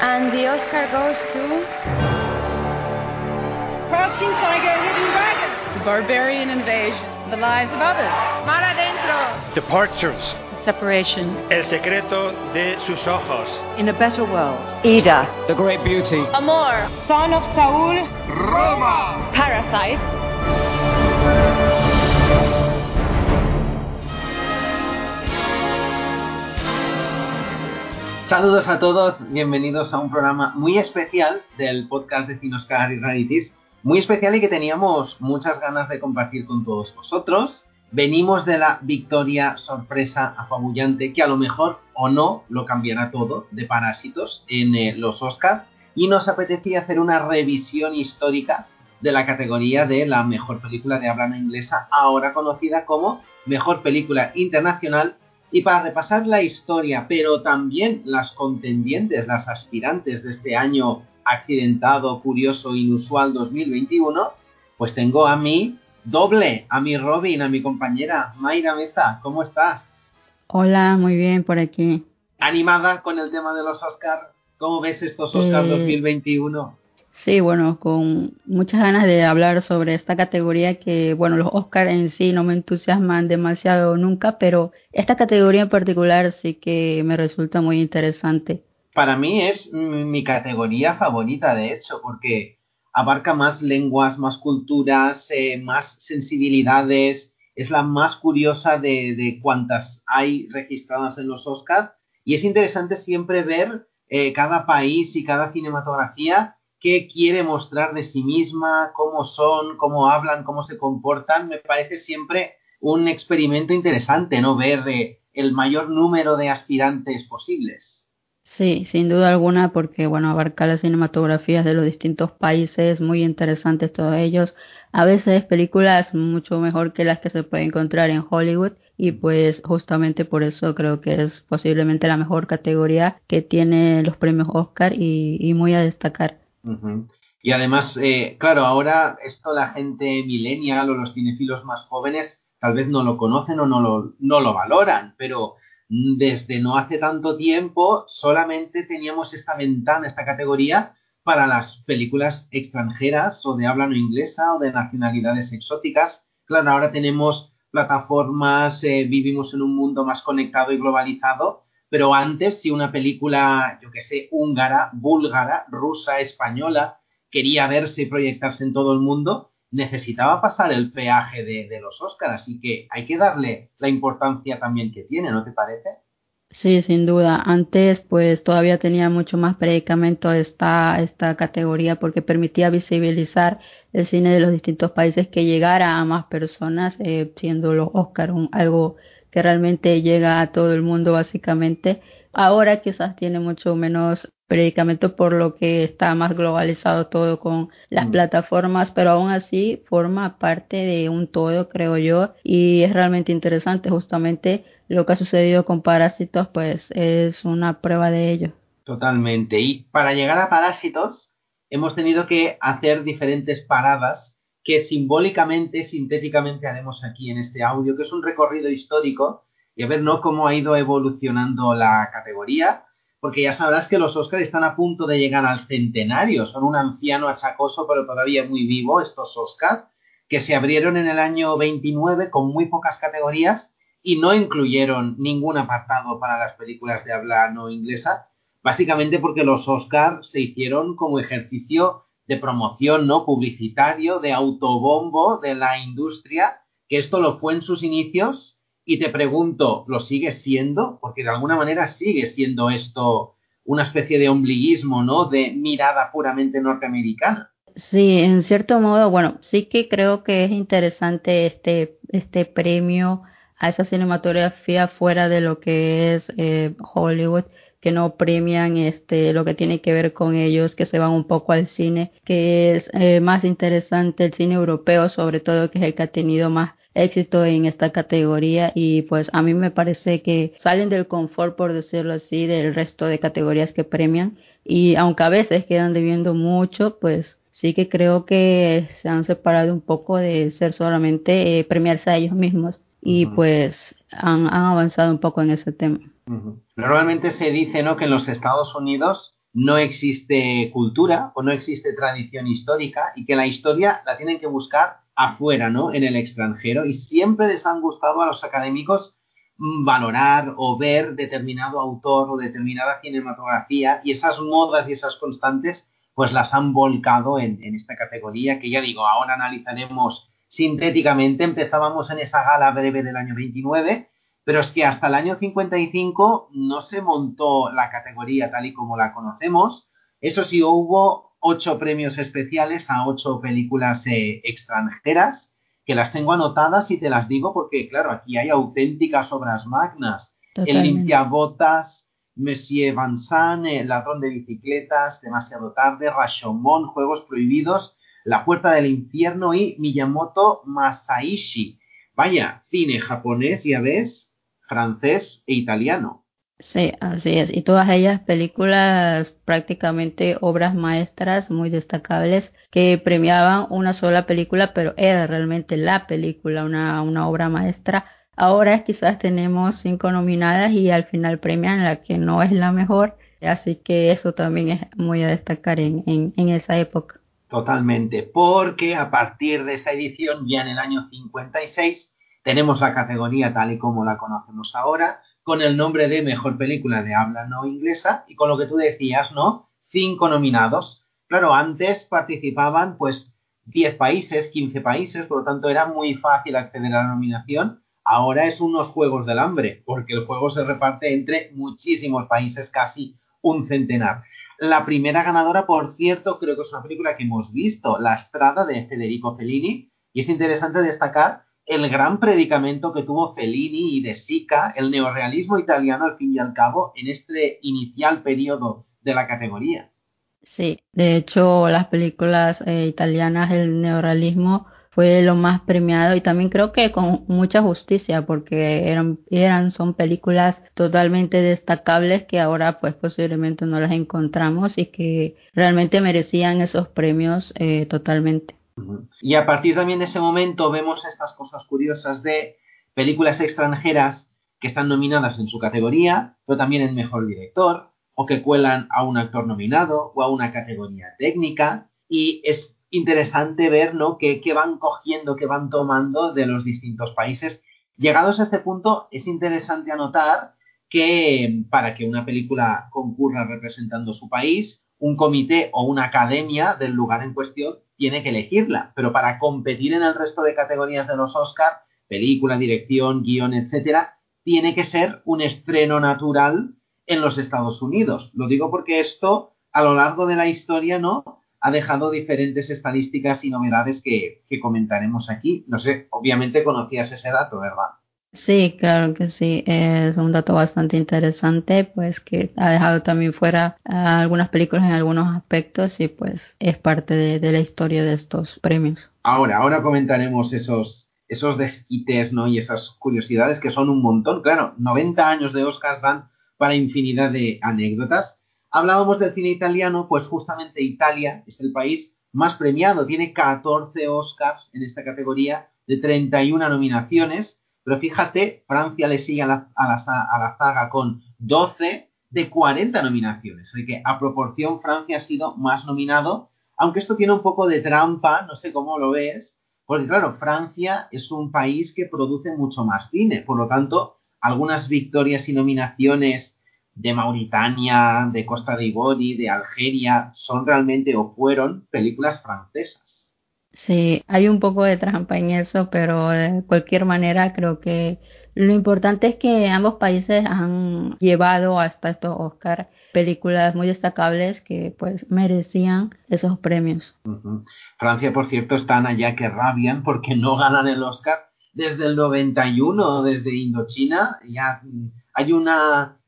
And the Oscar goes to. Crouching Tiger, Hidden Dragon. The Barbarian Invasion. The Lives of Others. Mar Adentro. Departures. Separation. El secreto de sus ojos. In a better world. Ida. The Great Beauty. Amor. Son of Saul. Roma. Parasite. Saludos a todos, bienvenidos a un programa muy especial del podcast de Cinoscar y Rarities. Muy especial y que teníamos muchas ganas de compartir con todos vosotros. Venimos de la victoria sorpresa apabullante que a lo mejor o no lo cambiará todo de Parásitos en eh, los Oscars y nos apetecía hacer una revisión histórica de la categoría de la mejor película de habla inglesa, ahora conocida como mejor película internacional y para repasar la historia, pero también las contendientes, las aspirantes de este año accidentado, curioso, inusual 2021, pues tengo a mi doble, a mi Robin, a mi compañera Mayra Meza. ¿Cómo estás? Hola, muy bien por aquí. ¿Animada con el tema de los Oscars? ¿Cómo ves estos Oscars Eh, 2021? Sí, bueno, con muchas ganas de hablar sobre esta categoría que, bueno, los Oscars en sí no me entusiasman demasiado nunca, pero esta categoría en particular sí que me resulta muy interesante. Para mí es mi categoría favorita, de hecho, porque abarca más lenguas, más culturas, eh, más sensibilidades, es la más curiosa de, de cuantas hay registradas en los Oscars y es interesante siempre ver eh, cada país y cada cinematografía qué quiere mostrar de sí misma, cómo son, cómo hablan, cómo se comportan. Me parece siempre un experimento interesante, ¿no? Ver el mayor número de aspirantes posibles. Sí, sin duda alguna, porque, bueno, abarca las cinematografías de los distintos países, muy interesantes todos ellos. A veces películas mucho mejor que las que se puede encontrar en Hollywood y pues justamente por eso creo que es posiblemente la mejor categoría que tiene los premios Oscar y, y muy a destacar. Y además, eh, claro, ahora esto la gente millennial o los cinefilos más jóvenes tal vez no lo conocen o no lo, no lo valoran, pero desde no hace tanto tiempo solamente teníamos esta ventana, esta categoría para las películas extranjeras o de habla no inglesa o de nacionalidades exóticas. Claro, ahora tenemos plataformas, eh, vivimos en un mundo más conectado y globalizado, pero antes si una película, yo que sé, húngara, búlgara, rusa, española, quería verse y proyectarse en todo el mundo, necesitaba pasar el peaje de, los Oscars, así que hay que darle la importancia también que tiene, ¿no te parece? Sí, sin duda. Antes, pues todavía tenía mucho más predicamento esta, esta categoría porque permitía visibilizar el cine de los distintos países que llegara a más personas, eh, siendo los Oscar un, algo que realmente llega a todo el mundo básicamente. Ahora quizás tiene mucho menos predicamento por lo que está más globalizado todo con las Mm. plataformas, pero aún así forma parte de un todo, creo yo, y es realmente interesante justamente lo que ha sucedido con Parásitos, pues es una prueba de ello. Totalmente. Y para llegar a Parásitos hemos tenido que hacer diferentes paradas que simbólicamente, sintéticamente haremos aquí en este audio, que es un recorrido histórico. Y a ver ¿no? cómo ha ido evolucionando la categoría, porque ya sabrás que los Oscars están a punto de llegar al centenario, son un anciano achacoso pero todavía muy vivo estos Oscars, que se abrieron en el año 29 con muy pocas categorías y no incluyeron ningún apartado para las películas de habla no inglesa, básicamente porque los Oscars se hicieron como ejercicio de promoción no publicitario, de autobombo de la industria, que esto lo fue en sus inicios y te pregunto, ¿lo sigue siendo? Porque de alguna manera sigue siendo esto una especie de ombliguismo, ¿no? De mirada puramente norteamericana. Sí, en cierto modo, bueno, sí que creo que es interesante este, este premio a esa cinematografía fuera de lo que es eh, Hollywood, que no premian este lo que tiene que ver con ellos, que se van un poco al cine, que es eh, más interesante el cine europeo, sobre todo que es el que ha tenido más éxito en esta categoría. Y pues a mí me parece que salen del confort, por decirlo así, del resto de categorías que premian. Y aunque a veces quedan debiendo mucho, pues sí que creo que se han separado un poco de ser solamente eh, premiarse a ellos mismos. Y pues han, avanzado un poco en ese tema. Normalmente se dice ¿no? que en los Estados Unidos no existe cultura o no existe tradición histórica y que la historia la tienen que buscar afuera, ¿no? En el extranjero y siempre les han gustado a los académicos mm, valorar o ver determinado autor o determinada cinematografía y esas modas y esas constantes pues las han volcado en esta categoría que ya digo, ahora analizaremos sintéticamente. Empezábamos en esa gala breve del año 29 pero es que hasta el año 55 no se montó la categoría tal y como la conocemos. Eso sí, hubo ocho premios especiales a ocho películas eh, extranjeras, que las tengo anotadas y te las digo porque, claro, aquí hay auténticas obras magnas. El Limpiabotas, Monsieur Vincent, El ladrón de bicicletas, Demasiado tarde, Rashomon, Juegos prohibidos, La puerta del infierno y Miyamoto Masaishi. Vaya, cine japonés, ya ves, francés e italiano. Sí, así es. Y todas ellas películas prácticamente obras maestras muy destacables que premiaban una sola película, pero era realmente la película, una, una obra maestra. Ahora quizás tenemos cinco nominadas y al final premian la que no es la mejor. Así que eso también es muy a destacar en, en, en esa época. Totalmente, porque a partir de esa edición, ya en el año 56, tenemos la categoría tal y como la conocemos ahora, con el nombre de Mejor Película de Habla No Inglesa y con lo que tú decías, ¿no? Cinco nominados. Claro, antes participaban pues 10 países, 15 países, por lo tanto era muy fácil acceder a la nominación. Ahora es unos juegos del hambre, porque el juego se reparte entre muchísimos países, casi un centenar. La primera ganadora, por cierto, creo que es una película que hemos visto, La Estrada de Federico Fellini, y es interesante destacar el gran predicamento que tuvo Fellini y De Sica, el neorealismo italiano al fin y al cabo, en este inicial periodo de la categoría. Sí, de hecho las películas eh, italianas, el neorealismo fue lo más premiado y también creo que con mucha justicia porque eran, eran son películas totalmente destacables que ahora pues posiblemente no las encontramos y que realmente merecían esos premios eh, totalmente. Y a partir también de ese momento vemos estas cosas curiosas de películas extranjeras que están nominadas en su categoría, pero también en mejor director, o que cuelan a un actor nominado o a una categoría técnica. Y es interesante ver ¿no? que, van cogiendo, que van tomando de los distintos países. Llegados a este punto, es interesante anotar que para que una película concurra representando su país, un comité o una academia del lugar en cuestión tiene que elegirla, pero para competir en el resto de categorías de los Oscar, película, dirección, guion, etcétera, tiene que ser un estreno natural en los Estados Unidos. Lo digo porque esto, a lo largo de la historia, ¿no? Ha dejado diferentes estadísticas y novedades que, que comentaremos aquí. No sé, obviamente conocías ese dato, ¿verdad? Sí, claro que sí. Es un dato bastante interesante, pues que ha dejado también fuera algunas películas en algunos aspectos y pues es parte de, la historia de estos premios. Ahora, ahora comentaremos esos, esos desquites, ¿no? Y esas curiosidades que son un montón. Claro, 90 años de Oscars dan para infinidad de anécdotas. Hablábamos del cine italiano, pues justamente Italia es el país más premiado. Tiene 14 Oscars en esta categoría de 31 nominaciones pero fíjate, Francia le sigue a la, a la, zaga con 12 de 40 nominaciones. Así que a proporción Francia ha sido más nominado, aunque esto tiene un poco de trampa, no sé cómo lo ves, porque claro, Francia es un país que produce mucho más cine, por lo tanto, algunas victorias y nominaciones de Mauritania, de Costa de Ivori, de Algeria, son realmente o fueron películas francesas. Sí, hay un poco de trampa en eso, pero de cualquier manera creo que lo importante es que ambos países han llevado hasta estos Oscar películas muy destacables que pues merecían esos premios. Francia, por cierto, están allá que rabian porque no ganan el Oscar desde el 91, desde Indochina. Ya hay una un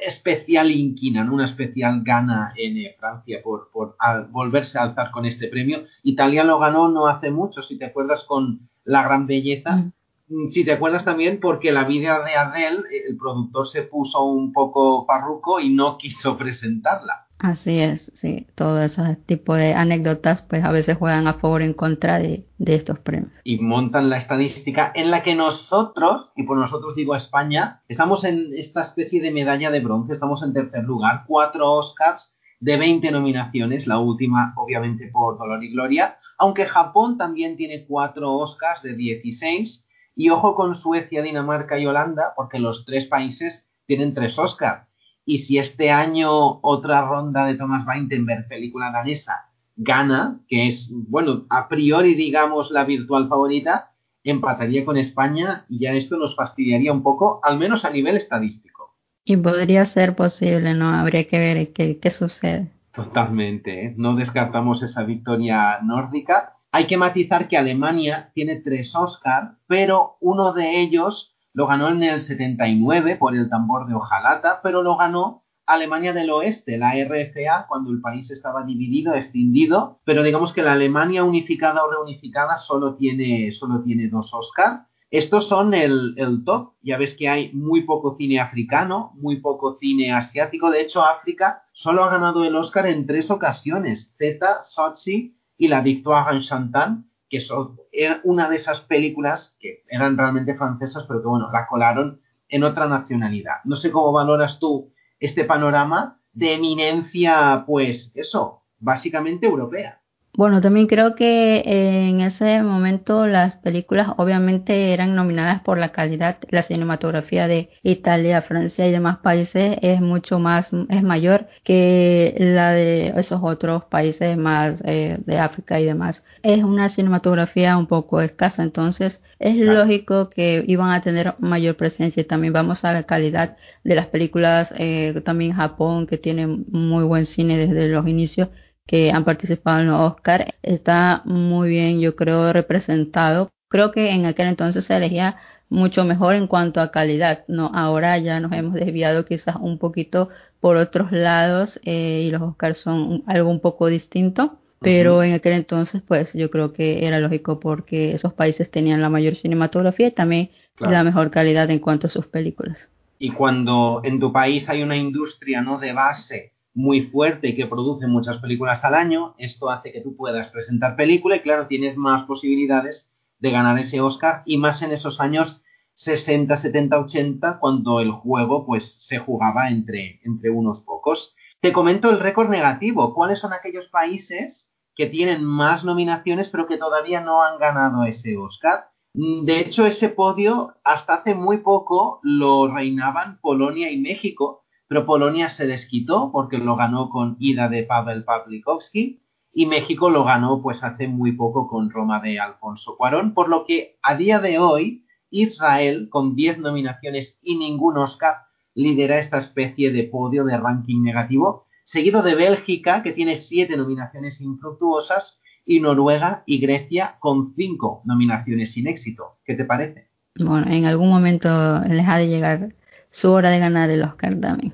especial inquina, una especial gana en eh, Francia por, por volverse a alzar con este premio. Italia lo ganó no hace mucho, si te acuerdas, con La Gran Belleza. Mm. Mm, si te acuerdas también porque la vida de Adele, el productor se puso un poco parruco y no quiso presentarla. Así es, sí, todo ese tipo de anécdotas pues a veces juegan a favor o en contra de, estos premios. Y montan la estadística en la que nosotros, y por nosotros digo España, estamos en esta especie de medalla de bronce, estamos en tercer lugar, cuatro Oscars, de 20 nominaciones, la última obviamente por Dolor y Gloria, aunque Japón también tiene cuatro Oscars de 16 y ojo con Suecia, Dinamarca y Holanda porque los tres países tienen tres Oscars. Y si este año otra ronda de Thomas Weintenberg, película danesa, gana, que es, bueno, a priori digamos la virtual favorita, empataría con España y ya esto nos fastidiaría un poco, al menos a nivel estadístico. Y podría ser posible, ¿no? Habría que ver qué, qué sucede. Totalmente, ¿eh? no descartamos esa victoria nórdica. Hay que matizar que Alemania tiene tres Oscar, pero uno de ellos lo ganó en el 79 por el tambor de Ojalata, pero lo ganó Alemania del Oeste, la RFA, cuando el país estaba dividido, escindido, pero digamos que la Alemania unificada o reunificada solo tiene, solo tiene dos Oscar. Estos son el, el, top. Ya ves que hay muy poco cine africano, muy poco cine asiático. De hecho, África solo ha ganado el Oscar en tres ocasiones. Z, Sochi y La Victoire en Chantal, que son una de esas películas que eran realmente francesas, pero que bueno, la colaron en otra nacionalidad. No sé cómo valoras tú este panorama de eminencia, pues eso, básicamente europea. Bueno, también creo que en ese momento las películas obviamente eran nominadas por la calidad, la cinematografía de Italia, Francia y demás países es mucho más, es mayor que la de esos otros países más eh, de África y demás. Es una cinematografía un poco escasa, entonces es lógico que iban a tener mayor presencia y también vamos a la calidad de las películas, eh, también Japón que tiene muy buen cine desde los inicios que han participado en los Oscar está muy bien, yo creo, representado. Creo que en aquel entonces se elegía mucho mejor en cuanto a calidad, ¿no? Ahora ya nos hemos desviado quizás un poquito por otros lados eh, y los Oscars son algo un poco distinto, pero en aquel entonces pues yo creo que era lógico porque esos países tenían la mayor cinematografía y también la mejor calidad en cuanto a sus películas. Y cuando en tu país hay una industria no de base muy fuerte y que produce muchas películas al año, esto hace que tú puedas presentar película y claro, tienes más posibilidades de ganar ese Oscar y más en esos años 60, 70, 80 cuando el juego pues se jugaba entre, entre unos pocos. Te comento el récord negativo. ¿Cuáles son aquellos países que tienen más nominaciones pero que todavía no han ganado ese Oscar? De hecho, ese podio hasta hace muy poco lo reinaban Polonia y México, pero Polonia se desquitó porque lo ganó con Ida de Pavel Pawlikowski y México lo ganó pues hace muy poco con Roma de Alfonso Cuarón, por lo que a día de hoy Israel con 10 nominaciones y ningún Oscar lidera esta especie de podio de ranking negativo, seguido de Bélgica que tiene 7 nominaciones infructuosas y Noruega y Grecia con 5 nominaciones sin éxito. ¿Qué te parece? Bueno, en algún momento les ha de llegar su hora de ganar el Oscar también.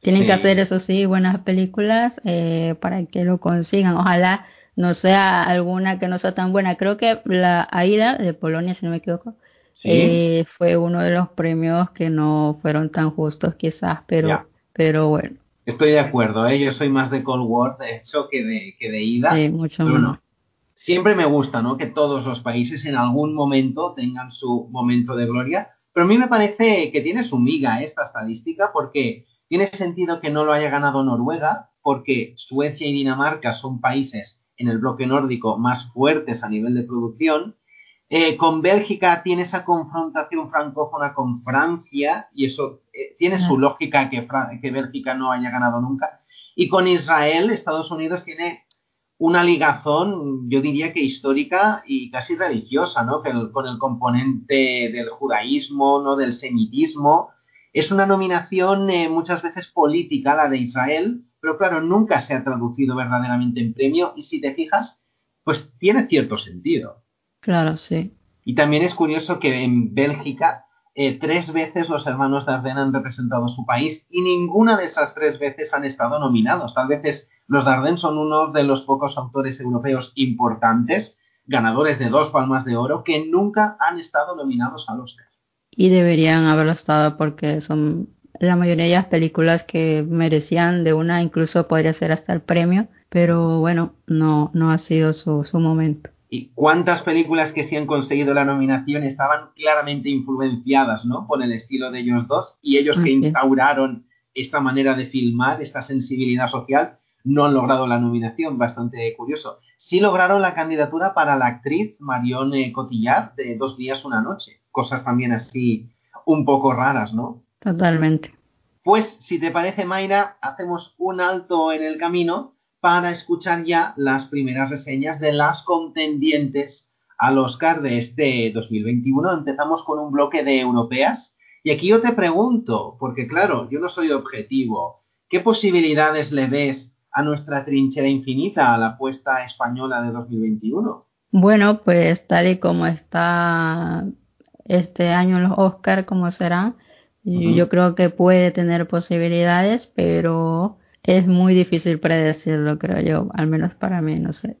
Tienen que hacer, eso sí, buenas películas eh, para que lo consigan. Ojalá no sea alguna que no sea tan buena. Creo que la Aida de Polonia, si no me equivoco, eh, fue uno de los premios que no fueron tan justos quizás, pero, pero bueno. Estoy de acuerdo, ¿eh? yo soy más de Cold War, de hecho, que de, que de Ida. Sí, mucho menos. Siempre me gusta ¿no? que todos los países en algún momento tengan su momento de gloria pero a mí me parece que tiene su miga esta estadística porque tiene sentido que no lo haya ganado Noruega, porque Suecia y Dinamarca son países en el bloque nórdico más fuertes a nivel de producción. Eh, con Bélgica tiene esa confrontación francófona con Francia y eso eh, tiene su lógica que, que Bélgica no haya ganado nunca. Y con Israel, Estados Unidos tiene una ligazón, yo diría que histórica y casi religiosa, ¿no? con el componente del judaísmo, ¿no? Del semitismo. Es una nominación eh, muchas veces política, la de Israel, pero claro, nunca se ha traducido verdaderamente en premio y si te fijas, pues tiene cierto sentido. Claro, sí. Y también es curioso que en Bélgica eh, tres veces los hermanos Dardenne han representado su país y ninguna de esas tres veces han estado nominados. Tal vez es los Dardenne son uno de los pocos autores europeos importantes, ganadores de dos palmas de oro, que nunca han estado nominados al Oscar. Y deberían haberlo estado porque son la mayoría de las películas que merecían de una, incluso podría ser hasta el premio, pero bueno, no, no ha sido su, su momento. ¿Y cuántas películas que sí han conseguido la nominación estaban claramente influenciadas ¿no? por el estilo de ellos dos y ellos que instauraron esta manera de filmar, esta sensibilidad social? No han logrado la nominación, bastante curioso. Sí lograron la candidatura para la actriz Marion Cotillard de Dos días, una noche. Cosas también así un poco raras, ¿no? Totalmente. Pues, si te parece, Mayra, hacemos un alto en el camino para escuchar ya las primeras reseñas de las contendientes al Oscar de este 2021. Empezamos con un bloque de europeas. Y aquí yo te pregunto, porque claro, yo no soy objetivo, ¿qué posibilidades le ves a nuestra trinchera infinita a la apuesta española de 2021? Bueno, pues tal y como está este año los Oscar, como será, yo creo que puede tener posibilidades, pero es muy difícil predecirlo, creo yo, al menos para mí, no sé.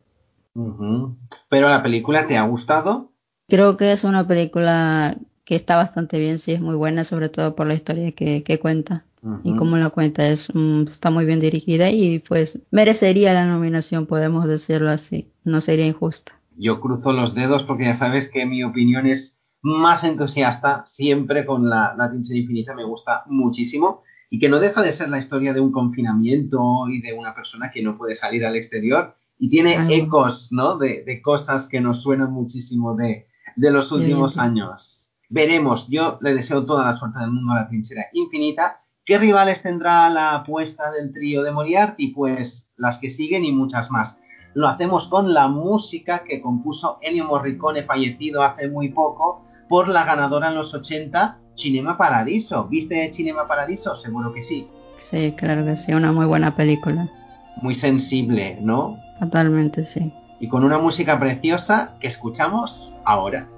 ¿Pero la película te ha gustado? Creo que es una película que está bastante bien, sí, es muy buena, sobre todo por la historia que, que cuenta. Y como la cuenta, es, mm, está muy bien dirigida y pues merecería la nominación, podemos decirlo así, no sería injusta. Yo cruzo los dedos porque ya sabes que mi opinión es más entusiasta, siempre con la, la infinita, me gusta muchísimo y que no deja de ser la historia de un confinamiento y de una persona que no puede salir al exterior y tiene ecos, ¿no? De, de, cosas que nos suenan muchísimo de, de los últimos años. Veremos, yo le deseo toda la suerte del mundo a la trinchera infinita. ¿Qué rivales tendrá la apuesta del trío de Moriarty? Pues las que siguen y muchas más. Lo hacemos con la música que compuso Ennio Morricone, fallecido hace muy poco, por la ganadora en los 80, Cinema Paradiso. ¿Viste Cinema Paradiso? Seguro que sí. Sí, claro que sí, una muy buena película. Muy sensible, ¿no? Totalmente, sí. Y con una música preciosa que escuchamos ahora.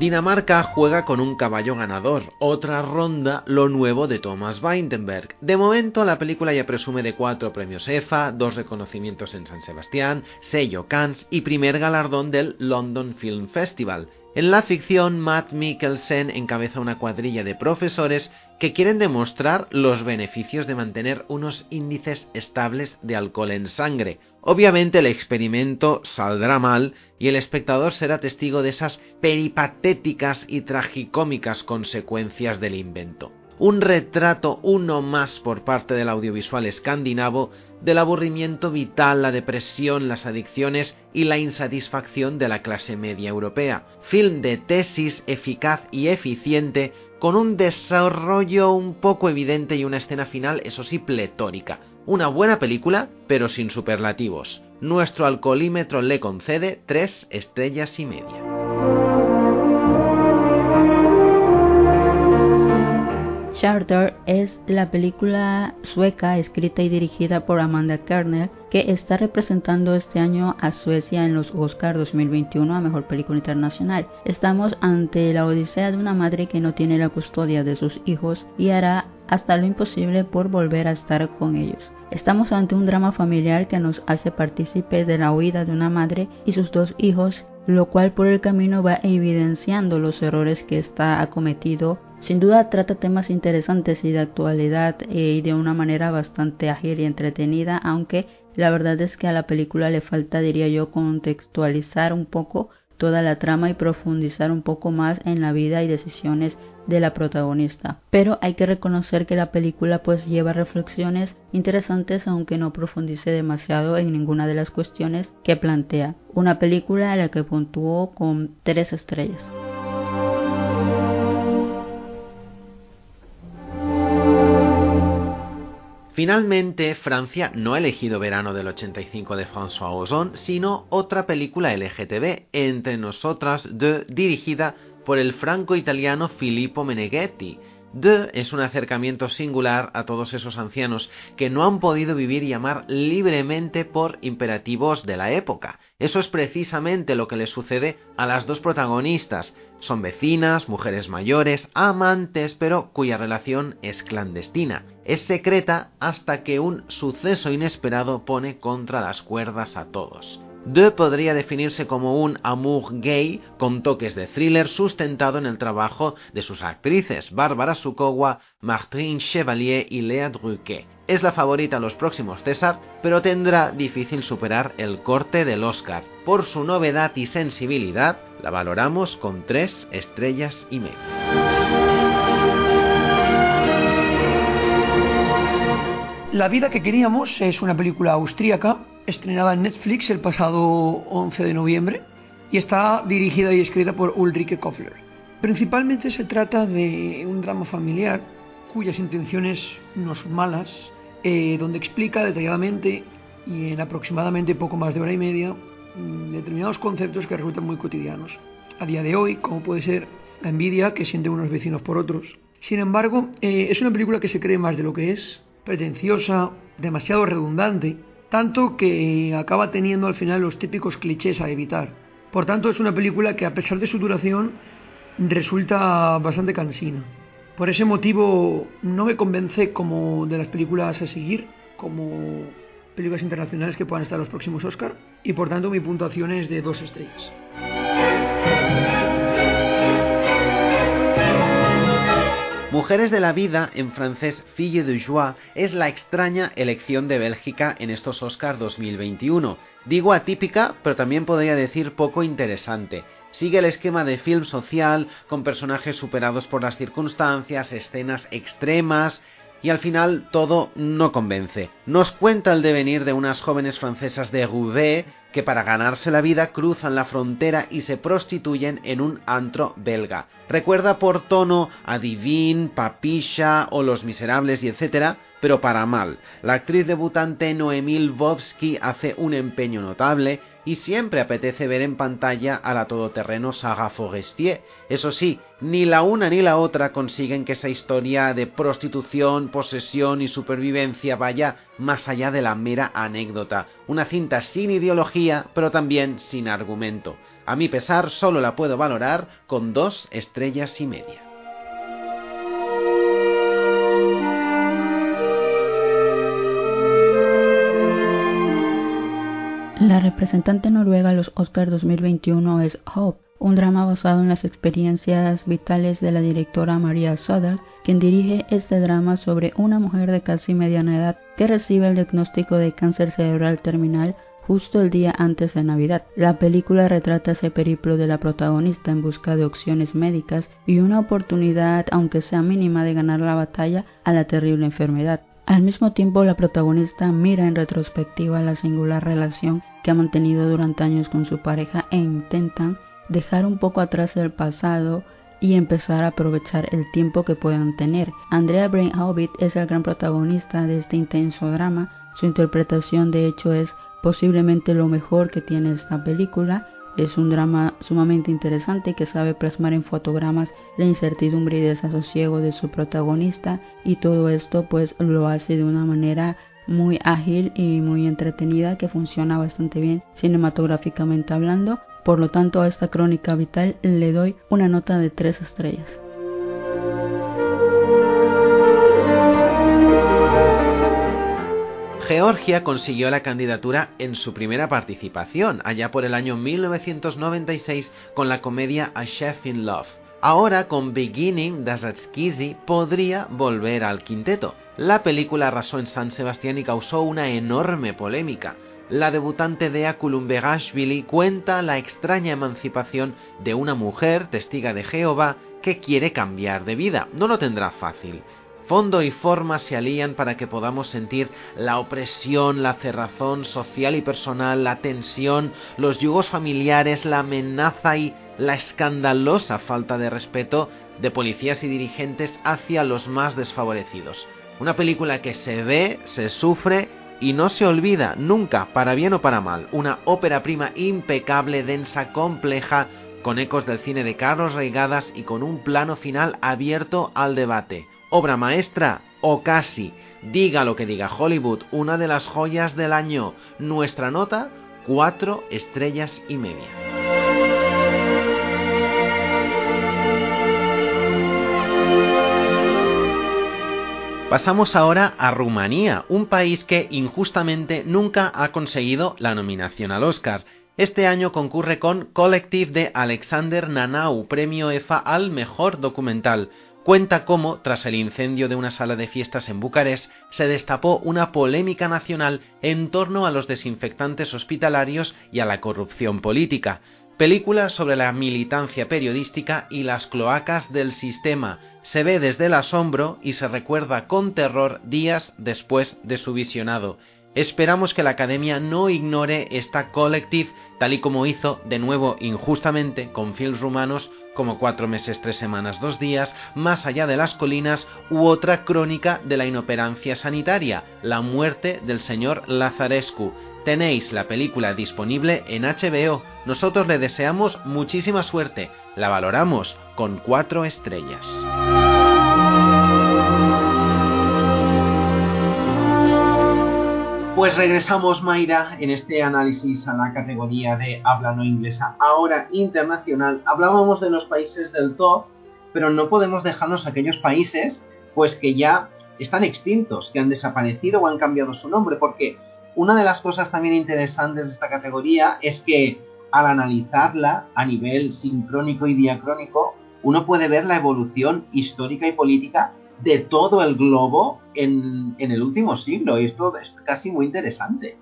Dinamarca juega con un caballo ganador, otra ronda lo nuevo de Thomas Weindenberg. De momento la película ya presume de cuatro premios EFA, dos reconocimientos en San Sebastián, sello Cannes y primer galardón del London Film Festival. En la ficción, Matt Mikkelsen encabeza una cuadrilla de profesores que quieren demostrar los beneficios de mantener unos índices estables de alcohol en sangre. Obviamente el experimento saldrá mal y el espectador será testigo de esas peripatéticas y tragicómicas consecuencias del invento un retrato uno más por parte del audiovisual escandinavo del aburrimiento vital, la depresión, las adicciones y la insatisfacción de la clase media europea. Film de tesis eficaz y eficiente, con un desarrollo un poco evidente y una escena final, eso sí, pletórica. Una buena película, pero sin superlativos. Nuestro alcoholímetro le concede tres estrellas y media. Charter es la película sueca escrita y dirigida por Amanda Kerner que está representando este año a Suecia en los Oscars 2021 a Mejor Película Internacional. Estamos ante la odisea de una madre que no tiene la custodia de sus hijos y hará hasta lo imposible por volver a estar con ellos. Estamos ante un drama familiar que nos hace partícipe de la huida de una madre y sus dos hijos, lo cual por el camino va evidenciando los errores que está acometido sin duda trata temas interesantes y de actualidad eh, y de una manera bastante ágil y entretenida, aunque la verdad es que a la película le falta, diría yo, contextualizar un poco toda la trama y profundizar un poco más en la vida y decisiones de la protagonista. Pero hay que reconocer que la película pues lleva reflexiones interesantes aunque no profundice demasiado en ninguna de las cuestiones que plantea. Una película a la que puntuó con tres estrellas. Finalmente, Francia no ha elegido Verano del 85 de François Ozon, sino otra película LGTB, Entre Nosotras de, dirigida por el franco-italiano Filippo Meneghetti. De es un acercamiento singular a todos esos ancianos que no han podido vivir y amar libremente por imperativos de la época. Eso es precisamente lo que le sucede a las dos protagonistas. Son vecinas, mujeres mayores, amantes, pero cuya relación es clandestina es secreta hasta que un suceso inesperado pone contra las cuerdas a todos. Deux podría definirse como un amour gay con toques de thriller sustentado en el trabajo de sus actrices Bárbara Sukowa, Martine Chevalier y Lea Druquet. Es la favorita a los próximos César, pero tendrá difícil superar el corte del Oscar. Por su novedad y sensibilidad, la valoramos con tres estrellas y media. La vida que queríamos es una película austríaca estrenada en Netflix el pasado 11 de noviembre y está dirigida y escrita por Ulrike Kofler. Principalmente se trata de un drama familiar cuyas intenciones no son malas, eh, donde explica detalladamente y en aproximadamente poco más de hora y media mm, determinados conceptos que resultan muy cotidianos. A día de hoy, como puede ser la envidia que sienten unos vecinos por otros. Sin embargo, eh, es una película que se cree más de lo que es, pretenciosa, demasiado redundante tanto que acaba teniendo al final los típicos clichés a evitar. Por tanto, es una película que a pesar de su duración resulta bastante cansina. Por ese motivo no me convence como de las películas a seguir, como películas internacionales que puedan estar los próximos Oscar, y por tanto mi puntuación es de dos estrellas. Mujeres de la vida, en francés Fille de Joie, es la extraña elección de Bélgica en estos Oscars 2021. Digo atípica, pero también podría decir poco interesante. Sigue el esquema de film social, con personajes superados por las circunstancias, escenas extremas, y al final todo no convence. Nos cuenta el devenir de unas jóvenes francesas de Roubaix que para ganarse la vida cruzan la frontera y se prostituyen en un antro belga. Recuerda por tono a Divine, Papisha o Los Miserables y etcétera, pero para mal. La actriz debutante Noemí Lvovsky hace un empeño notable y siempre apetece ver en pantalla a la todoterreno Saga Forestier. Eso sí, ni la una ni la otra consiguen que esa historia de prostitución, posesión y supervivencia vaya más allá de la mera anécdota. Una cinta sin ideología, pero también sin argumento. A mi pesar, solo la puedo valorar con dos estrellas y media. La representante noruega a los Oscars 2021 es Hope, un drama basado en las experiencias vitales de la directora Maria Söder, quien dirige este drama sobre una mujer de casi mediana edad que recibe el diagnóstico de cáncer cerebral terminal justo el día antes de Navidad. La película retrata ese periplo de la protagonista en busca de opciones médicas y una oportunidad, aunque sea mínima, de ganar la batalla a la terrible enfermedad. Al mismo tiempo, la protagonista mira en retrospectiva la singular relación que ha mantenido durante años con su pareja e intentan dejar un poco atrás el pasado y empezar a aprovechar el tiempo que puedan tener. Andrea Brain Hobbit es el gran protagonista de este intenso drama. Su interpretación de hecho es posiblemente lo mejor que tiene esta película. Es un drama sumamente interesante que sabe plasmar en fotogramas la incertidumbre y desasosiego de su protagonista y todo esto pues lo hace de una manera muy ágil y muy entretenida que funciona bastante bien cinematográficamente hablando. Por lo tanto a esta crónica vital le doy una nota de 3 estrellas. Georgia consiguió la candidatura en su primera participación, allá por el año 1996, con la comedia A Chef in Love. Ahora, con Beginning, Dazatzkizi podría volver al quinteto. La película arrasó en San Sebastián y causó una enorme polémica. La debutante de Begashvili cuenta la extraña emancipación de una mujer testiga de Jehová que quiere cambiar de vida. No lo tendrá fácil fondo y forma se alían para que podamos sentir la opresión, la cerrazón social y personal, la tensión, los yugos familiares, la amenaza y la escandalosa falta de respeto de policías y dirigentes hacia los más desfavorecidos. Una película que se ve, se sufre y no se olvida nunca, para bien o para mal. Una ópera prima impecable, densa, compleja, con ecos del cine de Carlos Reigadas y con un plano final abierto al debate obra maestra o casi. Diga lo que diga Hollywood, una de las joyas del año. Nuestra nota, cuatro estrellas y media. Pasamos ahora a Rumanía, un país que injustamente nunca ha conseguido la nominación al Oscar. Este año concurre con Collective de Alexander Nanau, premio EFA al mejor documental. Cuenta cómo, tras el incendio de una sala de fiestas en Bucarest, se destapó una polémica nacional en torno a los desinfectantes hospitalarios y a la corrupción política. Película sobre la militancia periodística y las cloacas del sistema. Se ve desde el asombro y se recuerda con terror días después de su visionado. Esperamos que la Academia no ignore esta Collective, tal y como hizo, de nuevo injustamente, con films rumanos como Cuatro meses, tres semanas, dos días, Más allá de las colinas u otra crónica de la inoperancia sanitaria, La muerte del señor Lazarescu. Tenéis la película disponible en HBO. Nosotros le deseamos muchísima suerte. La valoramos con cuatro estrellas. Pues regresamos, Mayra, en este análisis a la categoría de habla no inglesa, ahora internacional. Hablábamos de los países del top, pero no podemos dejarnos aquellos países pues que ya están extintos, que han desaparecido o han cambiado su nombre, porque una de las cosas también interesantes de esta categoría es que al analizarla a nivel sincrónico y diacrónico, uno puede ver la evolución histórica y política de todo el globo en, el último siglo y esto es casi muy interesante.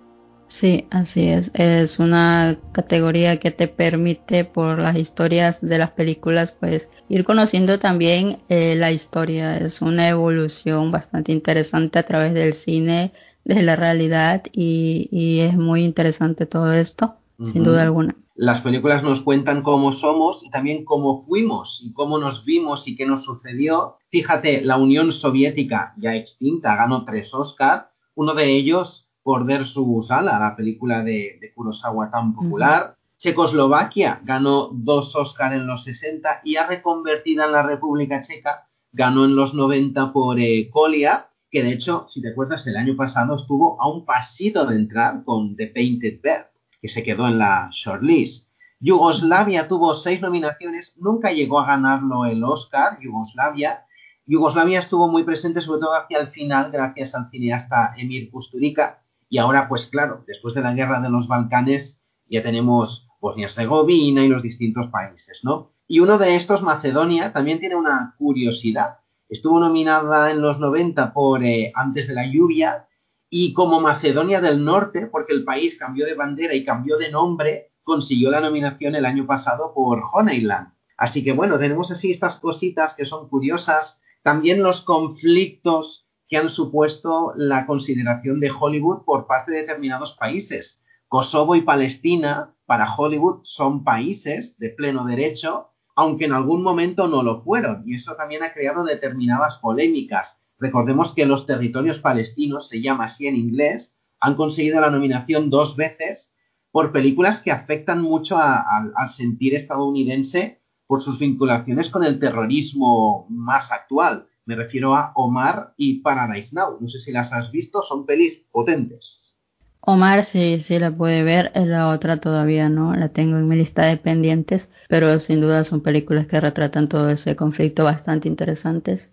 Sí, así es. Es una categoría que te permite por las historias de las películas pues ir conociendo también eh, la historia. Es una evolución bastante interesante a través del cine, de la realidad y, es muy interesante todo esto, sin duda alguna. Las películas nos cuentan cómo somos y también cómo fuimos y cómo nos vimos y qué nos sucedió. Fíjate, la Unión Soviética, ya extinta, ganó tres Oscars, uno de ellos por su Sala, la película de, Kurosawa tan popular. Checoslovaquia ganó dos Oscars en los 60 y ha reconvertida en la República Checa, ganó en los 90 por eh, Kolia, que de hecho, si te acuerdas, el año pasado estuvo a un pasito de entrar con The Painted Bird que se quedó en la shortlist. Yugoslavia tuvo seis nominaciones, nunca llegó a ganarlo el Oscar, Yugoslavia. Yugoslavia estuvo muy presente, sobre todo hacia el final, gracias al cineasta Emir Kusturica. Y ahora, pues claro, después de la guerra de los Balcanes, ya tenemos Bosnia-Herzegovina y los distintos países, ¿no? Y uno de estos, Macedonia, también tiene una curiosidad. Estuvo nominada en los 90 por eh, Antes de la lluvia, y como Macedonia del Norte, porque el país cambió de bandera y cambió de nombre, consiguió la nominación el año pasado por Honeyland. Así que bueno, tenemos así estas cositas que son curiosas. También los conflictos que han supuesto la consideración de Hollywood por parte de determinados países. Kosovo y Palestina para Hollywood son países de pleno derecho, aunque en algún momento no lo fueron, y eso también ha creado determinadas polémicas. Recordemos que los territorios palestinos, se llama así en inglés, han conseguido la nominación dos veces por películas que afectan mucho al sentir estadounidense por sus vinculaciones con el terrorismo más actual. Me refiero a Omar y Paradise Now. No sé si las has visto, son pelis potentes. Omar sí, sí la puede ver, la otra todavía no, la tengo en mi lista de pendientes, pero sin duda son películas que retratan todo ese conflicto bastante interesantes.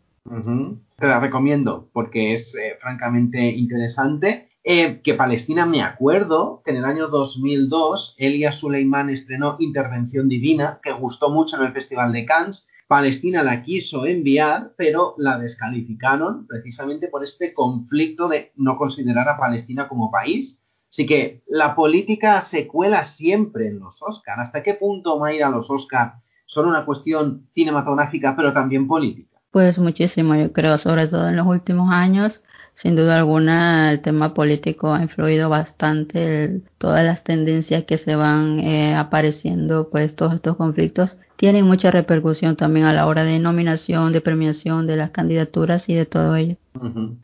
Te la recomiendo porque es eh, francamente interesante. Eh, que Palestina, me acuerdo que en el año 2002 Elia Suleiman estrenó Intervención Divina, que gustó mucho en el Festival de Cannes. Palestina la quiso enviar, pero la descalificaron precisamente por este conflicto de no considerar a Palestina como país. Así que la política se cuela siempre en los Oscars. ¿Hasta qué punto, Mayra, los Oscars son una cuestión cinematográfica, pero también política? Pues muchísimo, yo creo, sobre todo en los últimos años. Sin duda alguna, el tema político ha influido bastante. todas las tendencias que se van eh, apareciendo, pues todos estos conflictos tienen mucha repercusión también a la hora de nominación, de premiación de las candidaturas y de todo ello.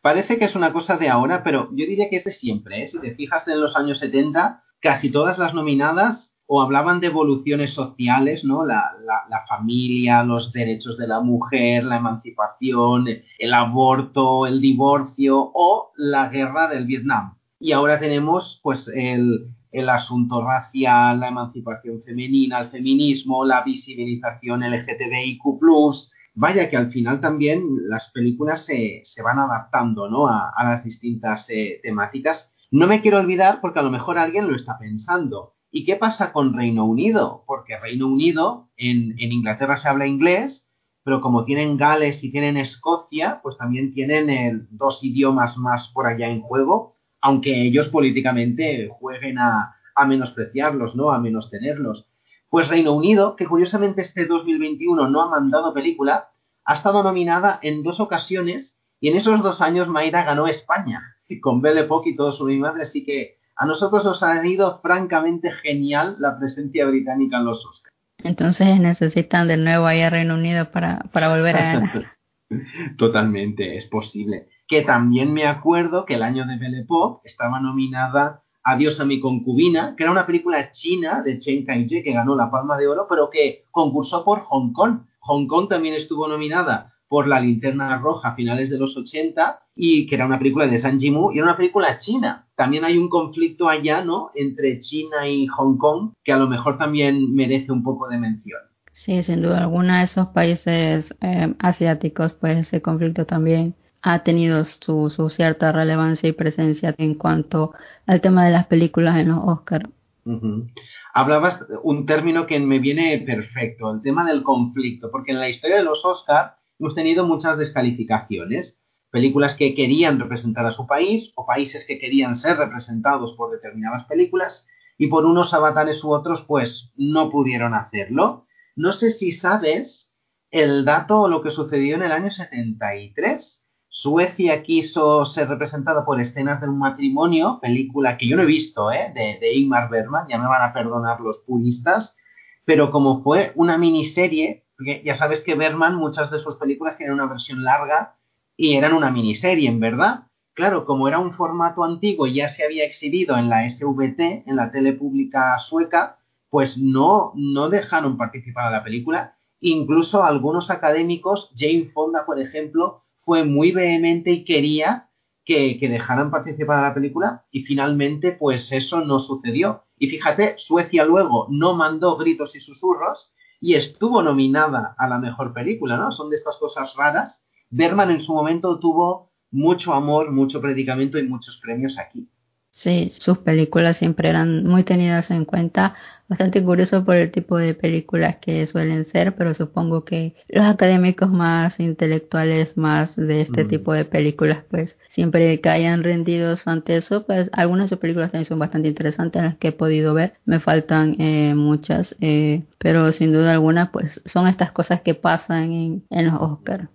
Parece que es una cosa de ahora, pero yo diría que es de siempre. ¿eh? Si te fijas en los años 70, casi todas las nominadas o hablaban de evoluciones sociales, ¿no? La, familia, los derechos de la mujer, la emancipación, el aborto, el divorcio o la guerra del Vietnam. Y ahora tenemos pues el, asunto racial, la emancipación femenina, el feminismo, la visibilización LGTBIQ+, vaya que al final también las películas se, van adaptando ¿no? a, las distintas eh, temáticas. No me quiero olvidar porque a lo mejor alguien lo está pensando. ¿Y qué pasa con Reino Unido? Porque Reino Unido, en, Inglaterra se habla inglés, pero como tienen Gales y tienen Escocia, pues también tienen dos idiomas más por allá en juego, aunque ellos políticamente jueguen a, menospreciarlos, ¿no? A menos tenerlos. Pues Reino Unido, que curiosamente este 2021 no ha mandado película, ha estado nominada en dos ocasiones y en esos dos años Mayra ganó España, con Belle Époque y todo su mi madre, así que a nosotros nos ha ido francamente genial la presencia británica en los Oscars. Entonces necesitan de nuevo ahí a Reino Unido para, para volver a ganar. Totalmente, es posible. Que también me acuerdo que el año de Belle Époque estaba nominada Adiós a mi concubina, que era una película china de Chen Kai-je que ganó la Palma de Oro, pero que concursó por Hong Kong. Hong Kong también estuvo nominada por La Linterna Roja a finales de los 80 y que era una película de San Jimu y era una película china. También hay un conflicto allá, ¿no? Entre China y Hong Kong que a lo mejor también merece un poco de mención. Sí, sin duda alguna de esos países eh, asiáticos, pues ese conflicto también ha tenido su, su, cierta relevancia y presencia en cuanto al tema de las películas en los Oscars. Hablabas un término que me viene perfecto, el tema del conflicto, porque en la historia de los Oscars hemos tenido muchas descalificaciones. Películas que querían representar a su país o países que querían ser representados por determinadas películas y por unos avatares u otros pues no pudieron hacerlo. No sé si sabes el dato o lo que sucedió en el año 73 Suecia quiso ser representada por escenas de un matrimonio, película que yo no he visto, ¿eh? de, de Ingmar Bergman, ya me van a perdonar los puristas, pero como fue una miniserie, porque ya sabes que Bergman muchas de sus películas tienen una versión larga y eran una miniserie, en verdad. Claro, como era un formato antiguo y ya se había exhibido en la SVT, en la tele pública sueca, pues no, no dejaron participar a la película. Incluso algunos académicos, Jane Fonda, por ejemplo, fue muy vehemente y quería que, dejaran participar a la película y finalmente pues eso no sucedió. Y fíjate, Suecia luego no mandó gritos y susurros y estuvo nominada a la mejor película, ¿no? Son de estas cosas raras. Berman en su momento tuvo mucho amor, mucho predicamento y muchos premios aquí. Sí, sus películas siempre eran muy tenidas en cuenta bastante curioso por el tipo de películas que suelen ser, pero supongo que los académicos más intelectuales, más de este mm. tipo de películas, pues siempre que hayan rendidos ante eso, pues algunas de sus películas también son bastante interesantes, las que he podido ver. Me faltan eh, muchas, eh, pero sin duda alguna, pues son estas cosas que pasan en, en los Oscars.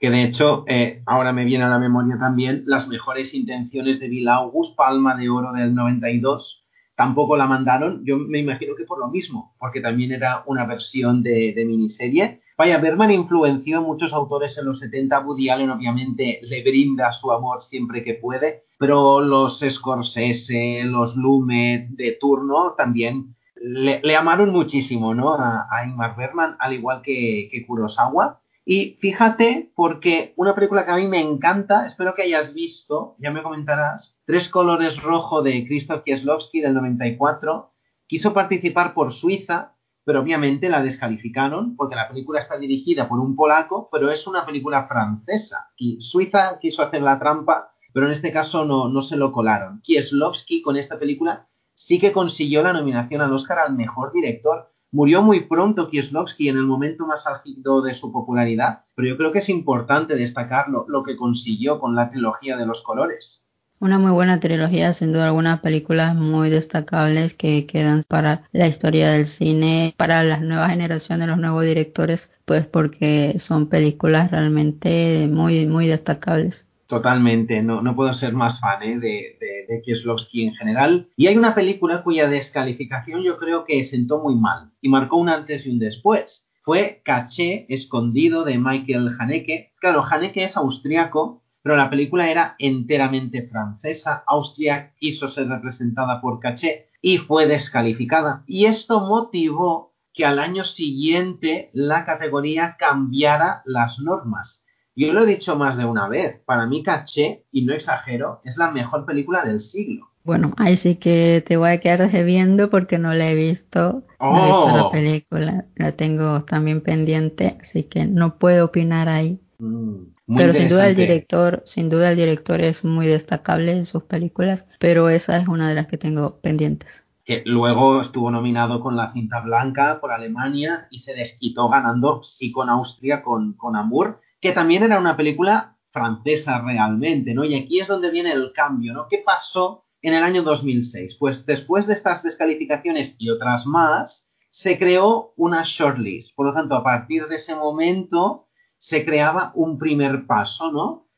Que de hecho, eh, ahora me viene a la memoria también las mejores intenciones de Bill August, Palma de Oro del 92 tampoco la mandaron, yo me imagino que por lo mismo, porque también era una versión de, miniserie. Vaya, Berman influenció a muchos autores en los 70, Woody Allen obviamente le brinda su amor siempre que puede, pero los Scorsese, los Lumet de turno también le, amaron muchísimo ¿no? a, a Ingmar Bergman, al igual que, que Kurosawa. Y fíjate, porque una película que a mí me encanta, espero que hayas visto, ya me comentarás, Tres colores rojo de Krzysztof Kieslowski del 94, quiso participar por Suiza, pero obviamente la descalificaron porque la película está dirigida por un polaco, pero es una película francesa. Y Suiza quiso hacer la trampa, pero en este caso no, no se lo colaron. Kieslowski con esta película sí que consiguió la nominación al Oscar al mejor director Murió muy pronto Kieslowski en el momento más álgido de su popularidad, pero yo creo que es importante destacar lo, que consiguió con la trilogía de los colores. Una muy buena trilogía, sin duda algunas películas muy destacables que quedan para la historia del cine, para las nuevas generaciones, los nuevos directores, pues porque son películas realmente muy, muy destacables. Totalmente, no, puedo ser más fan ¿eh? de, de, Kieslowski en general. Y hay una película cuya descalificación yo creo que sentó muy mal y marcó un antes y un después. Fue Caché Escondido de Michael Haneke. Claro, Haneke es austriaco, pero la película era enteramente francesa. Austria quiso ser representada por Caché y fue descalificada. Y esto motivó que al año siguiente la categoría cambiara las normas yo lo he dicho más de una vez, para mí Caché, y no exagero, es la mejor película del siglo. Bueno, ahí sí que te voy a quedar debiendo porque no la he visto. No he visto la Oh. película, la tengo también pendiente, así que no puedo opinar ahí. Mm, pero sin duda el director, sin duda el director es muy destacable en sus películas, pero esa es una de las que tengo pendientes. que luego estuvo nominado con la cinta blanca por Alemania y se desquitó ganando sí con Austria con, con Amour, que también era una película francesa realmente, ¿no? Y aquí es donde viene el cambio, ¿no? ¿Qué pasó en el año 2006? Pues después de estas descalificaciones y otras más, se creó una shortlist. Por lo tanto, a partir de ese momento se creaba un primer paso, ¿no?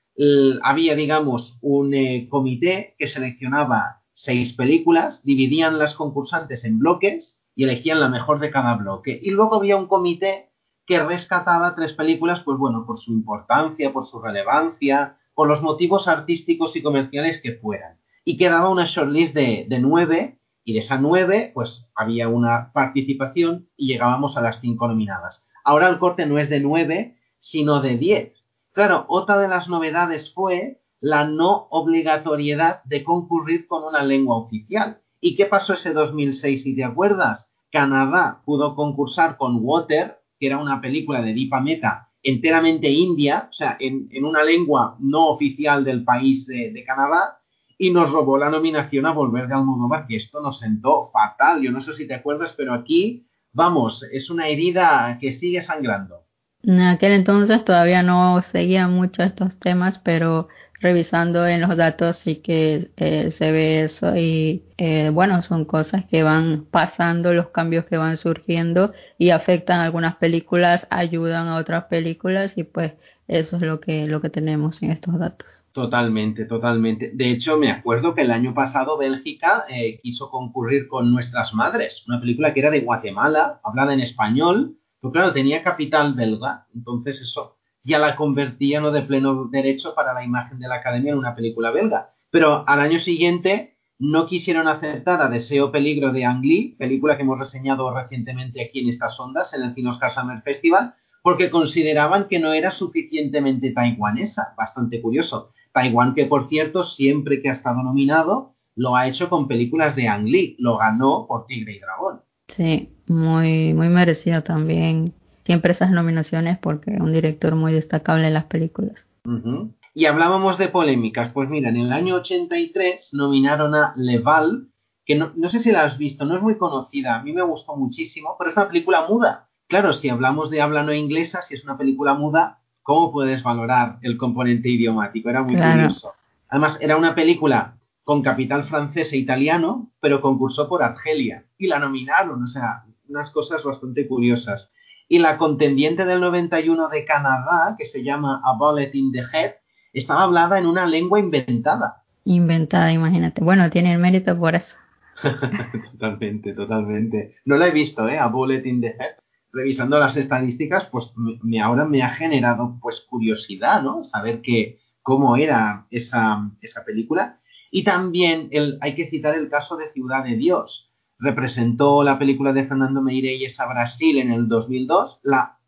Había, digamos, un eh, comité que seleccionaba seis películas, dividían las concursantes en bloques y elegían la mejor de cada bloque. Y luego había un comité que rescataba tres películas, pues bueno, por su importancia, por su relevancia, por los motivos artísticos y comerciales que fueran. Y quedaba una shortlist de, de nueve, y de esa nueve, pues había una participación y llegábamos a las cinco nominadas. Ahora el corte no es de nueve, sino de diez. Claro, otra de las novedades fue la no obligatoriedad de concurrir con una lengua oficial. ¿Y qué pasó ese 2006, si te acuerdas? Canadá pudo concursar con Water, que era una película de Deepa Meta enteramente india, o sea, en, una lengua no oficial del país de, de Canadá, y nos robó la nominación a Volver de Almodóvar, que esto nos sentó fatal. Yo no sé si te acuerdas, pero aquí, vamos, es una herida que sigue sangrando. En aquel entonces todavía no seguía mucho estos temas, pero revisando en los datos sí que eh, se ve eso y eh, bueno, son cosas que van pasando, los cambios que van surgiendo y afectan algunas películas, ayudan a otras películas y pues eso es lo que, lo que tenemos en estos datos. Totalmente, totalmente. De hecho, me acuerdo que el año pasado Bélgica eh, quiso concurrir con Nuestras Madres, una película que era de Guatemala, hablada en español, pero claro, tenía capital belga, entonces eso ya la convertía no de pleno derecho para la imagen de la academia en una película belga. Pero al año siguiente no quisieron aceptar a Deseo Peligro de Ang Lee, película que hemos reseñado recientemente aquí en estas ondas, en el Cine Summer Festival, porque consideraban que no era suficientemente taiwanesa. Bastante curioso. Taiwán, que por cierto, siempre que ha estado nominado, lo ha hecho con películas de Ang Lee. Lo ganó por Tigre y Dragón. Sí, muy, muy merecido también siempre esas nominaciones porque es un director muy destacable en las películas. Uh -huh. Y hablábamos de polémicas. Pues mira, en el año 83 nominaron a Leval, que no, no, sé si la has visto, no es muy conocida, a mí me gustó muchísimo, pero es una película muda. Claro, si hablamos de habla no inglesa, si es una película muda, ¿cómo puedes valorar el componente idiomático? Era muy claro. curioso. Además, era una película con capital francés e italiano, pero concursó por Argelia y la nominaron, o sea, unas cosas bastante curiosas. Y la contendiente del 91 de Canadá, que se llama A Bullet in the Head, estaba hablada en una lengua inventada. Inventada, imagínate. Bueno, tiene el mérito por eso. totalmente, totalmente. No la he visto, ¿eh? A Bullet in the Head. Revisando las estadísticas, pues me, ahora me ha generado pues curiosidad, ¿no? Saber que, cómo era esa, esa película. Y también el, hay que citar el caso de Ciudad de Dios. Representó la película de Fernando Meirelles a Brasil en el 2002. La,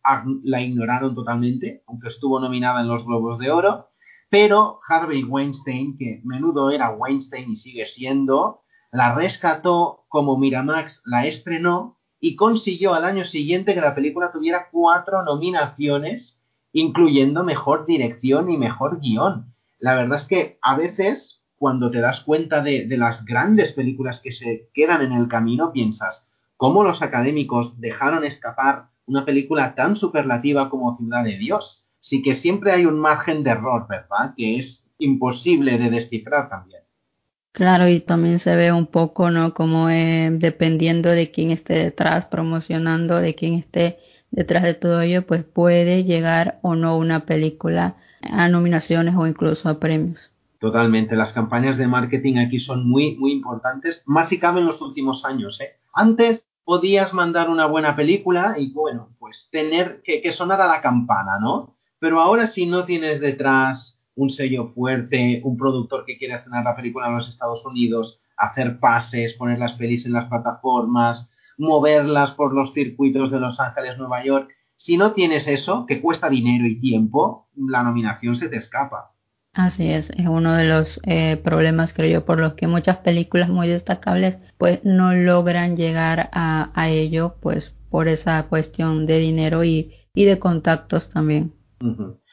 la ignoraron totalmente, aunque estuvo nominada en los Globos de Oro. Pero Harvey Weinstein, que menudo era Weinstein y sigue siendo, la rescató como Miramax la estrenó y consiguió al año siguiente que la película tuviera cuatro nominaciones, incluyendo mejor dirección y mejor guion. La verdad es que a veces, cuando te das cuenta de, las grandes películas que se quedan en el camino, piensas, ¿cómo los académicos dejaron escapar una película tan superlativa como Ciudad de Dios? sí que siempre hay un margen de error, ¿verdad? Que es imposible de descifrar también. Claro, y también se ve un poco, ¿no? Como eh, dependiendo de quién esté detrás, promocionando, de quién esté detrás de todo ello, pues puede llegar o no una película a nominaciones o incluso a premios. Totalmente, las campañas de marketing aquí son muy, muy importantes, más si cabe en los últimos años, ¿eh? Antes podías mandar una buena película y, bueno, pues tener que, sonar a la campana, ¿no? Pero ahora si no tienes detrás un sello fuerte, un productor que quiera estrenar la película en los Estados Unidos, hacer pases, poner las pelis en las plataformas, moverlas por los circuitos de Los Ángeles, Nueva York, si no tienes eso, que cuesta dinero y tiempo, la nominación se te escapa. Así es, es uno de los eh, problemas, creo yo, por los que muchas películas muy destacables pues no logran llegar a, ello, pues por esa cuestión de dinero y, y de contactos también.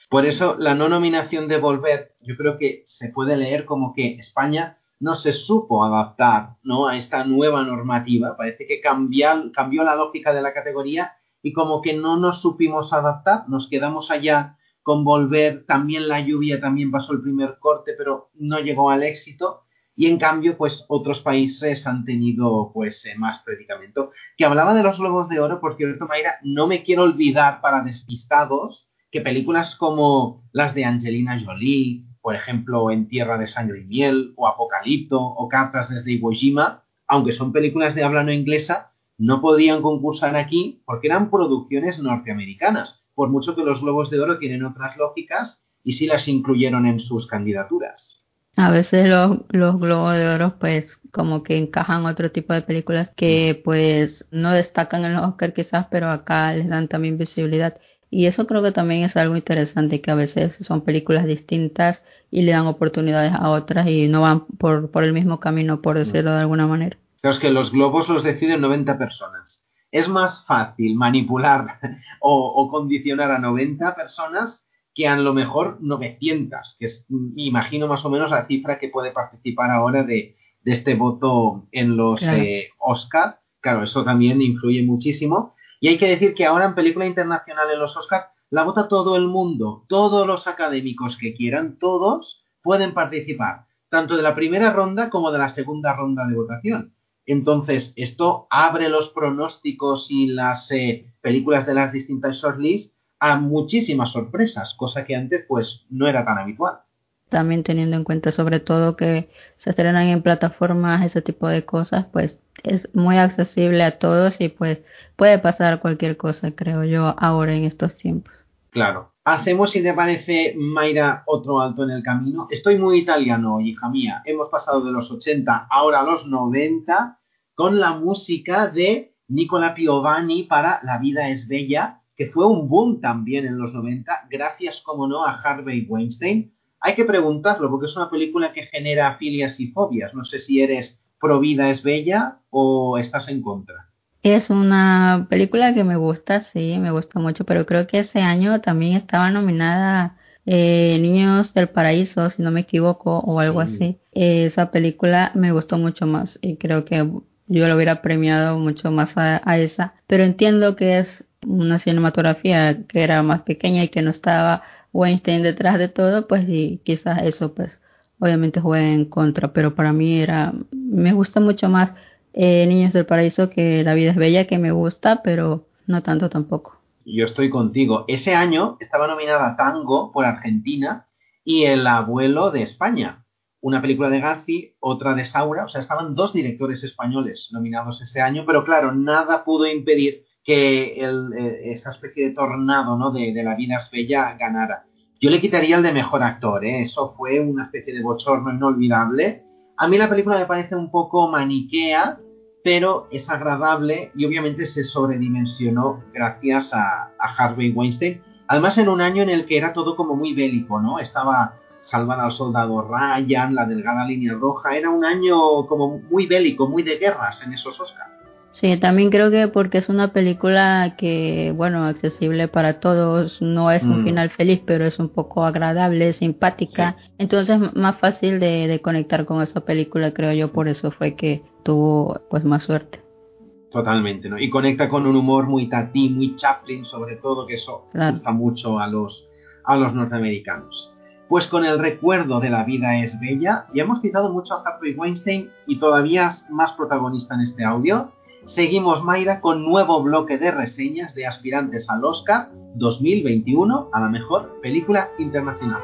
Por eso la no nominación de Volver, yo creo que se puede leer como que España no se supo adaptar ¿no? a esta nueva normativa. Parece que cambió, cambió la lógica de la categoría y como que no nos supimos adaptar, nos quedamos allá con Volver, también la lluvia también pasó el primer corte, pero no llegó al éxito. Y en cambio, pues otros países han tenido pues eh, más predicamento. Que hablaba de los Globos de Oro, por cierto, Mayra, no me quiero olvidar para despistados que películas como las de Angelina Jolie, por ejemplo, En Tierra de Sangre y Miel, o Apocalipto, o Cartas desde Iwo Jima, aunque son películas de habla no inglesa, no podían concursar aquí porque eran producciones norteamericanas, por mucho que los Globos de Oro tienen otras lógicas y sí las incluyeron en sus candidaturas. A veces los, los Globos de Oro pues como que encajan otro tipo de películas que pues no destacan en los Oscar quizás, pero acá les dan también visibilidad. Y eso creo que también es algo interesante, que a veces son películas distintas y le dan oportunidades a otras y no van por, por el mismo camino, por decirlo de alguna manera. Claro, es que los globos los deciden 90 personas. Es más fácil manipular o, o condicionar a 90 personas que a lo mejor 900, que es, imagino más o menos la cifra que puede participar ahora de, de este voto en los Claro. eh, Oscar. Claro, eso también influye muchísimo. Y hay que decir que ahora en película internacional en los Oscar la vota todo el mundo, todos los académicos que quieran, todos pueden participar, tanto de la primera ronda como de la segunda ronda de votación. Entonces, esto abre los pronósticos y las eh, películas de las distintas shortlists a muchísimas sorpresas, cosa que antes pues no era tan habitual. También teniendo en cuenta sobre todo que se estrenan en plataformas, ese tipo de cosas, pues es muy accesible a todos y pues puede pasar cualquier cosa, creo yo, ahora en estos tiempos. Claro. Hacemos, si te parece, Mayra, otro alto en el camino. Estoy muy italiano, hija mía. Hemos pasado de los 80 ahora a los 90 con la música de Nicola Piovani para La vida es bella, que fue un boom también en los 90, gracias, como no, a Harvey Weinstein. Hay que preguntarlo, porque es una película que genera filias y fobias. No sé si eres pro vida es bella o estás en contra. Es una película que me gusta, sí, me gusta mucho, pero creo que ese año también estaba nominada eh, Niños del Paraíso, si no me equivoco, o algo Sí. así. Eh, esa película me gustó mucho más y creo que yo lo hubiera premiado mucho más a, esa, pero entiendo que es una cinematografía que era más pequeña y que no estaba Weinstein detrás de todo, pues y quizás eso pues obviamente juega en contra, pero para mí era, me gusta mucho más eh, Niños del Paraíso que La vida es bella, que me gusta, pero no tanto tampoco. Yo estoy contigo. Ese año estaba nominada Tango por Argentina y El abuelo de España. Una película de Garci, otra de Saura. O sea, estaban dos directores españoles nominados ese año, pero claro, nada pudo impedir que eh, esa especie de tornado ¿no? de, de La vida es bella ganara. Yo le quitaría el de mejor actor, ¿eh? eso fue una especie de bochorno inolvidable. A mí la película me parece un poco maniquea, pero es agradable y obviamente se sobredimensionó gracias a, a, Harvey Weinstein. Además, en un año en el que era todo como muy bélico, ¿no? Estaba Salvar al Soldado Ryan, La Delgada Línea Roja. Era un año como muy bélico, muy de guerras en esos Oscars. Sí, también creo que porque es una película que, bueno, accesible para todos, no es un Mm. final feliz, pero es un poco agradable, simpática, entonces más fácil de, de conectar con esa película, creo yo, por eso fue que tuvo pues más suerte. Totalmente, ¿no? Y conecta con un humor muy tatí, muy Chaplin, sobre todo, que eso Claro. gusta mucho a los, a los norteamericanos. Pues con el recuerdo de la vida es bella, ya hemos citado mucho a Harvey Weinstein y todavía más protagonista en este audio. Seguimos, Mayra, con nuevo bloque de reseñas de aspirantes al Oscar 2021 a la mejor película internacional.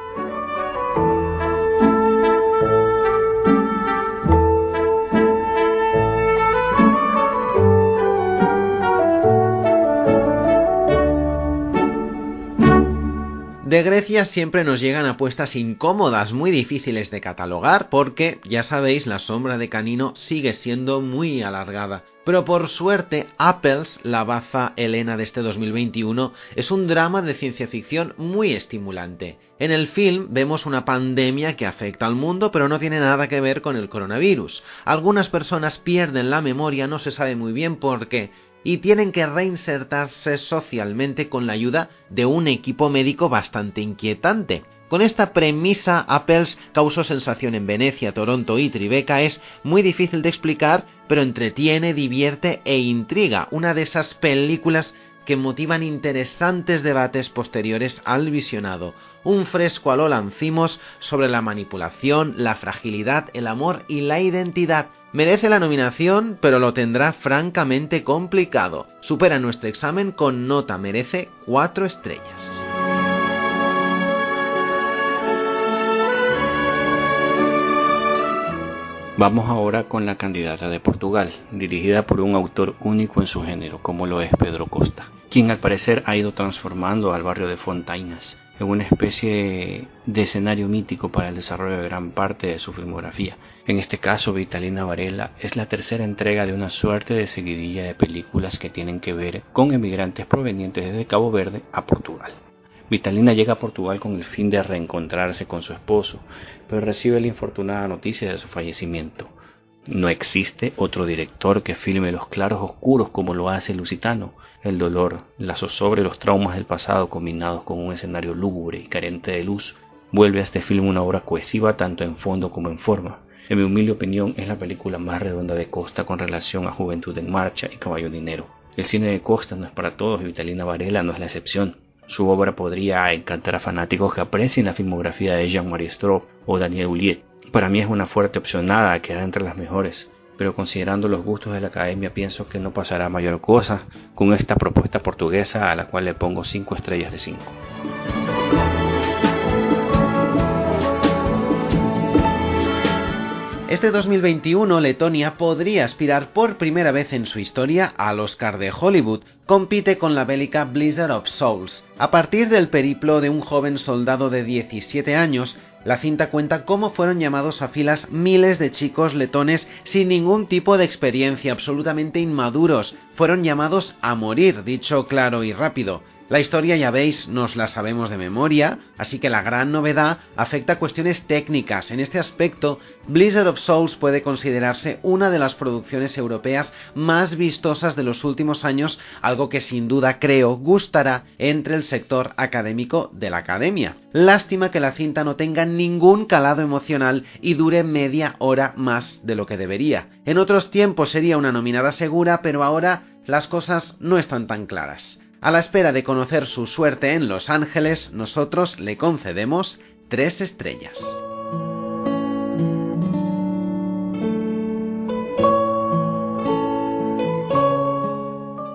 De Grecia siempre nos llegan apuestas incómodas, muy difíciles de catalogar, porque, ya sabéis, la sombra de Canino sigue siendo muy alargada. Pero por suerte, Apples, la baza Elena de este 2021, es un drama de ciencia ficción muy estimulante. En el film vemos una pandemia que afecta al mundo, pero no tiene nada que ver con el coronavirus. Algunas personas pierden la memoria, no se sabe muy bien por qué, y tienen que reinsertarse socialmente con la ayuda de un equipo médico bastante inquietante. Con esta premisa, Apples causó sensación en Venecia, Toronto y Tribeca. Es muy difícil de explicar, pero entretiene, divierte e intriga. Una de esas películas que motivan interesantes debates posteriores al visionado. Un fresco a lo lancimos sobre la manipulación, la fragilidad, el amor y la identidad. Merece la nominación, pero lo tendrá francamente complicado. Supera nuestro examen con nota merece cuatro estrellas. Vamos ahora con la candidata de Portugal, dirigida por un autor único en su género, como lo es Pedro Costa, quien al parecer ha ido transformando al barrio de Fontainas en una especie de escenario mítico para el desarrollo de gran parte de su filmografía. En este caso, Vitalina Varela es la tercera entrega de una suerte de seguidilla de películas que tienen que ver con emigrantes provenientes desde Cabo Verde a Portugal. Vitalina llega a Portugal con el fin de reencontrarse con su esposo, pero recibe la infortunada noticia de su fallecimiento. No existe otro director que filme los claros oscuros como lo hace Lusitano. El dolor, la zozobra y los traumas del pasado combinados con un escenario lúgubre y carente de luz vuelve a este filme una obra cohesiva tanto en fondo como en forma. En mi humilde opinión es la película más redonda de Costa con relación a Juventud en Marcha y Caballo Dinero. El cine de Costa no es para todos y Vitalina Varela no es la excepción. Su obra podría encantar a fanáticos que aprecien la filmografía de Jean-Marie Straub o Daniel Uliet. Para mí es una fuerte opcionada a quedar entre las mejores, pero considerando los gustos de la academia pienso que no pasará mayor cosa con esta propuesta portuguesa a la cual le pongo 5 estrellas de 5. Este 2021 Letonia podría aspirar por primera vez en su historia al Oscar de Hollywood. Compite con la bélica Blizzard of Souls. A partir del periplo de un joven soldado de 17 años, la cinta cuenta cómo fueron llamados a filas miles de chicos letones sin ningún tipo de experiencia, absolutamente inmaduros. Fueron llamados a morir, dicho claro y rápido. La historia, ya veis, nos la sabemos de memoria, así que la gran novedad afecta a cuestiones técnicas. En este aspecto, Blizzard of Souls puede considerarse una de las producciones europeas más vistosas de los últimos años, algo que sin duda creo gustará entre el sector académico de la academia. Lástima que la cinta no tenga ningún calado emocional y dure media hora más de lo que debería. En otros tiempos sería una nominada segura, pero ahora las cosas no están tan claras. A la espera de conocer su suerte en Los Ángeles, nosotros le concedemos tres estrellas.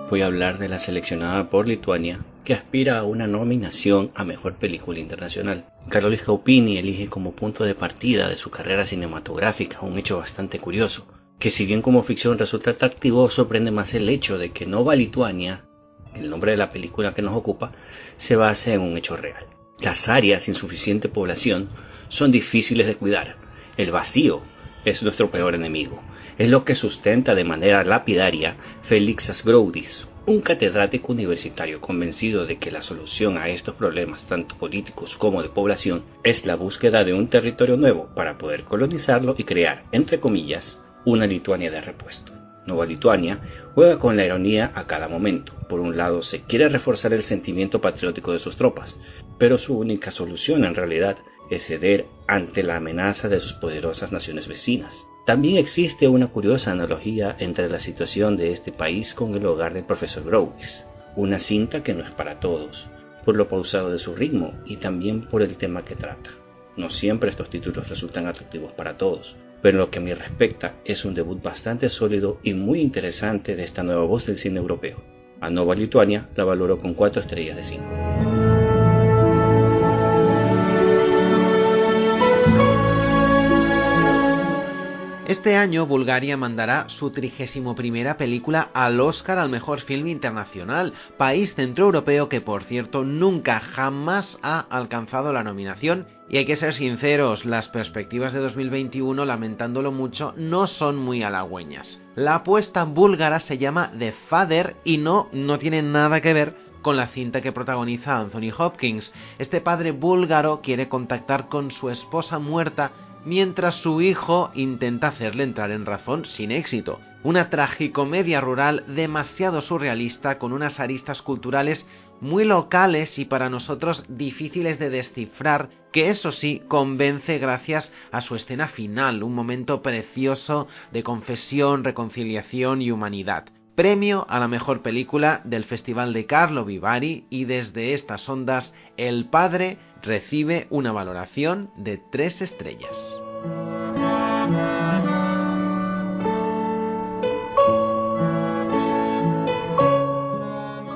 Voy a hablar de la seleccionada por Lituania, que aspira a una nominación a Mejor Película Internacional. Carlos Caupini elige como punto de partida de su carrera cinematográfica un hecho bastante curioso, que si bien como ficción resulta atractivo, sorprende más el hecho de que Nova Lituania el nombre de la película que nos ocupa, se basa en un hecho real. Las áreas sin suficiente población son difíciles de cuidar. El vacío es nuestro peor enemigo. Es lo que sustenta de manera lapidaria Félix Asgroudis, un catedrático universitario convencido de que la solución a estos problemas, tanto políticos como de población, es la búsqueda de un territorio nuevo para poder colonizarlo y crear, entre comillas, una Lituania de repuesto. Nueva Lituania juega con la ironía a cada momento. Por un lado, se quiere reforzar el sentimiento patriótico de sus tropas, pero su única solución en realidad es ceder ante la amenaza de sus poderosas naciones vecinas. También existe una curiosa analogía entre la situación de este país con el hogar del profesor Groves, una cinta que no es para todos, por lo pausado de su ritmo y también por el tema que trata. No siempre estos títulos resultan atractivos para todos, pero lo que a respecta es un debut bastante sólido y muy interesante de esta nueva voz del cine europeo. A Nova Lituania la valoro con 4 estrellas de 5. Este año Bulgaria mandará su trigésimo primera película al Oscar al mejor film internacional, país centroeuropeo que por cierto nunca jamás ha alcanzado la nominación y hay que ser sinceros, las perspectivas de 2021, lamentándolo mucho, no son muy halagüeñas. La apuesta búlgara se llama The Father y no, no tiene nada que ver con la cinta que protagoniza Anthony Hopkins. Este padre búlgaro quiere contactar con su esposa muerta mientras su hijo intenta hacerle entrar en razón sin éxito. Una tragicomedia rural demasiado surrealista con unas aristas culturales muy locales y para nosotros difíciles de descifrar, que eso sí convence gracias a su escena final, un momento precioso de confesión, reconciliación y humanidad. Premio a la mejor película del Festival de Carlo Vivari y desde estas ondas El Padre recibe una valoración de tres estrellas.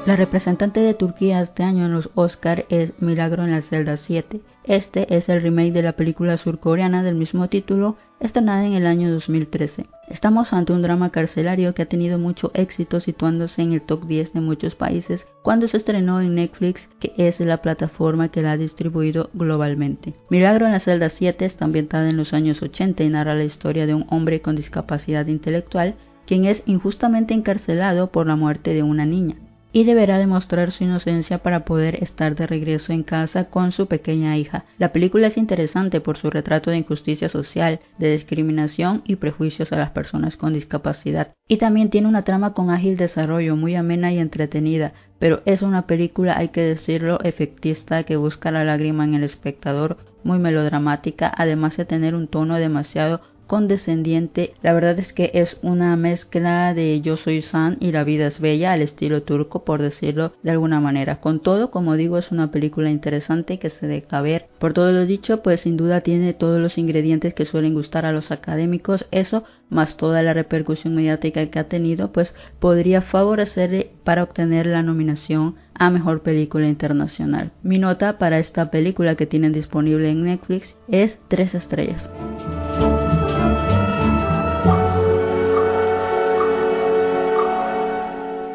La representante de Turquía este año en los Oscar es Milagro en la celda 7. Este es el remake de la película surcoreana del mismo título, estrenada en el año 2013. Estamos ante un drama carcelario que ha tenido mucho éxito situándose en el top 10 de muchos países cuando se estrenó en Netflix, que es la plataforma que la ha distribuido globalmente. Milagro en la celda 7 está ambientada en los años 80 y narra la historia de un hombre con discapacidad intelectual quien es injustamente encarcelado por la muerte de una niña y deberá demostrar su inocencia para poder estar de regreso en casa con su pequeña hija. La película es interesante por su retrato de injusticia social, de discriminación y prejuicios a las personas con discapacidad. Y también tiene una trama con ágil desarrollo, muy amena y entretenida, pero es una película, hay que decirlo, efectista que busca la lágrima en el espectador, muy melodramática, además de tener un tono demasiado condescendiente. La verdad es que es una mezcla de Yo soy San y La vida es bella al estilo turco, por decirlo de alguna manera. Con todo, como digo, es una película interesante que se deja ver. Por todo lo dicho, pues sin duda tiene todos los ingredientes que suelen gustar a los académicos. Eso, más toda la repercusión mediática que ha tenido, pues podría favorecerle para obtener la nominación a Mejor Película Internacional. Mi nota para esta película que tienen disponible en Netflix es 3 estrellas.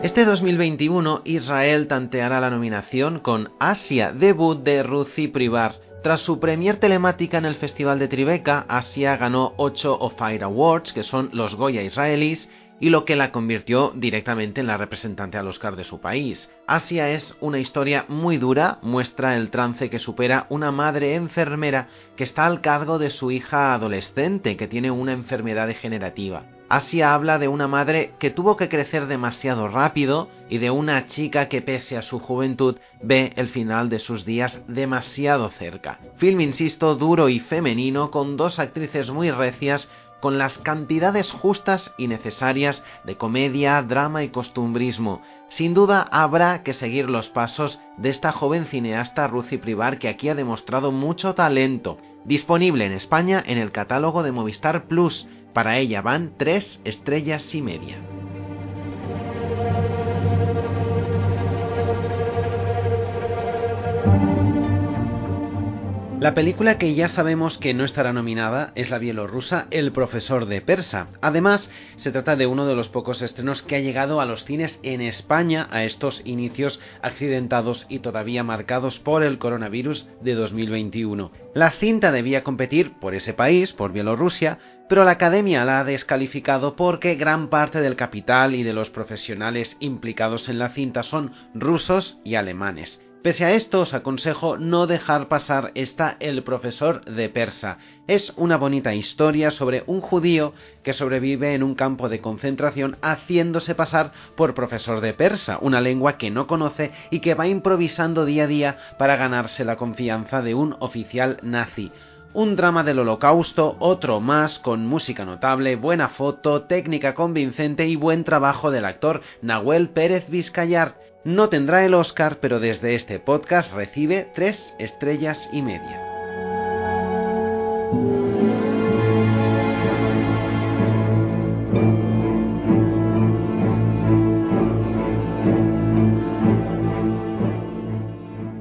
Este 2021 Israel tanteará la nominación con Asia, debut de Ruthie Privar. Tras su premier telemática en el Festival de Tribeca, Asia ganó 8 Fire Awards, que son los Goya israelíes, y lo que la convirtió directamente en la representante al Oscar de su país. Asia es una historia muy dura, muestra el trance que supera una madre enfermera que está al cargo de su hija adolescente que tiene una enfermedad degenerativa. Asia habla de una madre que tuvo que crecer demasiado rápido y de una chica que pese a su juventud ve el final de sus días demasiado cerca. Film, insisto, duro y femenino con dos actrices muy recias con las cantidades justas y necesarias de comedia, drama y costumbrismo. Sin duda habrá que seguir los pasos de esta joven cineasta Ruthie Privar que aquí ha demostrado mucho talento. Disponible en España en el catálogo de Movistar Plus. Para ella van tres estrellas y media. La película que ya sabemos que no estará nominada es la bielorrusa El profesor de persa. Además, se trata de uno de los pocos estrenos que ha llegado a los cines en España a estos inicios accidentados y todavía marcados por el coronavirus de 2021. La cinta debía competir por ese país, por Bielorrusia, pero la academia la ha descalificado porque gran parte del capital y de los profesionales implicados en la cinta son rusos y alemanes. Pese a esto, os aconsejo no dejar pasar esta El profesor de persa. Es una bonita historia sobre un judío que sobrevive en un campo de concentración haciéndose pasar por profesor de persa, una lengua que no conoce y que va improvisando día a día para ganarse la confianza de un oficial nazi. Un drama del holocausto, otro más, con música notable, buena foto, técnica convincente y buen trabajo del actor Nahuel Pérez Vizcayar. No tendrá el Oscar, pero desde este podcast recibe tres estrellas y media.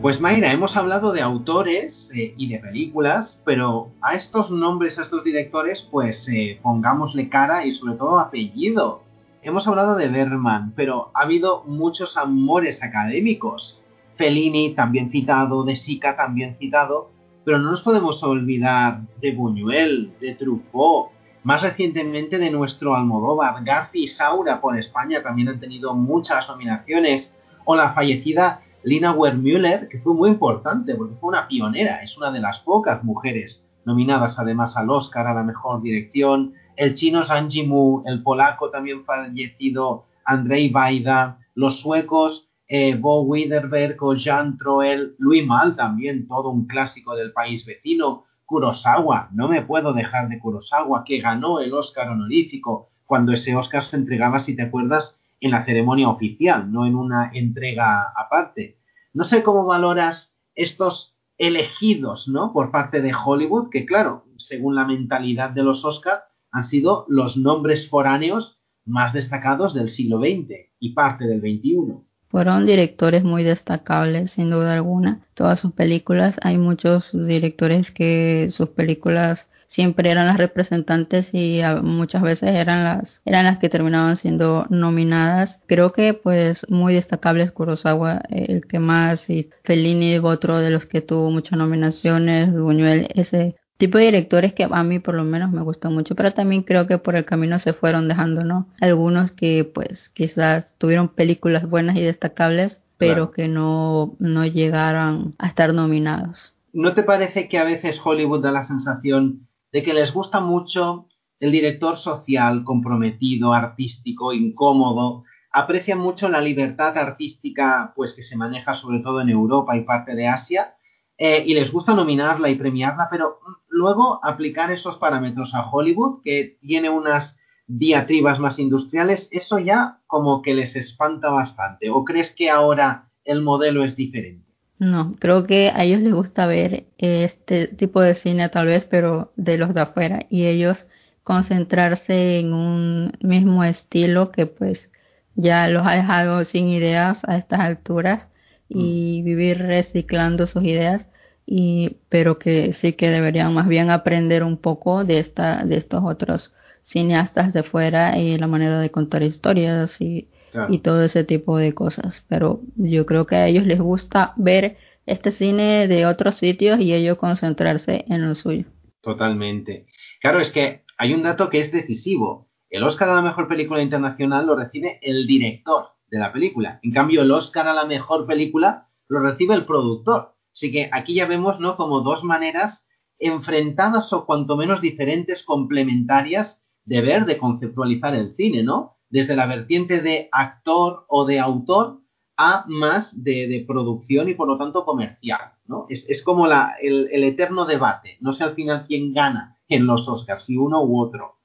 Pues Mayra, hemos hablado de autores eh, y de películas, pero a estos nombres, a estos directores, pues eh, pongámosle cara y sobre todo apellido. Hemos hablado de Berman, pero ha habido muchos amores académicos. Fellini también citado, De Sica también citado, pero no nos podemos olvidar de Buñuel, de Truffaut, más recientemente de nuestro Almodóvar, García y Saura por España también han tenido muchas nominaciones, o la fallecida Lina Wermüller, que fue muy importante porque fue una pionera, es una de las pocas mujeres nominadas además al Oscar a la mejor dirección, el chino Zhang Yimou, el polaco también fallecido Andrei Vaida, los suecos eh, Bo Widerberg Jean Troel, Louis Mal también, todo un clásico del país vecino, Kurosawa, no me puedo dejar de Kurosawa, que ganó el Oscar honorífico cuando ese Oscar se entregaba, si te acuerdas, en la ceremonia oficial, no en una entrega aparte. No sé cómo valoras estos elegidos, ¿no? Por parte de Hollywood, que claro, según la mentalidad de los Oscars, han sido los nombres foráneos más destacados del siglo XX y parte del XXI. Fueron directores muy destacables, sin duda alguna. Todas sus películas, hay muchos directores que sus películas siempre eran las representantes y muchas veces eran las eran las que terminaban siendo nominadas. Creo que pues muy destacables Kurosawa, el que más y Fellini otro de los que tuvo muchas nominaciones, Buñuel, ese tipo de directores que a mí por lo menos me gustan mucho, pero también creo que por el camino se fueron dejando, ¿no? Algunos que pues quizás tuvieron películas buenas y destacables, pero que no, no llegaron a estar nominados. ¿No te parece que a veces Hollywood da la sensación de que les gusta mucho el director social, comprometido, artístico, incómodo, aprecia mucho la libertad artística pues que se maneja sobre todo en Europa y parte de Asia eh, y les gusta nominarla y premiarla, pero luego aplicar esos parámetros a Hollywood, que tiene unas diatribas más industriales, eso ya como que les espanta bastante. ¿O crees que ahora el modelo es diferente? No, creo que a ellos les gusta ver este tipo de cine tal vez, pero de los de afuera y ellos concentrarse en un mismo estilo que pues ya los ha dejado sin ideas a estas alturas y mm. vivir reciclando sus ideas y pero que sí que deberían más bien aprender un poco de esta de estos otros cineastas de fuera y la manera de contar historias y y todo ese tipo de cosas. Pero yo creo que a ellos les gusta ver este cine de otros sitios y ellos concentrarse en lo suyo. Totalmente. Claro, es que hay un dato que es decisivo. El Oscar a la mejor película internacional lo recibe el director de la película. En cambio, el Oscar a la mejor película lo recibe el productor. Así que aquí ya vemos, ¿no? Como dos maneras enfrentadas o cuanto menos diferentes, complementarias de ver, de conceptualizar el cine, ¿no? Desde la vertiente de actor o de autor a más de, producción y por lo tanto comercial. ¿no? Es, como la, el, eterno debate. No sé al final quién gana en los Oscars, si uno u otro.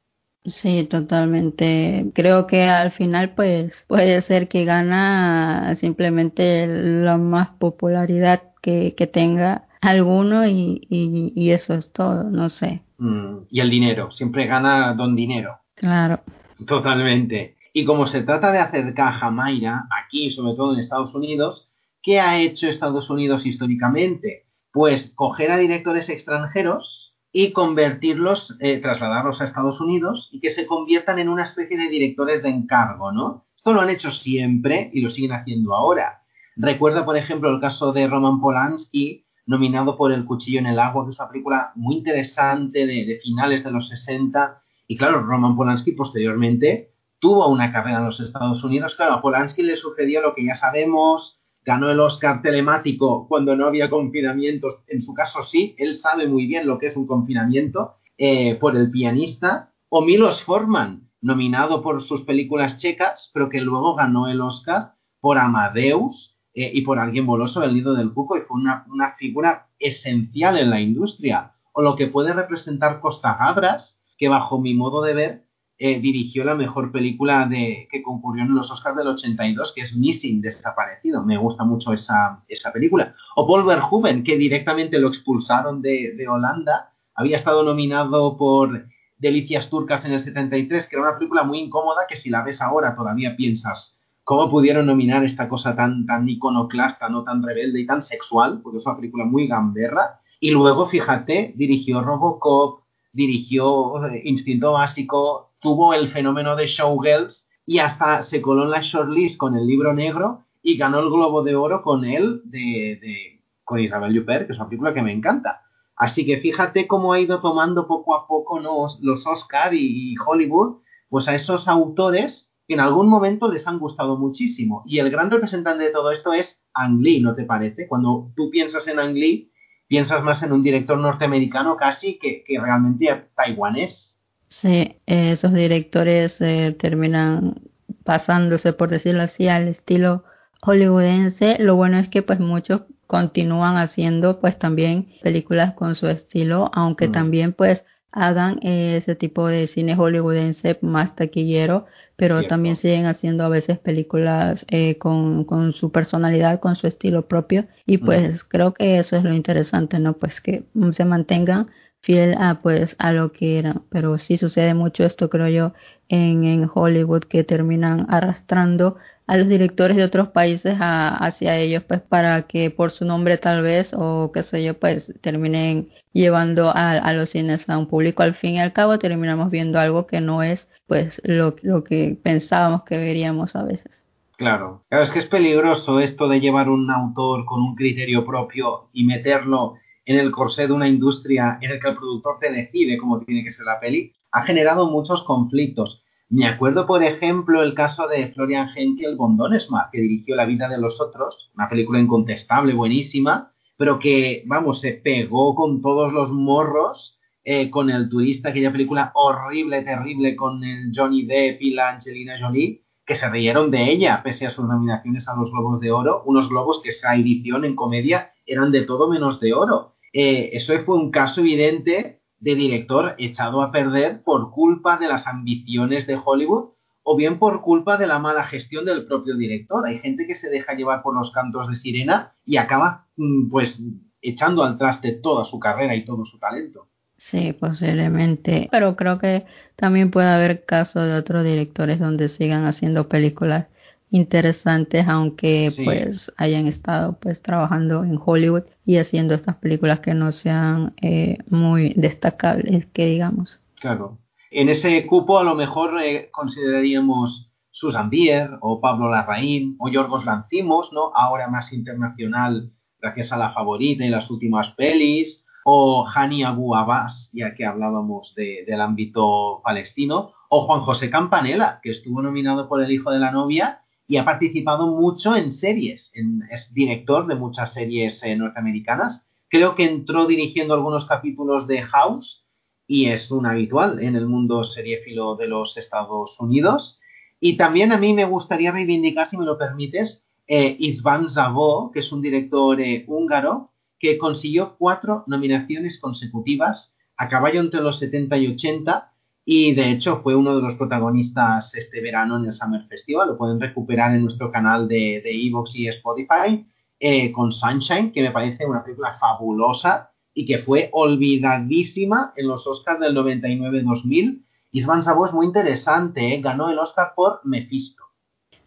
Sí, totalmente. Creo que al final pues puede ser que gana simplemente la más popularidad que, que tenga alguno y, y, eso es todo, no sé. Mm, y el dinero, siempre gana don dinero. Claro. Totalmente. Y como se trata de hacer caja Mayra, aquí, sobre todo en Estados Unidos, ¿qué ha hecho Estados Unidos históricamente? Pues coger a directores extranjeros y convertirlos, eh, trasladarlos a Estados Unidos y que se conviertan en una especie de directores de encargo, ¿no? Esto lo han hecho siempre y lo siguen haciendo ahora. Recuerda, por ejemplo, el caso de Roman Polanski, nominado por El Cuchillo en el Agua, que es una película muy interesante de, de finales de los 60 y claro, Roman Polanski posteriormente tuvo una carrera en los Estados Unidos. Claro, a Polanski le sucedió lo que ya sabemos, ganó el Oscar telemático cuando no había confinamientos. En su caso sí, él sabe muy bien lo que es un confinamiento eh, por el pianista. O Milos Forman, nominado por sus películas checas, pero que luego ganó el Oscar por Amadeus eh, y por Alguien Boloso del Nido del Cuco y fue una, una figura esencial en la industria. O lo que puede representar Costa Gabras, que bajo mi modo de ver eh, dirigió la mejor película de, que concurrió en los Oscars del 82, que es Missing, Desaparecido. Me gusta mucho esa, esa película. O Paul Verhoeven, que directamente lo expulsaron de, de Holanda. Había estado nominado por Delicias Turcas en el 73, que era una película muy incómoda que si la ves ahora todavía piensas, cómo pudieron nominar esta cosa tan, tan iconoclasta, no tan rebelde y tan sexual, porque es una película muy gamberra. Y luego, fíjate, dirigió Robocop, dirigió eh, Instinto Básico, tuvo el fenómeno de Showgirls y hasta se coló en la shortlist con el libro negro y ganó el Globo de Oro con él de, de con Isabel Huppert, que es una película que me encanta. Así que fíjate cómo ha ido tomando poco a poco los Oscar y Hollywood, pues a esos autores que en algún momento les han gustado muchísimo. Y el gran representante de todo esto es Ang Lee, ¿no te parece? Cuando tú piensas en Ang Lee, piensas más en un director norteamericano casi que, que realmente taiwanés. Sí, esos directores eh, terminan pasándose, por decirlo así, al estilo hollywoodense. Lo bueno es que pues muchos continúan haciendo pues también películas con su estilo, aunque mm. también pues hagan ese tipo de cine hollywoodense más taquillero, pero también siguen haciendo a veces películas eh, con, con, su personalidad, con su estilo propio y pues creo que eso es lo interesante, ¿no? Pues que se mantengan fiel a pues a lo que eran, pero sí sucede mucho esto creo yo en, en Hollywood que terminan arrastrando a los directores de otros países hacia ellos pues para que por su nombre tal vez o qué sé yo pues terminen llevando a, a, los cines a un público. Al fin y al cabo terminamos viendo algo que no es pues lo, lo que pensábamos que veríamos a veces. Claro, claro, es que es peligroso esto de llevar un autor con un criterio propio y meterlo en el corsé de una industria en el que el productor te decide cómo tiene que ser la peli, ha generado muchos conflictos. Me acuerdo, por ejemplo, el caso de Florian Henkel Bondonesma, que dirigió La vida de los otros, una película incontestable, buenísima, pero que, vamos, se pegó con todos los morros eh, con el turista, aquella película horrible, terrible, con el Johnny Depp y la Angelina Jolie, que se rieron de ella, pese a sus nominaciones a los Globos de Oro, unos globos que esa edición en comedia eran de todo menos de oro. Eh, eso fue un caso evidente de director echado a perder por culpa de las ambiciones de Hollywood o bien por culpa de la mala gestión del propio director. Hay gente que se deja llevar por los cantos de sirena y acaba mm, pues echando al traste toda su carrera y todo su talento. Sí, posiblemente, pero creo que también puede haber casos de otros directores donde sigan haciendo películas interesantes aunque pues hayan estado pues trabajando en Hollywood y haciendo estas películas que no sean eh, muy destacables que digamos. Claro. En ese cupo a lo mejor eh, consideraríamos Susan Bier o Pablo Larraín o Yorgos Lancimos no ahora más internacional gracias a la favorita y las últimas pelis. O Hani Abu Abbas ya que hablábamos del ámbito palestino. O Juan José Campanella que estuvo nominado por El hijo de la novia y ha participado mucho en series. es director de muchas series eh, norteamericanas. Creo que entró dirigiendo algunos capítulos de House y es un habitual en el mundo seriéfilo de los Estados Unidos. Y también a mí me gustaría reivindicar, si me lo permites, eh, Isvan Zabo, que es un director eh, húngaro que consiguió cuatro nominaciones consecutivas a caballo entre los 70 y 80 y de hecho fue uno de los protagonistas este verano en el Summer Festival. Lo pueden recuperar en nuestro canal de Evox y Spotify eh, con Sunshine, que me parece una película fabulosa y que fue olvidadísima en los Oscars del 99-2000. Isvan Sabo es muy interesante, ¿eh? ganó el Oscar por Mephisto.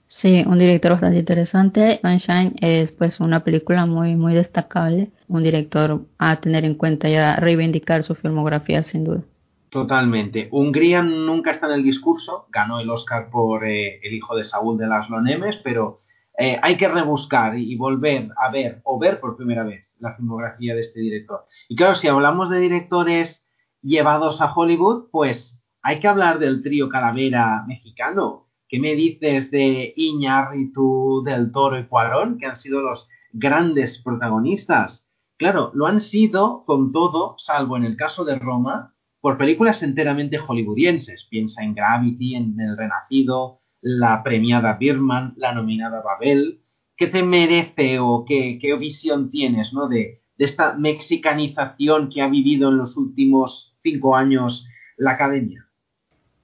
Sí, un director bastante interesante. Sunshine es pues una película muy muy destacable, un director a tener en cuenta y a reivindicar su filmografía sin duda. Totalmente. Hungría nunca está en el discurso, ganó el Oscar por eh, El hijo de Saúl de las Lonemes, pero eh, hay que rebuscar y, volver a ver o ver por primera vez la filmografía de este director. Y claro, si hablamos de directores llevados a Hollywood, pues hay que hablar del trío Calavera mexicano. ¿Qué me dices de Iñárritu, Del Toro y Cuarón, que han sido los grandes protagonistas? Claro, lo han sido con todo, salvo en el caso de Roma, por películas enteramente hollywoodienses. Piensa en Gravity, en El Renacido, la premiada Birman, la nominada Babel. ¿Qué te merece o qué, visión tienes ¿no? de, de esta mexicanización que ha vivido en los últimos cinco años la academia?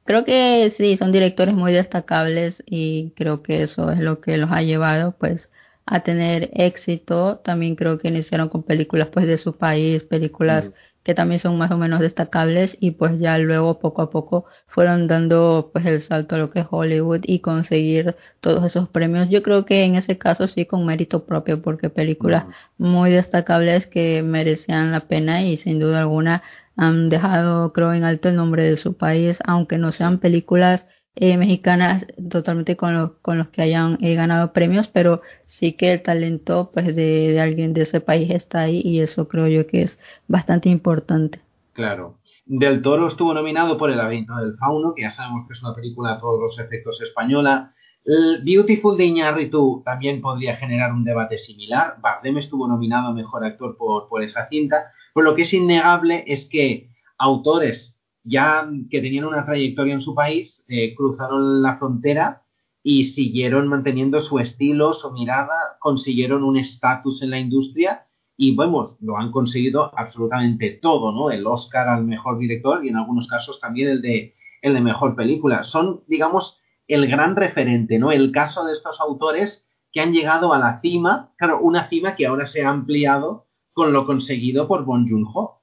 Creo que sí, son directores muy destacables y creo que eso es lo que los ha llevado pues a tener éxito. También creo que iniciaron con películas pues de su país, películas que también son más o menos destacables y pues ya luego poco a poco fueron dando pues el salto a lo que es Hollywood y conseguir todos esos premios. Yo creo que en ese caso sí con mérito propio porque películas muy destacables que merecían la pena y sin duda alguna han dejado creo en alto el nombre de su país aunque no sean películas eh, mexicanas totalmente con, los que hayan eh, ganado premios, pero sí que el talento pues de, alguien de ese país está ahí y eso creo yo que es bastante importante. Claro. Del Toro estuvo nominado por El laberinto del fauno, que ya sabemos que es una película a todos los efectos española. Beautiful de Iñárritu también podría generar un debate similar. Bardem estuvo nominado a Mejor Actor por, por esa cinta. Pero lo que es innegable es que autores ya que tenían una trayectoria en su país, eh, cruzaron la frontera y siguieron manteniendo su estilo, su mirada, consiguieron un estatus en la industria y, vemos, lo han conseguido absolutamente todo, ¿no? El Oscar al mejor director y en algunos casos también el de, el de mejor película. Son, digamos, el gran referente, ¿no? El caso de estos autores que han llegado a la cima, claro, una cima que ahora se ha ampliado con lo conseguido por Bon Joon-ho.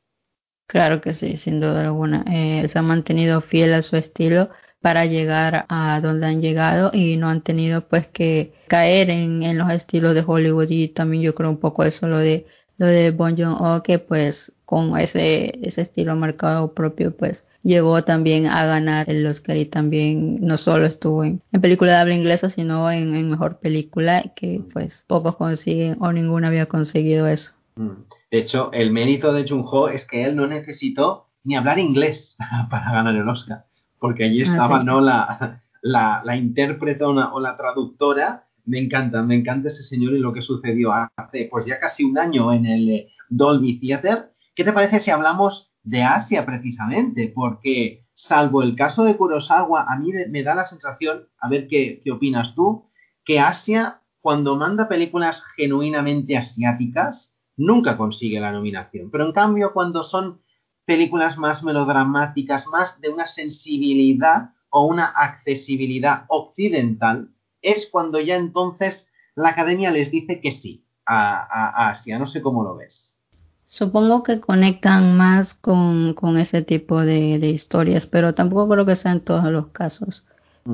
Claro que sí, sin duda alguna. Eh, se ha mantenido fiel a su estilo para llegar a donde han llegado y no han tenido pues que caer en, en los estilos de Hollywood y también yo creo un poco eso lo de lo de Bon Joon-ho que pues con ese ese estilo marcado propio pues llegó también a ganar el Oscar y también no solo estuvo en, en película de habla inglesa sino en, en mejor película que pues pocos consiguen o ninguno había conseguido eso. Mm. De hecho, el mérito de Jung-ho es que él no necesitó ni hablar inglés para ganar el Oscar, porque allí ah, estaba no la, la, la intérprete o la traductora. Me encanta, me encanta ese señor y lo que sucedió hace pues ya casi un año en el eh, Dolby Theater. ¿Qué te parece si hablamos de Asia precisamente? Porque salvo el caso de Kurosawa, a mí me da la sensación, a ver qué, qué opinas tú, que Asia, cuando manda películas genuinamente asiáticas, nunca consigue la nominación. Pero en cambio, cuando son películas más melodramáticas, más de una sensibilidad o una accesibilidad occidental, es cuando ya entonces la academia les dice que sí a, Asia. No sé cómo lo ves. Supongo que conectan más con, ese tipo de, de, historias, pero tampoco creo que sea en todos los casos.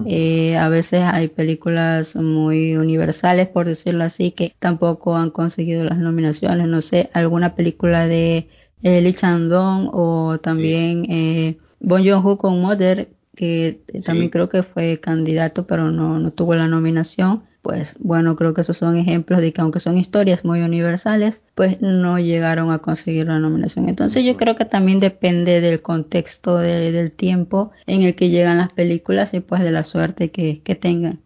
Eh, a veces hay películas muy universales, por decirlo así, que tampoco han conseguido las nominaciones. No sé, alguna película de eh, Lee Chang-dong o también eh, Bon Joon-ho con Mother, que también creo que fue candidato, pero no, no tuvo la nominación pues bueno, creo que esos son ejemplos de que aunque son historias muy universales, pues no llegaron a conseguir la nominación. Entonces yo creo que también depende del contexto del tiempo en el que llegan las películas y pues de la suerte que, tengan.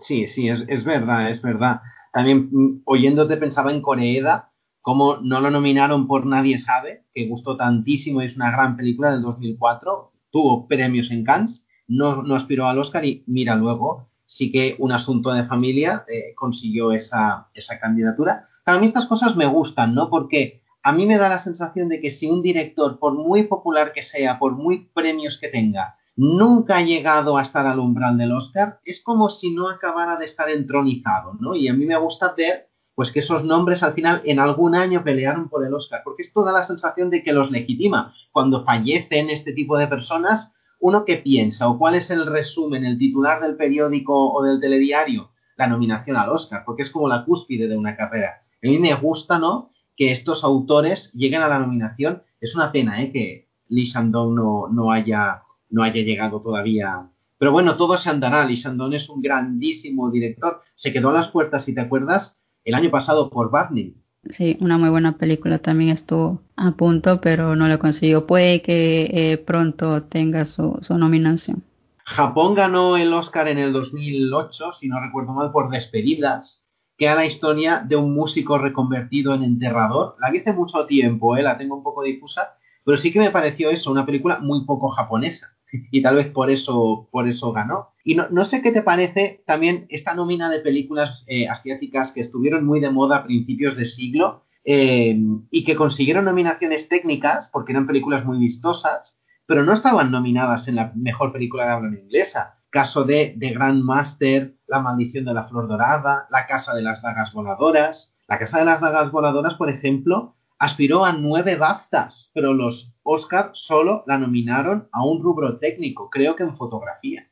Sí, sí, es, es verdad, es verdad. También mm, oyéndote pensaba en Coreeda, como no lo nominaron por Nadie sabe, que gustó tantísimo, es una gran película del 2004, tuvo premios en Cannes, no, no aspiró al Oscar y mira luego sí que un asunto de familia eh, consiguió esa, esa candidatura. a mí estas cosas me gustan, ¿no? Porque a mí me da la sensación de que si un director, por muy popular que sea, por muy premios que tenga, nunca ha llegado a estar al umbral del Oscar, es como si no acabara de estar entronizado, ¿no? Y a mí me gusta ver pues que esos nombres al final en algún año pelearon por el Oscar, porque esto da la sensación de que los legitima. Cuando fallecen este tipo de personas, uno que piensa o cuál es el resumen, el titular del periódico o del telediario, la nominación al Oscar, porque es como la cúspide de una carrera. A mí me gusta, ¿no? Que estos autores lleguen a la nominación. Es una pena, ¿eh? Que Lee Shandong no, no, haya, no haya llegado todavía. Pero bueno, todo se andará. Lee Shandong es un grandísimo director. Se quedó a las puertas, si te acuerdas, el año pasado por Barney. Sí, una muy buena película también estuvo a punto, pero no lo consiguió. Puede que eh, pronto tenga su, nominación. Japón ganó el Oscar en el 2008, si no recuerdo mal, por Despedidas, que era la historia de un músico reconvertido en enterrador. La vi hace mucho tiempo, eh, la tengo un poco difusa, pero sí que me pareció eso, una película muy poco japonesa y tal vez por eso, por eso ganó. Y no, no sé qué te parece también esta nómina de películas eh, asiáticas que estuvieron muy de moda a principios de siglo eh, y que consiguieron nominaciones técnicas porque eran películas muy vistosas, pero no estaban nominadas en la mejor película de habla inglesa. Caso de The Grandmaster, La maldición de la flor dorada, La casa de las dagas voladoras. La casa de las dagas voladoras, por ejemplo, aspiró a nueve BAFTAs, pero los Oscar solo la nominaron a un rubro técnico, creo que en fotografía.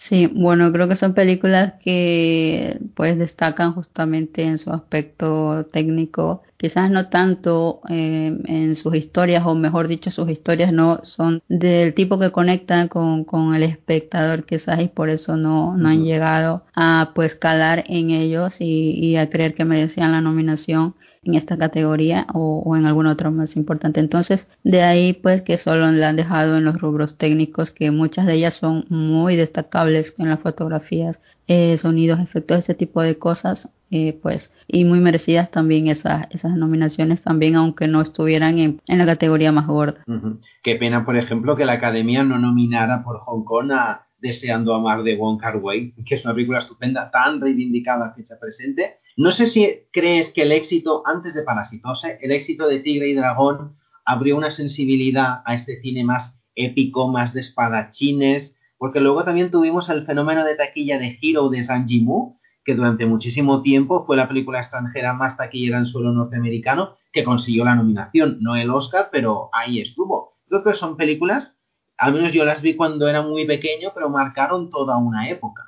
Sí, bueno, creo que son películas que pues destacan justamente en su aspecto técnico, quizás no tanto eh, en sus historias, o mejor dicho, sus historias no son del tipo que conectan con, con el espectador quizás y por eso no, no han llegado a pues calar en ellos y, y a creer que merecían la nominación en esta categoría o, en alguna otra más importante. Entonces, de ahí pues que solo la han dejado en los rubros técnicos, que muchas de ellas son muy destacables en las fotografías, eh, sonidos, efectos, ese tipo de cosas, eh, pues, y muy merecidas también esas, esas nominaciones también, aunque no estuvieran en, en la categoría más gorda. Qué pena, por ejemplo, que la Academia no nominara por Hong Kong a Deseando Amar de Wong Kar Wai, que es una película estupenda, tan reivindicada fecha presente, no sé si crees que el éxito, antes de Parasitose, el éxito de Tigre y Dragón abrió una sensibilidad a este cine más épico, más de espadachines, porque luego también tuvimos el fenómeno de taquilla de Hero de Zhang Yimou, que durante muchísimo tiempo fue la película extranjera más taquillera en suelo norteamericano, que consiguió la nominación, no el Oscar, pero ahí estuvo. Creo que son películas, al menos yo las vi cuando era muy pequeño, pero marcaron toda una época.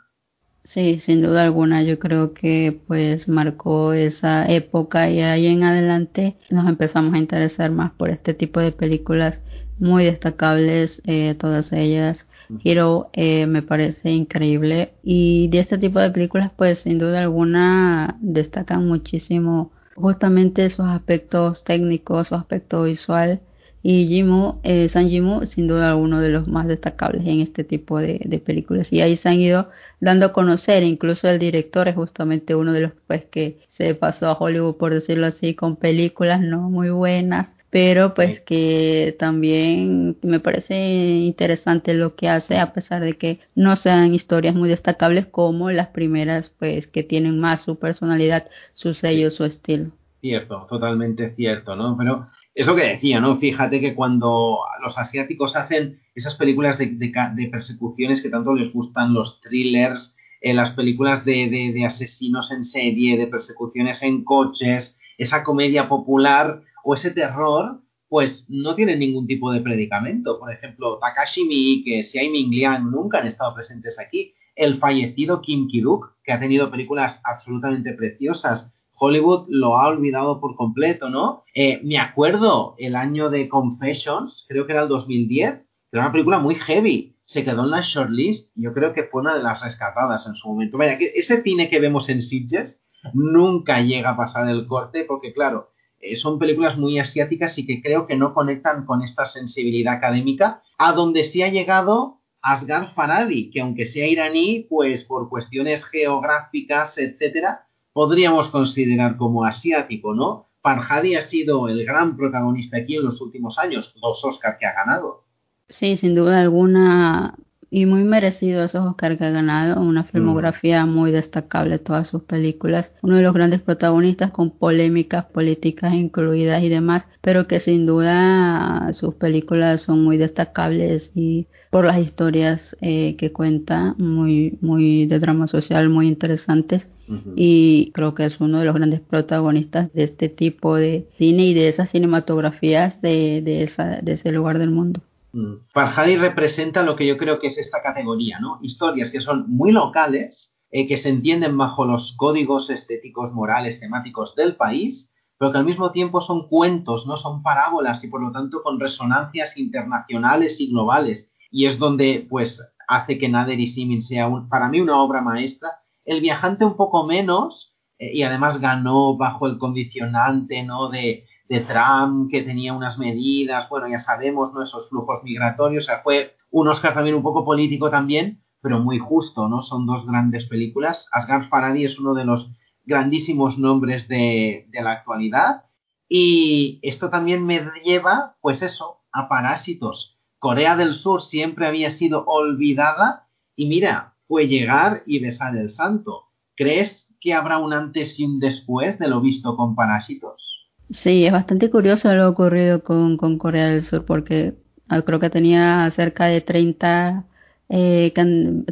Sí, sin duda alguna, yo creo que pues marcó esa época y ahí en adelante nos empezamos a interesar más por este tipo de películas muy destacables, eh, todas ellas. Hero eh, me parece increíble y de este tipo de películas pues sin duda alguna destacan muchísimo justamente sus aspectos técnicos, su aspecto visual y Jimu, eh, San Jimu, sin duda uno de los más destacables en este tipo de, películas. Y ahí se han ido dando a conocer, incluso el director es justamente uno de los pues que se pasó a Hollywood, por decirlo así, con películas no muy buenas, pero pues que también me parece interesante lo que hace, a pesar de que no sean historias muy destacables como las primeras, pues que tienen más su personalidad, su sello, su estilo. Cierto, totalmente cierto, ¿no? Pero es lo que decía, ¿no? Fíjate que cuando los asiáticos hacen esas películas de, de, persecuciones que tanto les gustan, los thrillers, eh, las películas de, de, asesinos en serie, de persecuciones en coches, esa comedia popular o ese terror, pues no tienen ningún tipo de predicamento. Por ejemplo, Takashi Miike, Xiai Ming Liang nunca han estado presentes aquí. El fallecido Kim Ki-duk, que ha tenido películas absolutamente preciosas Hollywood lo ha olvidado por completo, ¿no? Eh, me acuerdo el año de Confessions, creo que era el 2010, que era una película muy heavy. Se quedó en la shortlist. Yo creo que fue una de las rescatadas en su momento. Vaya, que ese cine que vemos en Sitges nunca llega a pasar el corte, porque claro, eh, son películas muy asiáticas y que creo que no conectan con esta sensibilidad académica, a donde sí ha llegado Asghar Farhadi, que aunque sea iraní, pues por cuestiones geográficas, etcétera, podríamos considerar como asiático, ¿no? Farhadi ha sido el gran protagonista aquí en los últimos años, dos Oscars que ha ganado. Sí, sin duda alguna, y muy merecido esos Oscars que ha ganado, una filmografía mm. muy destacable, todas sus películas, uno de los grandes protagonistas con polémicas políticas incluidas y demás, pero que sin duda sus películas son muy destacables y por las historias eh, que cuenta, muy, muy de drama social, muy interesantes y creo que es uno de los grandes protagonistas de este tipo de cine y de esas cinematografías de, de, esa, de ese lugar del mundo. Mm. Farhadi representa lo que yo creo que es esta categoría, ¿no? Historias que son muy locales, eh, que se entienden bajo los códigos estéticos, morales, temáticos del país, pero que al mismo tiempo son cuentos, no son parábolas y por lo tanto con resonancias internacionales y globales. Y es donde, pues, hace que Nader y Simin sea para mí una obra maestra el viajante un poco menos, eh, y además ganó bajo el condicionante ¿no? de, de Trump, que tenía unas medidas, bueno, ya sabemos, ¿no? Esos flujos migratorios, o sea, fue un Oscar también un poco político también, pero muy justo, ¿no? Son dos grandes películas. Asghar Farhadi es uno de los grandísimos nombres de, de la actualidad. Y esto también me lleva, pues eso, a Parásitos. Corea del Sur siempre había sido olvidada y mira, fue llegar y besar el santo. ¿Crees que habrá un antes y un después de lo visto con Parásitos? Sí, es bastante curioso lo ocurrido con, Corea del Sur porque ah, creo que tenía cerca de 30 eh,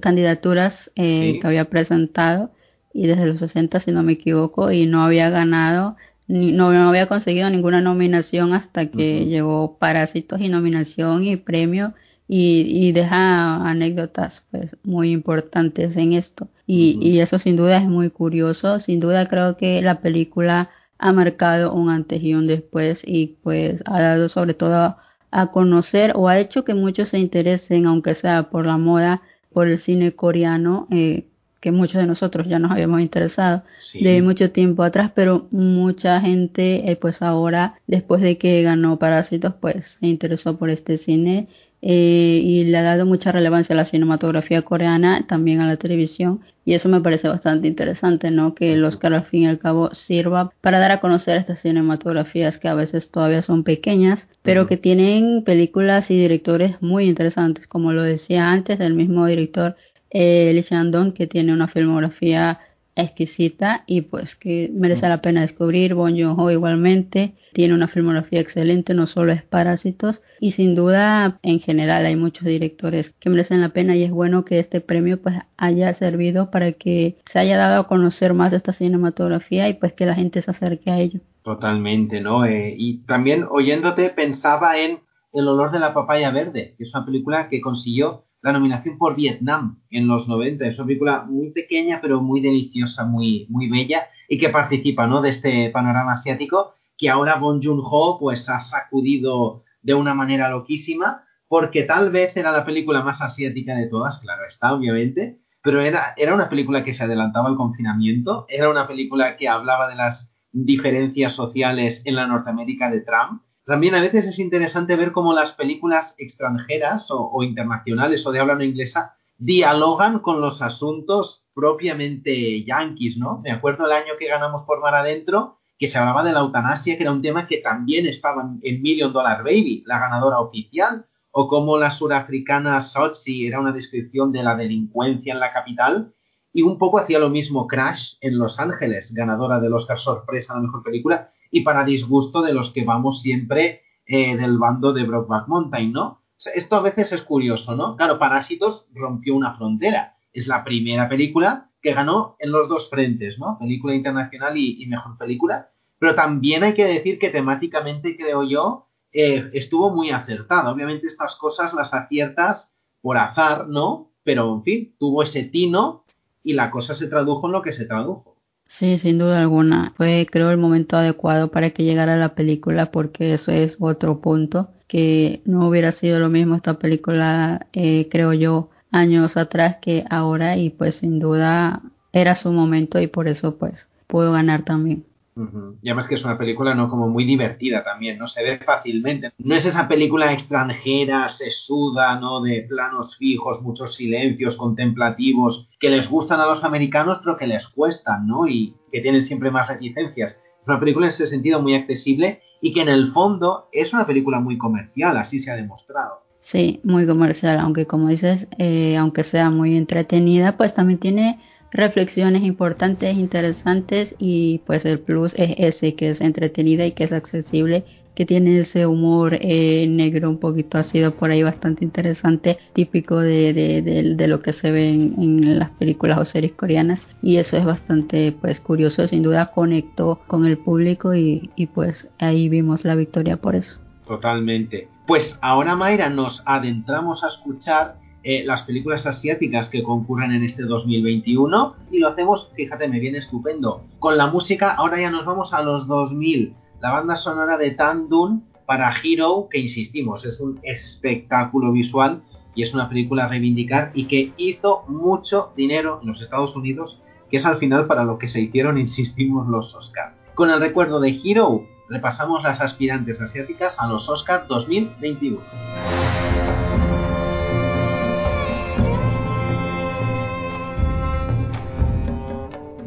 candidaturas eh, que había presentado y desde los 60 si no me equivoco y no había ganado no, no había conseguido ninguna nominación hasta que llegó Parásitos y nominación y premio y, y deja anécdotas pues muy importantes en esto. Y, y eso sin duda es muy curioso. Sin duda creo que la película ha marcado un antes y un después y pues ha dado sobre todo a conocer o ha hecho que muchos se interesen aunque sea por la moda por el cine coreano eh, que muchos de nosotros ya nos habíamos interesado de mucho tiempo atrás, pero mucha gente, eh, pues ahora, después de que ganó Parásitos, pues se interesó por este cine eh, y le ha dado mucha relevancia a la cinematografía coreana, también a la televisión, y eso me parece bastante interesante, ¿no? Que el Oscar al fin y al cabo sirva para dar a conocer estas cinematografías que a veces todavía son pequeñas, pero que tienen películas y directores muy interesantes, como lo decía antes, el mismo director eh, Lee que tiene una filmografía exquisita y pues que merece mm. la pena descubrir. Bon Joon-ho igualmente tiene una filmografía excelente, no solo es Parásitos y sin duda en general hay muchos directores que merecen la pena y es bueno que este premio pues haya servido para que se haya dado a conocer más esta cinematografía y pues que la gente se acerque a ello. Totalmente, ¿no? Eh, y también oyéndote pensaba en El olor de la papaya verde, que es una película que consiguió la nominación por Vietnam en los 90. Es una película muy pequeña, pero muy deliciosa, muy, muy bella, y que participa ¿no? de este panorama asiático, que ahora Bon Joon-ho pues, ha sacudido de una manera loquísima, porque tal vez era la película más asiática de todas, claro está, obviamente, pero era, era una película que se adelantaba al confinamiento, era una película que hablaba de las diferencias sociales en la Norteamérica de Trump, también a veces es interesante ver cómo las películas extranjeras o, internacionales o de habla no inglesa dialogan con los asuntos propiamente yanquis, ¿no? Me acuerdo el año que ganamos por Mar Adentro, que se hablaba de la eutanasia, que era un tema que también estaba en Million Dollar Baby, la ganadora oficial, o como la surafricana Sochi era una descripción de la delincuencia en la capital, y un poco hacía lo mismo Crash en Los Ángeles, ganadora del Oscar Sorpresa la mejor película, y para disgusto de los que vamos siempre eh, del bando de Brockback Mountain, ¿no? Esto a veces es curioso, ¿no? Claro, Parásitos rompió una frontera. Es la primera película que ganó en los dos frentes, ¿no? Película internacional y, mejor película. Pero también hay que decir que temáticamente, creo yo, eh, estuvo muy acertada. Obviamente estas cosas las aciertas por azar, ¿no? Pero, en fin, tuvo ese tino y la cosa se tradujo en lo que se tradujo. Sí, sin duda alguna. Fue, creo, el momento adecuado para que llegara la película porque eso es otro punto, que no hubiera sido lo mismo esta película, eh, creo yo, años atrás que ahora y pues sin duda era su momento y por eso pues pudo ganar también. Y además que es una película no como muy divertida también, ¿no? Se ve fácilmente. No es esa película extranjera, sesuda, ¿no? De planos fijos, muchos silencios contemplativos, que les gustan a los americanos, pero que les cuestan, ¿no? Y que tienen siempre más reticencias. Es una película en ese sentido muy accesible y que en el fondo es una película muy comercial, así se ha demostrado. Sí, muy comercial, aunque como dices, eh, aunque sea muy entretenida, pues también tiene reflexiones importantes, interesantes y pues el plus es ese que es entretenida y que es accesible que tiene ese humor eh, negro un poquito ácido por ahí bastante interesante, típico de, de, lo que se ve en, las películas o series coreanas y eso es bastante pues curioso, sin duda conectó con el público y, y pues ahí vimos la victoria por eso. Totalmente. Pues ahora Mayra nos adentramos a escuchar eh, las películas asiáticas que concurren en este 2021 y lo hacemos, fíjate, me viene estupendo. Con la música, ahora ya nos vamos a los 2000. La banda sonora de Tandun para Hero, que insistimos, es un espectáculo visual y es una película a reivindicar y que hizo mucho dinero en los Estados Unidos, que es al final para lo que se hicieron, insistimos, los Oscars. Con el recuerdo de Hero, repasamos las aspirantes asiáticas a los Oscars 2021.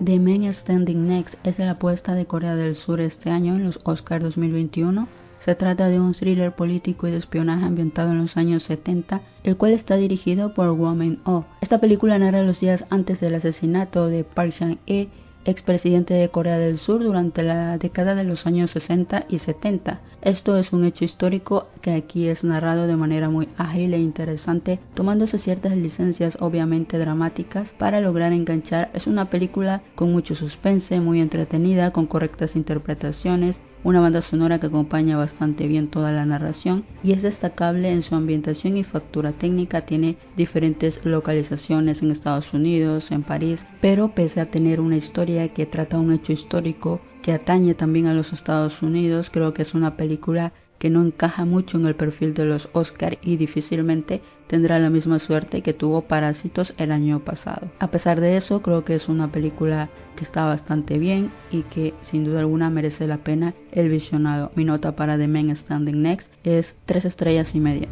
The Man Standing Next es la apuesta de Corea del Sur este año en los Oscars 2021. Se trata de un thriller político y de espionaje ambientado en los años 70, el cual está dirigido por Woman Oh. Esta película narra los días antes del asesinato de Park Chan-e expresidente de Corea del Sur durante la década de los años 60 y 70. Esto es un hecho histórico que aquí es narrado de manera muy ágil e interesante, tomándose ciertas licencias obviamente dramáticas para lograr enganchar. Es una película con mucho suspense, muy entretenida, con correctas interpretaciones, una banda sonora que acompaña bastante bien toda la narración y es destacable en su ambientación y factura técnica. Tiene diferentes localizaciones en Estados Unidos, en París, pero pese a tener una historia que trata un hecho histórico que atañe también a los Estados Unidos, creo que es una película que no encaja mucho en el perfil de los Oscar y difícilmente tendrá la misma suerte que tuvo Parásitos el año pasado. A pesar de eso, creo que es una película que está bastante bien y que sin duda alguna merece la pena el visionado. Mi nota para The Men Standing Next es 3 estrellas y media.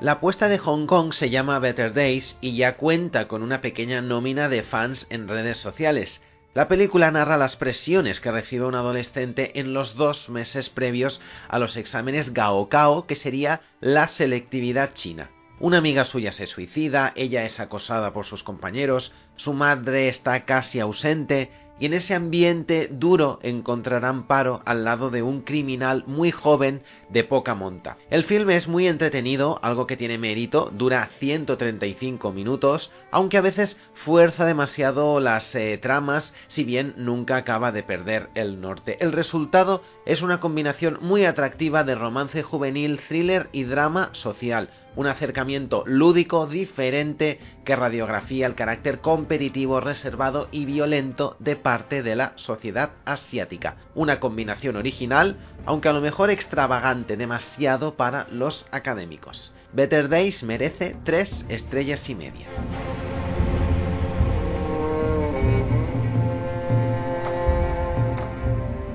La apuesta de Hong Kong se llama Better Days y ya cuenta con una pequeña nómina de fans en redes sociales. La película narra las presiones que recibe un adolescente en los dos meses previos a los exámenes Gaokao, que sería la selectividad china. Una amiga suya se suicida, ella es acosada por sus compañeros, su madre está casi ausente y en ese ambiente duro encontrarán paro al lado de un criminal muy joven de poca monta. El filme es muy entretenido, algo que tiene mérito, dura 135 minutos, aunque a veces fuerza demasiado las eh, tramas, si bien nunca acaba de perder el norte. El resultado es una combinación muy atractiva de romance juvenil, thriller y drama social, un acercamiento lúdico diferente que radiografía el carácter competitivo, reservado y violento de parte de la sociedad asiática. Una combinación original, aunque a lo mejor extravagante demasiado para los académicos. Better Days merece 3 estrellas y media.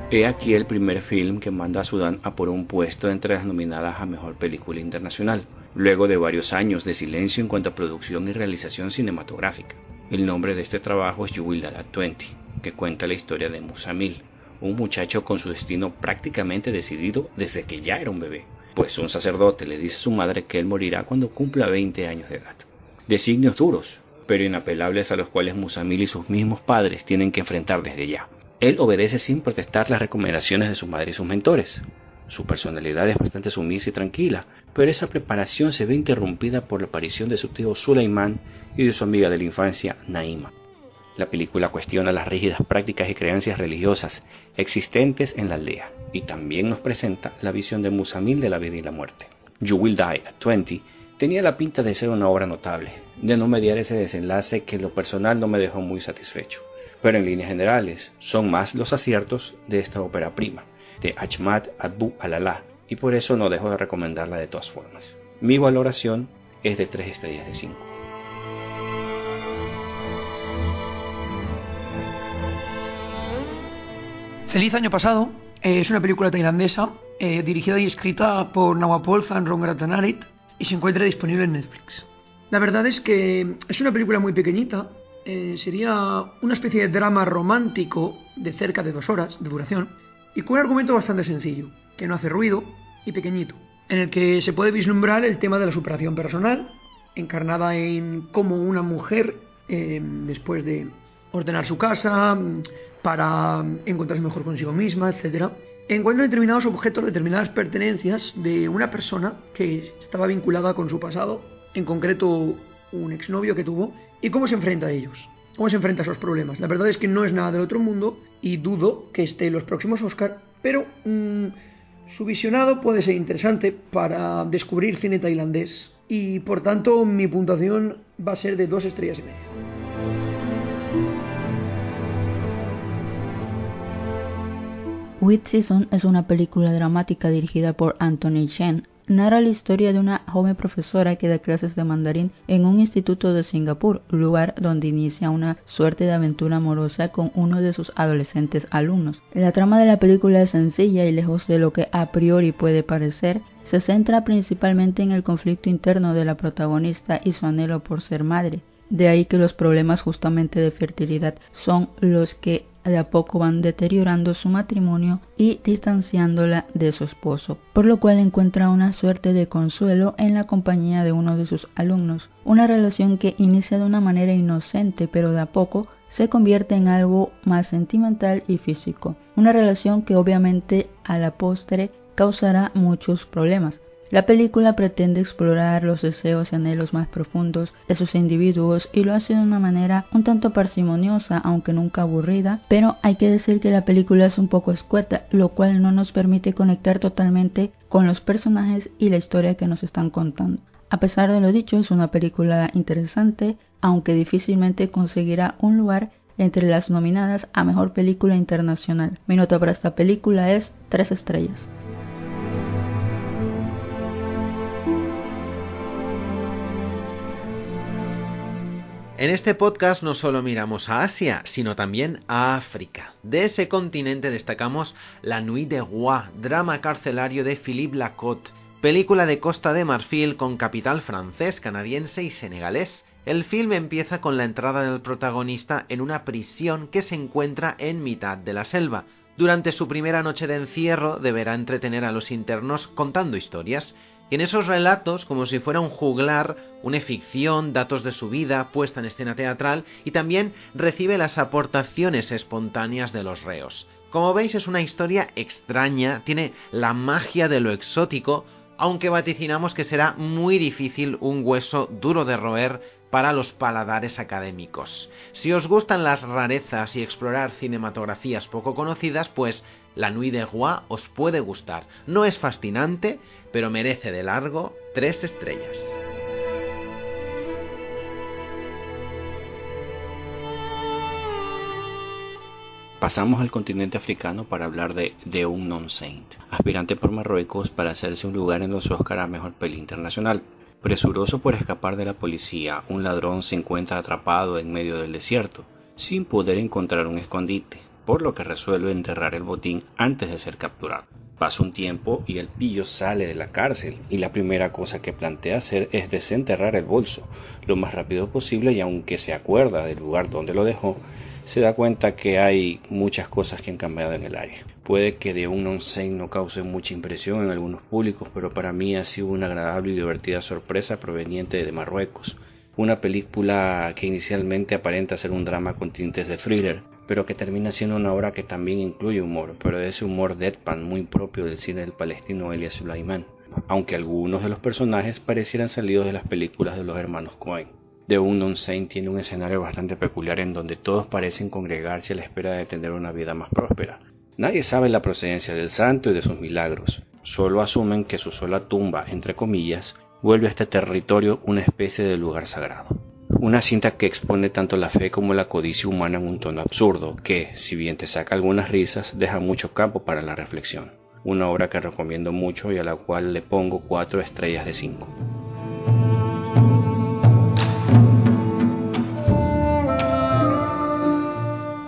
He aquí el primer film que manda a Sudán a por un puesto entre las nominadas a Mejor Película Internacional, luego de varios años de silencio en cuanto a producción y realización cinematográfica. El nombre de este trabajo es You Will 20, que cuenta la historia de Musamil, un muchacho con su destino prácticamente decidido desde que ya era un bebé, pues un sacerdote le dice a su madre que él morirá cuando cumpla 20 años de edad. Designios duros, pero inapelables a los cuales Musamil y sus mismos padres tienen que enfrentar desde ya. Él obedece sin protestar las recomendaciones de su madre y sus mentores. Su personalidad es bastante sumisa y tranquila, pero esa preparación se ve interrumpida por la aparición de su tío Sulaimán y de su amiga de la infancia, Naima. La película cuestiona las rígidas prácticas y creencias religiosas existentes en la aldea y también nos presenta la visión de Musamil de la vida y la muerte. You Will Die at 20 tenía la pinta de ser una obra notable, de no mediar ese desenlace que en lo personal no me dejó muy satisfecho pero en líneas generales son más los aciertos de esta ópera prima, de Ahmad Abu Alala, y por eso no dejo de recomendarla de todas formas. Mi valoración es de 3 estrellas de 5. Feliz año pasado eh, es una película tailandesa eh, dirigida y escrita por Nawapol Rangrathanarit y se encuentra disponible en Netflix. La verdad es que es una película muy pequeñita eh, sería una especie de drama romántico de cerca de dos horas de duración y con un argumento bastante sencillo, que no hace ruido y pequeñito, en el que se puede vislumbrar el tema de la superación personal, encarnada en cómo una mujer, eh, después de ordenar su casa, para encontrarse mejor consigo misma, etc., encuentra determinados objetos, determinadas pertenencias de una persona que estaba vinculada con su pasado, en concreto un exnovio que tuvo, y cómo se enfrenta a ellos, cómo se enfrenta a esos problemas. La verdad es que no es nada del otro mundo y dudo que esté en los próximos Oscar, pero mm, su visionado puede ser interesante para descubrir cine tailandés y por tanto mi puntuación va a ser de dos estrellas y media. With Season es una película dramática dirigida por Anthony Chen narra la historia de una joven profesora que da clases de mandarín en un instituto de Singapur, lugar donde inicia una suerte de aventura amorosa con uno de sus adolescentes alumnos. La trama de la película es sencilla y lejos de lo que a priori puede parecer, se centra principalmente en el conflicto interno de la protagonista y su anhelo por ser madre. De ahí que los problemas justamente de fertilidad son los que de a poco van deteriorando su matrimonio y distanciándola de su esposo, por lo cual encuentra una suerte de consuelo en la compañía de uno de sus alumnos, una relación que inicia de una manera inocente pero de a poco se convierte en algo más sentimental y físico, una relación que obviamente a la postre causará muchos problemas, la película pretende explorar los deseos y anhelos más profundos de sus individuos y lo hace de una manera un tanto parsimoniosa, aunque nunca aburrida, pero hay que decir que la película es un poco escueta, lo cual no nos permite conectar totalmente con los personajes y la historia que nos están contando. A pesar de lo dicho, es una película interesante, aunque difícilmente conseguirá un lugar entre las nominadas a Mejor Película Internacional. Mi nota para esta película es 3 estrellas. En este podcast no solo miramos a Asia, sino también a África. De ese continente destacamos La Nuit de Roi, drama carcelario de Philippe Lacotte, película de Costa de Marfil con capital francés, canadiense y senegalés. El film empieza con la entrada del protagonista en una prisión que se encuentra en mitad de la selva. Durante su primera noche de encierro deberá entretener a los internos contando historias y en esos relatos, como si fuera un juglar, una ficción, datos de su vida puesta en escena teatral y también recibe las aportaciones espontáneas de los reos. Como veis es una historia extraña, tiene la magia de lo exótico, aunque vaticinamos que será muy difícil un hueso duro de roer para los paladares académicos. Si os gustan las rarezas y explorar cinematografías poco conocidas, pues La Nuit de Roi os puede gustar. No es fascinante, pero merece de largo tres estrellas. Pasamos al continente africano para hablar de The Unknown Saint, aspirante por Marruecos para hacerse un lugar en los Oscars a Mejor Peli Internacional. Presuroso por escapar de la policía, un ladrón se encuentra atrapado en medio del desierto, sin poder encontrar un escondite, por lo que resuelve enterrar el botín antes de ser capturado. Pasa un tiempo y el pillo sale de la cárcel y la primera cosa que plantea hacer es desenterrar el bolso lo más rápido posible y aunque se acuerda del lugar donde lo dejó, se da cuenta que hay muchas cosas que han cambiado en el área. Puede que de un non no cause mucha impresión en algunos públicos, pero para mí ha sido una agradable y divertida sorpresa proveniente de Marruecos. Una película que inicialmente aparenta ser un drama con tintes de thriller, pero que termina siendo una obra que también incluye humor, pero ese humor deadpan muy propio del cine del palestino Elias Sulaiman, aunque algunos de los personajes parecieran salidos de las películas de los hermanos Cohen. The Unknown Saint tiene un escenario bastante peculiar en donde todos parecen congregarse a la espera de tener una vida más próspera. Nadie sabe la procedencia del santo y de sus milagros, solo asumen que su sola tumba, entre comillas, vuelve a este territorio una especie de lugar sagrado. Una cinta que expone tanto la fe como la codicia humana en un tono absurdo, que, si bien te saca algunas risas, deja mucho campo para la reflexión. Una obra que recomiendo mucho y a la cual le pongo 4 estrellas de 5.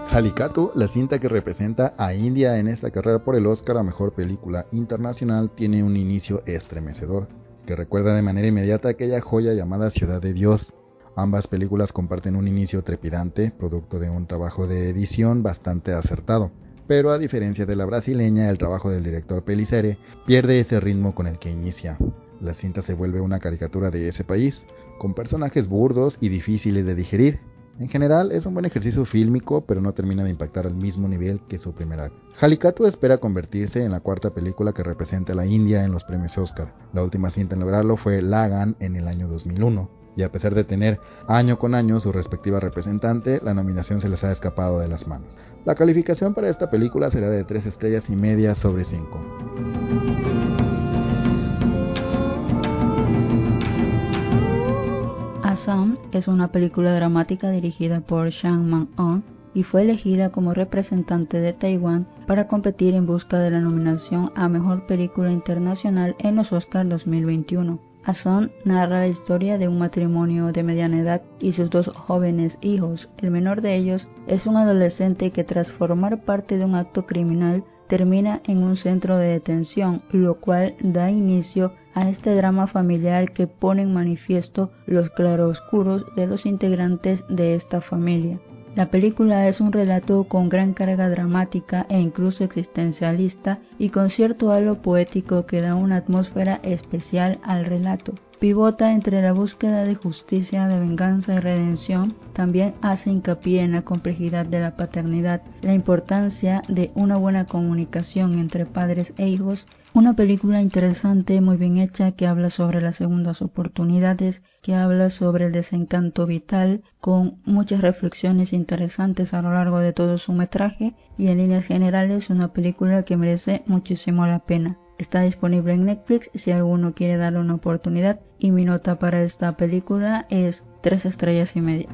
Jalikato, la cinta que representa a India en esta carrera por el Oscar a Mejor Película Internacional, tiene un inicio estremecedor, que recuerda de manera inmediata aquella joya llamada Ciudad de Dios. Ambas películas comparten un inicio trepidante, producto de un trabajo de edición bastante acertado. Pero a diferencia de la brasileña, el trabajo del director Pelicere pierde ese ritmo con el que inicia. La cinta se vuelve una caricatura de ese país, con personajes burdos y difíciles de digerir, en general es un buen ejercicio fílmico, pero no termina de impactar al mismo nivel que su primer acto. Halikatu espera convertirse en la cuarta película que represente a la India en los premios Oscar. La última cinta en lograrlo fue Lagan en el año 2001. Y a pesar de tener año con año su respectiva representante, la nominación se les ha escapado de las manos. La calificación para esta película será de 3 estrellas y media sobre 5. Assam es una película dramática dirigida por Shang Man-on y fue elegida como representante de Taiwán para competir en busca de la nominación a Mejor Película Internacional en los Oscars 2021. Assam narra la historia de un matrimonio de mediana edad y sus dos jóvenes hijos. El menor de ellos es un adolescente que tras formar parte de un acto criminal termina en un centro de detención, lo cual da inicio a este drama familiar que pone en manifiesto los claroscuros de los integrantes de esta familia. La película es un relato con gran carga dramática e incluso existencialista y con cierto halo poético que da una atmósfera especial al relato. Pivota entre la búsqueda de justicia, de venganza y redención. También hace hincapié en la complejidad de la paternidad, la importancia de una buena comunicación entre padres e hijos una película interesante, muy bien hecha, que habla sobre las segundas oportunidades, que habla sobre el desencanto vital, con muchas reflexiones interesantes a lo largo de todo su metraje y en líneas generales una película que merece muchísimo la pena. Está disponible en Netflix si alguno quiere darle una oportunidad y mi nota para esta película es tres estrellas y media.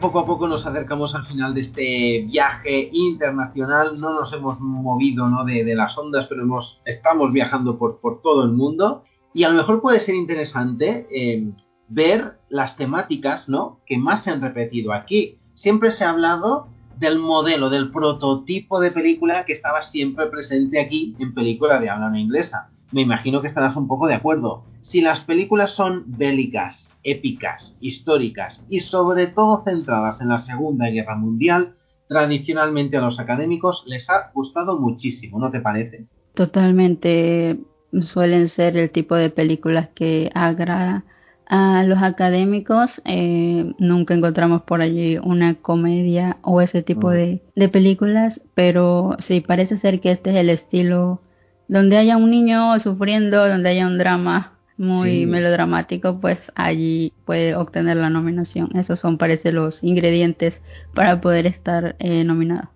poco a poco nos acercamos al final de este viaje internacional. No nos hemos movido ¿no? de, las ondas, pero hemos, estamos viajando por, por, todo el mundo. Y a lo mejor puede ser interesante eh, ver las temáticas ¿no? que más se han repetido aquí. Siempre se ha hablado del modelo, del prototipo de película que estaba siempre presente aquí en película de habla no inglesa. Me imagino que estarás un poco de acuerdo. Si las películas son bélicas, épicas, históricas y sobre todo centradas en la Segunda Guerra Mundial, tradicionalmente a los académicos les ha gustado muchísimo, ¿no te parece? Totalmente suelen ser el tipo de películas que agrada a los académicos. Eh, nunca encontramos por allí una comedia o ese tipo mm. de, de películas, pero sí parece ser que este es el estilo donde haya un niño sufriendo, donde haya un drama muy melodramático, pues allí puede obtener la nominación. Esos son, parece, los ingredientes para poder estar eh, nominado.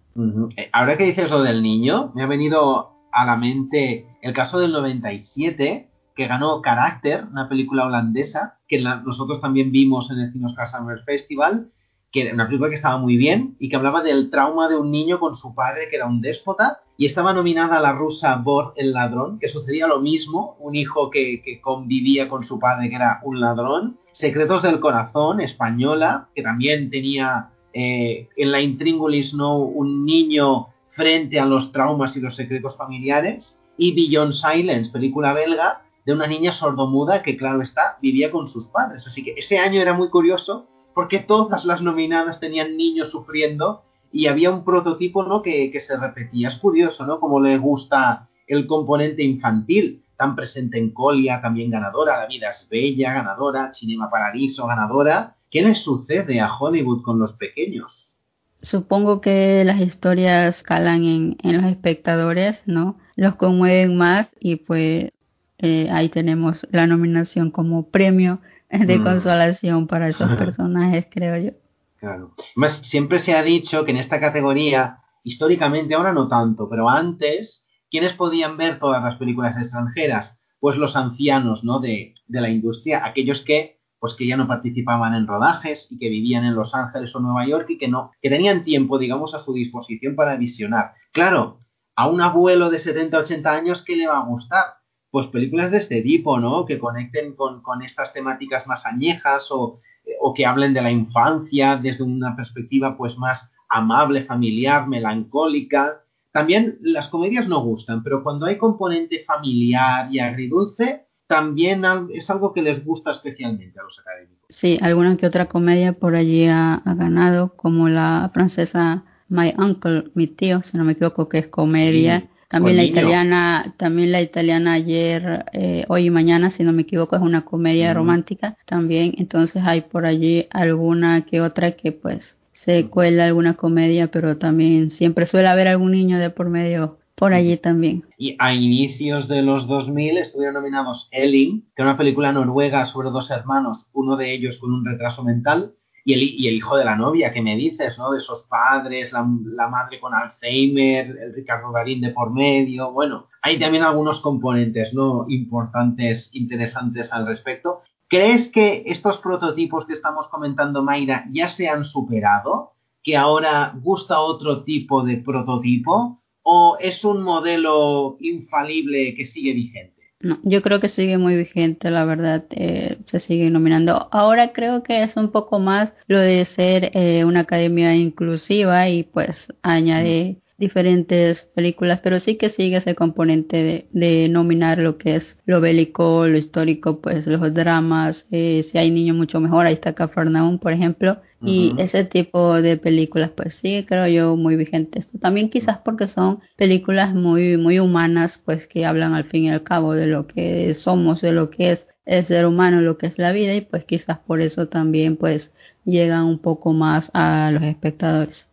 Eh, ahora que dices lo del niño, me ha venido a la mente el caso del 97, que ganó Character, una película holandesa, que nosotros también vimos en el Cine Summer Festival, que era una película que estaba muy bien y que hablaba del trauma de un niño con su padre, que era un déspota, y estaba nominada a la rusa Bor el ladrón, que sucedía lo mismo, un hijo que, convivía con su padre, que era un ladrón. Secretos del corazón, española, que también tenía eh, en la intríngulis no un niño frente a los traumas y los secretos familiares. Y Beyond Silence, película belga, de una niña sordomuda que, claro está, vivía con sus padres. Así que ese año era muy curioso porque todas las nominadas tenían niños sufriendo y había un prototipo ¿no? que, se repetía. Es curioso, ¿no? Como le gusta el componente infantil, tan presente en Colia, también ganadora, La vida es bella, ganadora, Cinema Paradiso, ganadora. ¿Qué le sucede a Hollywood con los pequeños? Supongo que las historias calan en, los espectadores, ¿no? Los conmueven más y pues eh, ahí tenemos la nominación como premio de mm. consolación para esos personajes, creo yo. Claro. Además, siempre se ha dicho que en esta categoría, históricamente, ahora no tanto, pero antes, ¿quiénes podían ver todas las películas extranjeras? Pues los ancianos, ¿no? De, de la industria, aquellos que pues que ya no participaban en rodajes y que vivían en Los Ángeles o Nueva York y que no, que tenían tiempo, digamos, a su disposición para visionar. Claro, a un abuelo de 70, 80 años, ¿qué le va a gustar? Pues películas de este tipo, ¿no? Que conecten con, estas temáticas más añejas o, o, que hablen de la infancia desde una perspectiva pues más amable, familiar, melancólica. También las comedias no gustan, pero cuando hay componente familiar y agridulce, también es algo que les gusta especialmente a los académicos. Sí, alguna que otra comedia por allí ha, ganado, como la francesa My Uncle, mi tío, si no me equivoco, que es comedia. También la italiana, también la italiana ayer, eh, hoy y mañana, si no me equivoco, es una comedia romántica también. Entonces hay por allí alguna que otra que pues se cuela alguna comedia, pero también siempre suele haber algún niño de por medio por allí también. Y a inicios de los 2000 estuvieron nominados Elling, que era una película noruega sobre dos hermanos, uno de ellos con un retraso mental, y el, hijo de la novia, que me dices, ¿no? De esos padres, la, madre con Alzheimer, el Ricardo Darín de por medio, bueno, hay también algunos componentes, ¿no? Importantes, interesantes al respecto. ¿Crees que estos prototipos que estamos comentando, Mayra, ya se han superado? ¿Que ahora gusta otro tipo de prototipo? ¿O es un modelo infalible que sigue vigente? No, yo creo que sigue muy vigente, la verdad, eh, se sigue nominando. Ahora creo que es un poco más lo de ser eh, una academia inclusiva y pues añade diferentes películas, pero sí que sigue ese componente de, nominar lo que es lo bélico, lo histórico, pues los dramas, eh, si hay niños mucho mejor, ahí está Cafarnaum, por ejemplo, y ese tipo de películas, pues sí, creo yo, muy vigentes. También quizás porque son películas muy, muy humanas, pues que hablan al fin y al cabo de lo que somos, de lo que es el ser humano, lo que es la vida, y pues quizás por eso también, pues, llegan un poco más a los espectadores.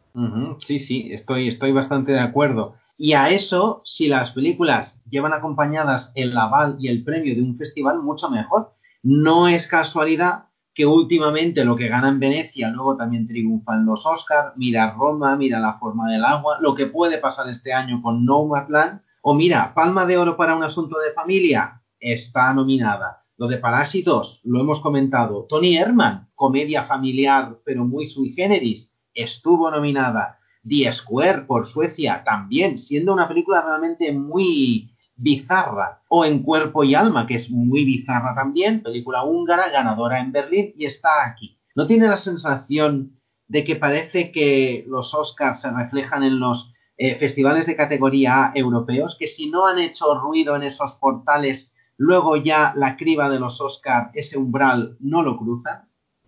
Sí, sí, estoy, estoy bastante de acuerdo. Y a eso, si las películas llevan acompañadas el aval y el premio de un festival, mucho mejor. No es casualidad que últimamente lo que gana en Venecia luego también triunfan los Oscars. Mira Roma, mira La forma del agua, lo que puede pasar este año con Nomadland. O mira, Palma de Oro para un asunto de familia, está nominada. Lo de Parásitos, lo hemos comentado. Tony Herman, comedia familiar pero muy sui generis, estuvo nominada. The Square por Suecia también, siendo una película realmente muy bizarra. O En Cuerpo y Alma, que es muy bizarra también, película húngara, ganadora en Berlín y está aquí. ¿No tiene la sensación de que parece que los Oscars se reflejan en los eh, festivales de categoría A europeos, que si no han hecho ruido en esos portales luego ya la criba de los Oscar, ese umbral, no lo cruza.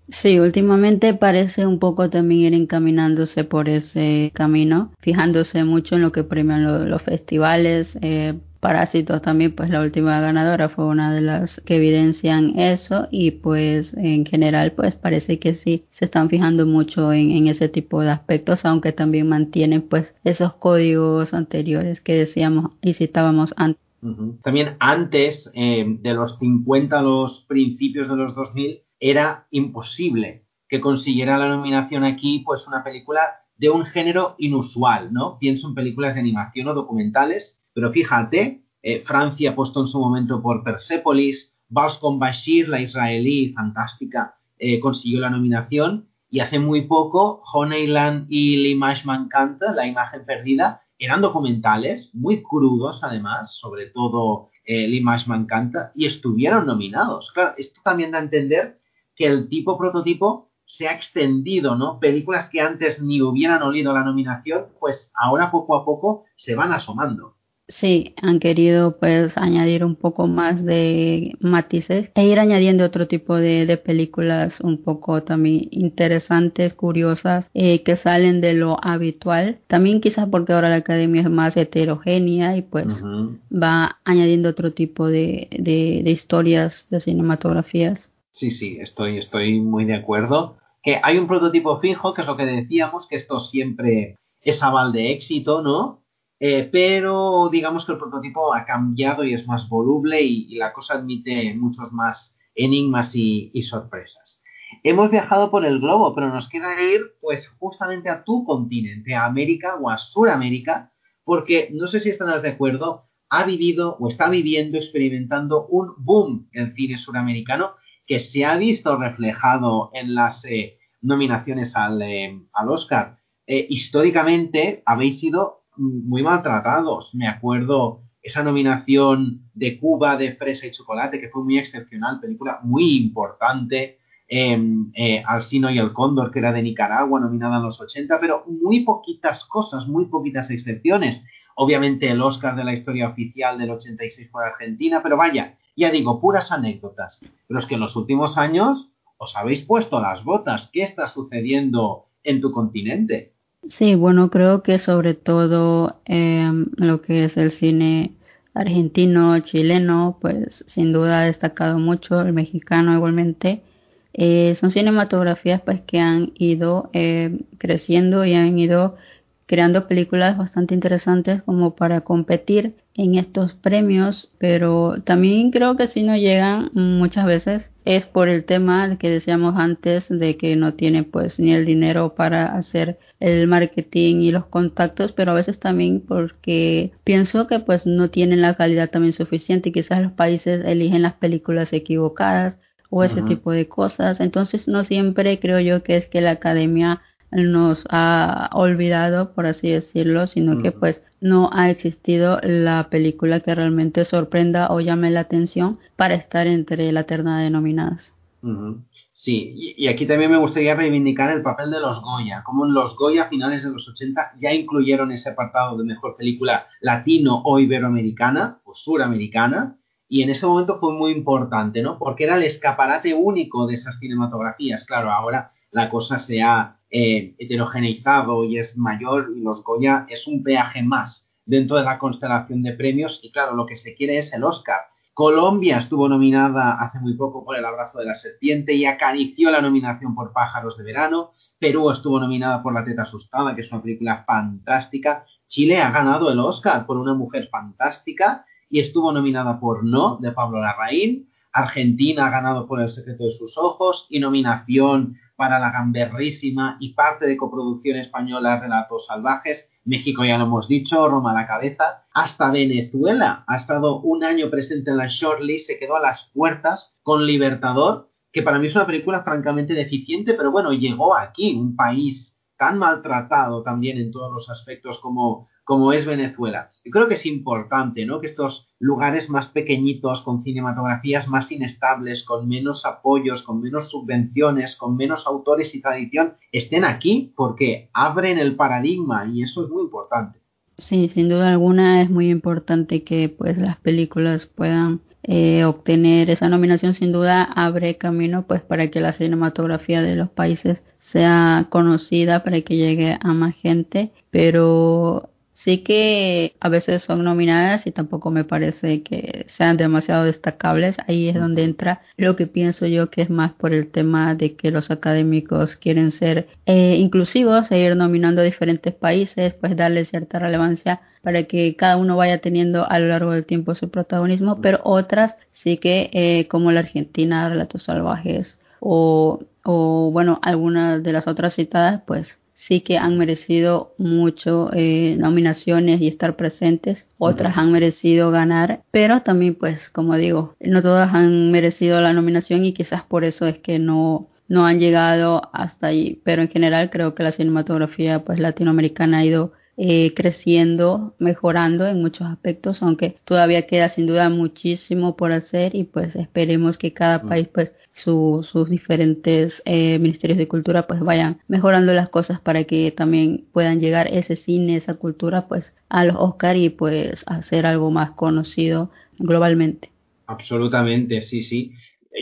Sí, últimamente parece un poco también ir encaminándose por ese camino, fijándose mucho en lo que premian los festivales. Eh, Parásitos también, pues la última ganadora fue una de las que evidencian eso y pues en general pues parece que sí se están fijando mucho en, ese tipo de aspectos, aunque también mantienen pues esos códigos anteriores que decíamos y citábamos antes también antes eh, de los 50 a los principios de los 2000 era imposible que consiguiera la nominación aquí pues una película de un género inusual, ¿no? Pienso en películas de animación o documentales, pero fíjate, eh, Francia puesto en su momento por Persepolis, Vals con Bashir, la israelí fantástica, eh, consiguió la nominación y hace muy poco Honeyland y L'Image Mancante, La imagen perdida, eran documentales muy crudos, además, sobre todo eh, L'Image me encanta, y estuvieron nominados. Claro, esto también da a entender que el tipo prototipo se ha extendido, ¿no? Películas que antes ni hubieran olido la nominación, pues ahora poco a poco se van asomando. Sí, han querido pues añadir un poco más de matices e ir añadiendo otro tipo de, de películas un poco también interesantes, curiosas, eh, que salen de lo habitual. También quizás porque ahora la academia es más heterogénea y pues va añadiendo otro tipo de, de, de historias, de cinematografías. Sí, sí, estoy, estoy muy de acuerdo. Que hay un prototipo fijo, que es lo que decíamos, que esto siempre es aval de éxito, ¿no? Eh, pero digamos que el prototipo ha cambiado y es más voluble y, la cosa admite muchos más enigmas y, sorpresas. Hemos viajado por el globo, pero nos queda ir pues justamente a tu continente, a América o a Suramérica, porque no sé si estarás de acuerdo, ha vivido o está viviendo, experimentando un boom en cine suramericano que se ha visto reflejado en las eh, nominaciones al, eh, Oscar. históricamente habéis sido muy maltratados. Me acuerdo esa nominación de Cuba de Fresa y Chocolate, que fue muy excepcional, película muy importante. Em, eh, Alcino y el Cóndor, que era de Nicaragua, nominada en los 80, pero muy poquitas cosas, muy poquitas excepciones. Obviamente el Oscar de la historia oficial del 86 por Argentina, pero vaya, ya digo, puras anécdotas. Pero es que en los últimos años os habéis puesto las botas. ¿Qué está sucediendo en tu continente? Sí, bueno, creo que sobre todo eh, lo que es el cine argentino, chileno, pues sin duda ha destacado mucho, el mexicano igualmente. Eh, son cinematografías pues que han ido eh, creciendo y han ido creando películas bastante interesantes como para competir en estos premios, pero también creo que si no llegan muchas veces es por el tema que decíamos antes de que no tienen pues ni el dinero para hacer el marketing y los contactos, pero a veces también porque pienso que pues no tienen la calidad también suficiente y quizás los países eligen las películas equivocadas o ese tipo de cosas. Entonces no siempre creo yo que es que la academia nos ha olvidado, por así decirlo, sino que pues no ha existido la película que realmente sorprenda o llame la atención para estar entre la terna de nominadas. Sí, y, aquí también me gustaría reivindicar el papel de los Goya, como en los Goya a finales de los 80 ya incluyeron ese apartado de mejor película latino o iberoamericana o suramericana, y en ese momento fue muy importante, ¿no? Porque era el escaparate único de esas cinematografías. Claro, ahora la cosa se ha eh, heterogeneizado y es mayor y los Goya es un peaje más dentro de la constelación de premios y claro, lo que se quiere es el Oscar Colombia estuvo nominada hace muy poco por El abrazo de la serpiente y acarició la nominación por Pájaros de verano. Perú estuvo nominada por La teta asustada, que es una película fantástica. Chile ha ganado el Oscar por Una mujer fantástica y estuvo nominada por No, de Pablo Larraín. Argentina ha ganado por El secreto de sus ojos y nominación para La gamberrísima y parte de coproducción española Relatos salvajes. México ya lo hemos dicho, Roma a la cabeza, hasta Venezuela. Ha estado un año presente en la shortlist, se quedó a las puertas con Libertador, que para mí es una película francamente deficiente, pero bueno, llegó aquí, un país tan maltratado también en todos los aspectos como, como es Venezuela. Yo creo que es importante, ¿no? Que estos lugares más pequeñitos, con cinematografías más inestables, con menos apoyos, con menos subvenciones, con menos autores y tradición, estén aquí porque abren el paradigma y eso es muy importante. Sí, sin duda alguna es muy importante que pues las películas puedan eh, obtener esa nominación sin duda abre camino pues para que la cinematografía de los países sea conocida para que llegue a más gente, pero sí que a veces son nominadas y tampoco me parece que sean demasiado destacables. Ahí es donde entra lo que pienso yo que es más por el tema de que los académicos quieren ser eh, inclusivos e ir nominando a diferentes países, pues darle cierta relevancia para que cada uno vaya teniendo a lo largo del tiempo su protagonismo, pero otras sí que eh, como la Argentina, Relatos Salvajes o o bueno, algunas de las otras citadas, pues sí que han merecido mucho eh, nominaciones y estar presentes, otras han merecido ganar, pero también pues como digo, no todas han merecido la nominación y quizás por eso es que no no han llegado hasta ahí, pero en general creo que la cinematografía pues latinoamericana ha ido eh, creciendo, mejorando en muchos aspectos, aunque todavía queda sin duda muchísimo por hacer y pues esperemos que cada país pues sus diferentes eh, ministerios de cultura pues vayan mejorando las cosas para que también puedan llegar ese cine, esa cultura pues a los Oscar y pues hacer algo más conocido globalmente. Absolutamente, sí, sí.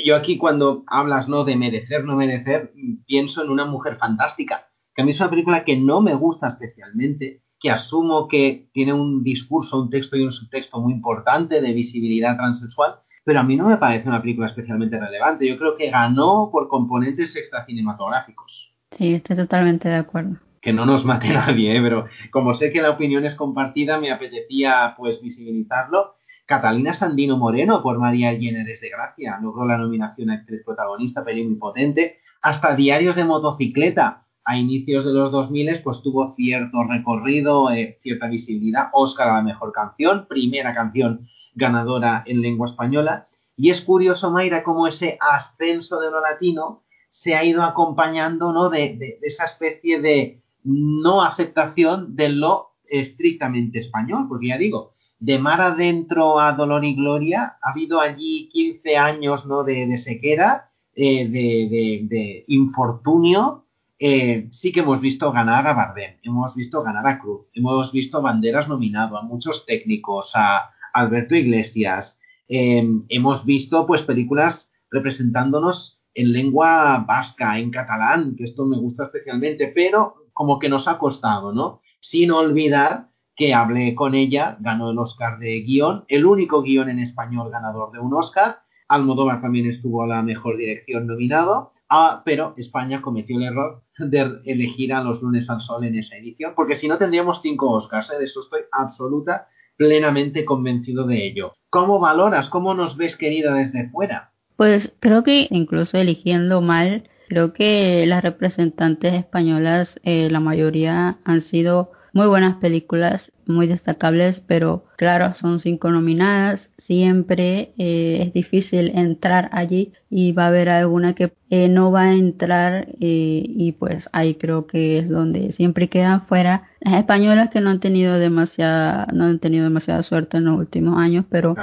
Yo aquí cuando hablas no de merecer, no merecer, pienso en una mujer fantástica, que a mí es una película que no me gusta especialmente, que asumo que tiene un discurso, un texto y un subtexto muy importante de visibilidad transexual, pero a mí no me parece una película especialmente relevante. Yo creo que ganó por componentes extracinematográficos. Sí, estoy totalmente de acuerdo. Que no nos mate nadie, ¿eh? pero como sé que la opinión es compartida, me apetecía pues visibilizarlo. Catalina Sandino Moreno por María Lleneres de Gracia logró la nominación a actriz protagonista, película muy potente. Hasta Diarios de Motocicleta a inicios de los 2000 pues tuvo cierto recorrido, eh, cierta visibilidad, Oscar a la mejor canción, primera canción ganadora en lengua española. Y es curioso, Mayra, cómo ese ascenso de lo latino se ha ido acompañando ¿no? de, esa especie de no aceptación de lo estrictamente español, porque ya digo, de mar adentro a dolor y gloria, ha habido allí 15 años ¿no? de, sequera, eh, de, de, infortunio, eh, sí que hemos visto ganar a Bardem, hemos visto ganar a Cruz, hemos visto Banderas nominado, a muchos técnicos, a Alberto Iglesias, em, hemos visto pues películas representándonos en lengua vasca, en catalán, que esto me gusta especialmente, pero como que nos ha costado, ¿no? Sin olvidar que hablé con ella, ganó el Oscar de guion, el único guion en español ganador de un Oscar, Almodóvar también estuvo a la mejor dirección nominado, Ah, pero España cometió el error de elegir a los lunes al sol en esa edición, porque si no tendríamos cinco Oscars, ¿eh? de eso estoy absoluta, plenamente convencido de ello. ¿Cómo valoras, cómo nos ves querida desde fuera? Pues creo que incluso eligiendo mal, creo que las representantes españolas, eh, la mayoría han sido muy buenas películas, muy destacables, pero claro, son cinco nominadas, siempre eh, es difícil entrar allí y va a haber alguna que eh, no va a entrar eh, y pues ahí creo que es donde siempre quedan fuera las españolas que no han tenido demasiada no han tenido demasiada suerte en los últimos años pero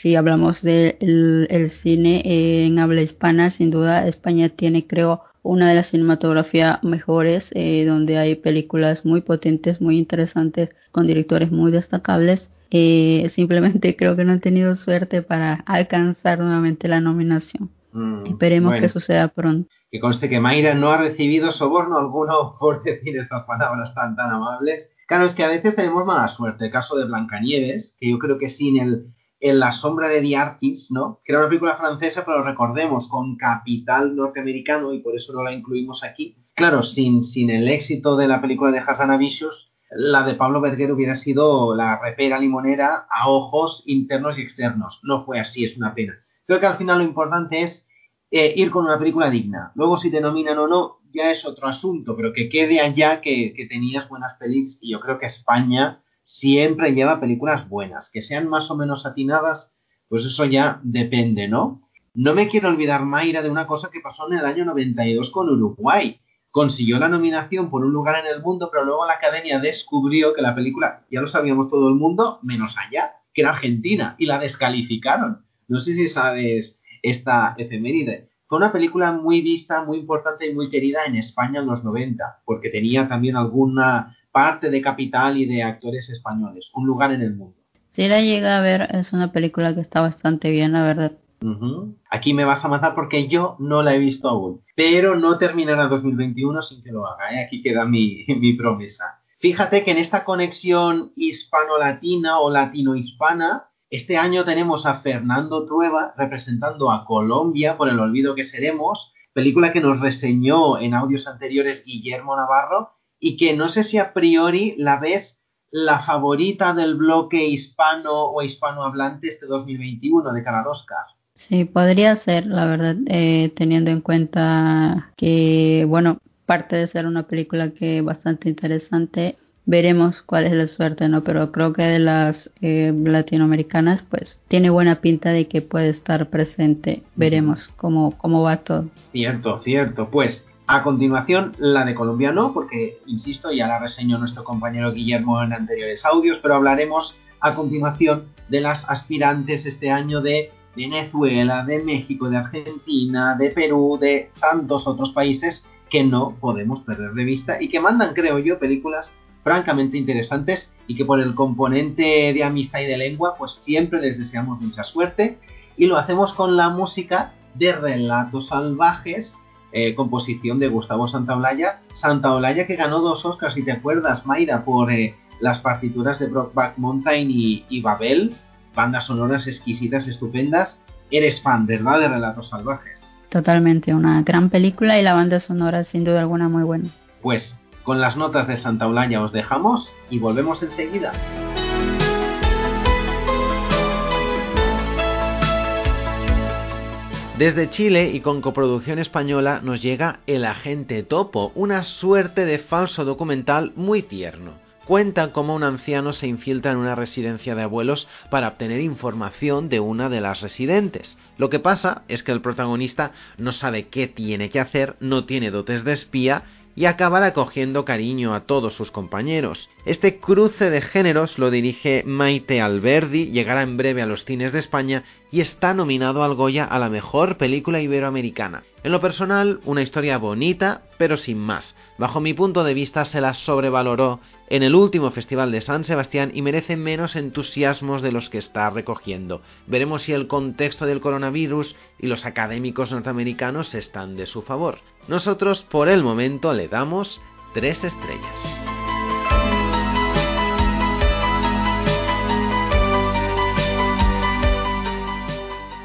si hablamos del el cine en habla hispana, sin duda España tiene, creo, una de las cinematografías mejores, eh, donde hay películas muy potentes, muy interesantes, con directores muy destacables. Eh, simplemente creo que no han tenido suerte para alcanzar nuevamente la nominación. Mm, Esperemos que suceda pronto. Que conste que Mayra no ha recibido soborno alguno por decir estas palabras tan tan amables. Claro, es que a veces tenemos mala suerte. El caso de Blancanieves, que yo creo que sin el en La sombra de Diartis, ¿no? Que era una película francesa, pero recordemos, con capital norteamericano y por eso no la incluimos aquí. Claro, sin, sin el éxito de la película de Hassan Avicius, la de Pablo Berger hubiera sido la repera limonera a ojos internos y externos. No fue así, es una pena. Creo que al final lo importante es eh, ir con una película digna. Luego si te nominan o no, ya es otro asunto, pero que quede allá que, que tenías buenas pelis y yo creo que España siempre lleva películas buenas, que sean más o menos atinadas, pues eso ya depende, ¿no? No me quiero olvidar, Mayra, de una cosa que pasó en el año 92 con Uruguay. Consiguió la nominación por un lugar en el mundo, pero luego la academia descubrió que la película, ya lo sabíamos todo el mundo, menos allá, que era Argentina, y la descalificaron. No sé si sabes esta efeméride. Fue una película muy vista, muy importante y muy querida en España en los 90, porque tenía también alguna parte de Capital y de actores españoles. Un lugar en el mundo. Si la llega a ver, es una película que está bastante bien, la verdad. Aquí me vas a matar porque yo no la he visto aún. Pero no terminará 2021 sin que lo haga. ¿eh? Aquí queda mi, mi promesa. Fíjate que en esta conexión hispano-latina o latino-hispana, este año tenemos a Fernando Trueba representando a Colombia por el olvido que seremos, película que nos reseñó en audios anteriores Guillermo Navarro y que no sé si a priori la ves la favorita del bloque hispano o hispanohablante este 2021 de cara Oscar. Sí, podría ser, la verdad, eh, teniendo en cuenta que, bueno, parte de ser una película que es bastante interesante, veremos cuál es la suerte, ¿no? Pero creo que de las eh, latinoamericanas, pues tiene buena pinta de que puede estar presente. Veremos cómo, cómo va todo. Cierto, cierto. Pues a continuación, la de Colombia no, porque, insisto, ya la reseñó nuestro compañero Guillermo en anteriores audios, pero hablaremos a continuación de las aspirantes este año de Venezuela, de México, de Argentina, de Perú, de tantos otros países que no podemos perder de vista y que mandan, creo yo, películas francamente interesantes y que por el componente de amistad y de lengua, pues siempre les deseamos mucha suerte. Y lo hacemos con la música de Relatos Salvajes eh, composición de Gustavo Santaolalla. Santaolalla que ganó dos Oscars, si te acuerdas, Mayra, por eh, las partituras de Brockback Mountain y, Babel, bandas sonoras exquisitas, estupendas. Eres fan, ¿verdad?, de Relatos Salvajes. Totalmente, una gran película y la banda sonora sin duda alguna muy buena. Pues con las notas de Santaolalla os dejamos y volvemos enseguida. Desde Chile y con coproducción española nos llega El Agente Topo, una suerte de falso documental muy tierno. Cuenta cómo un anciano se infiltra en una residencia de abuelos para obtener información de una de las residentes. Lo que pasa es que el protagonista no sabe qué tiene que hacer, no tiene dotes de espía y acabará cogiendo cariño a todos sus compañeros. Este cruce de géneros lo dirige Maite Alberdi, llegará en breve a los cines de España y está nominado al Goya a la mejor película iberoamericana. En lo personal, una historia bonita, pero sin más. Bajo mi punto de vista se la sobrevaloró en el último festival de San Sebastián y merece menos entusiasmos de los que está recogiendo. Veremos si el contexto del coronavirus y los académicos norteamericanos están de su favor. Nosotros por el momento le damos tres estrellas.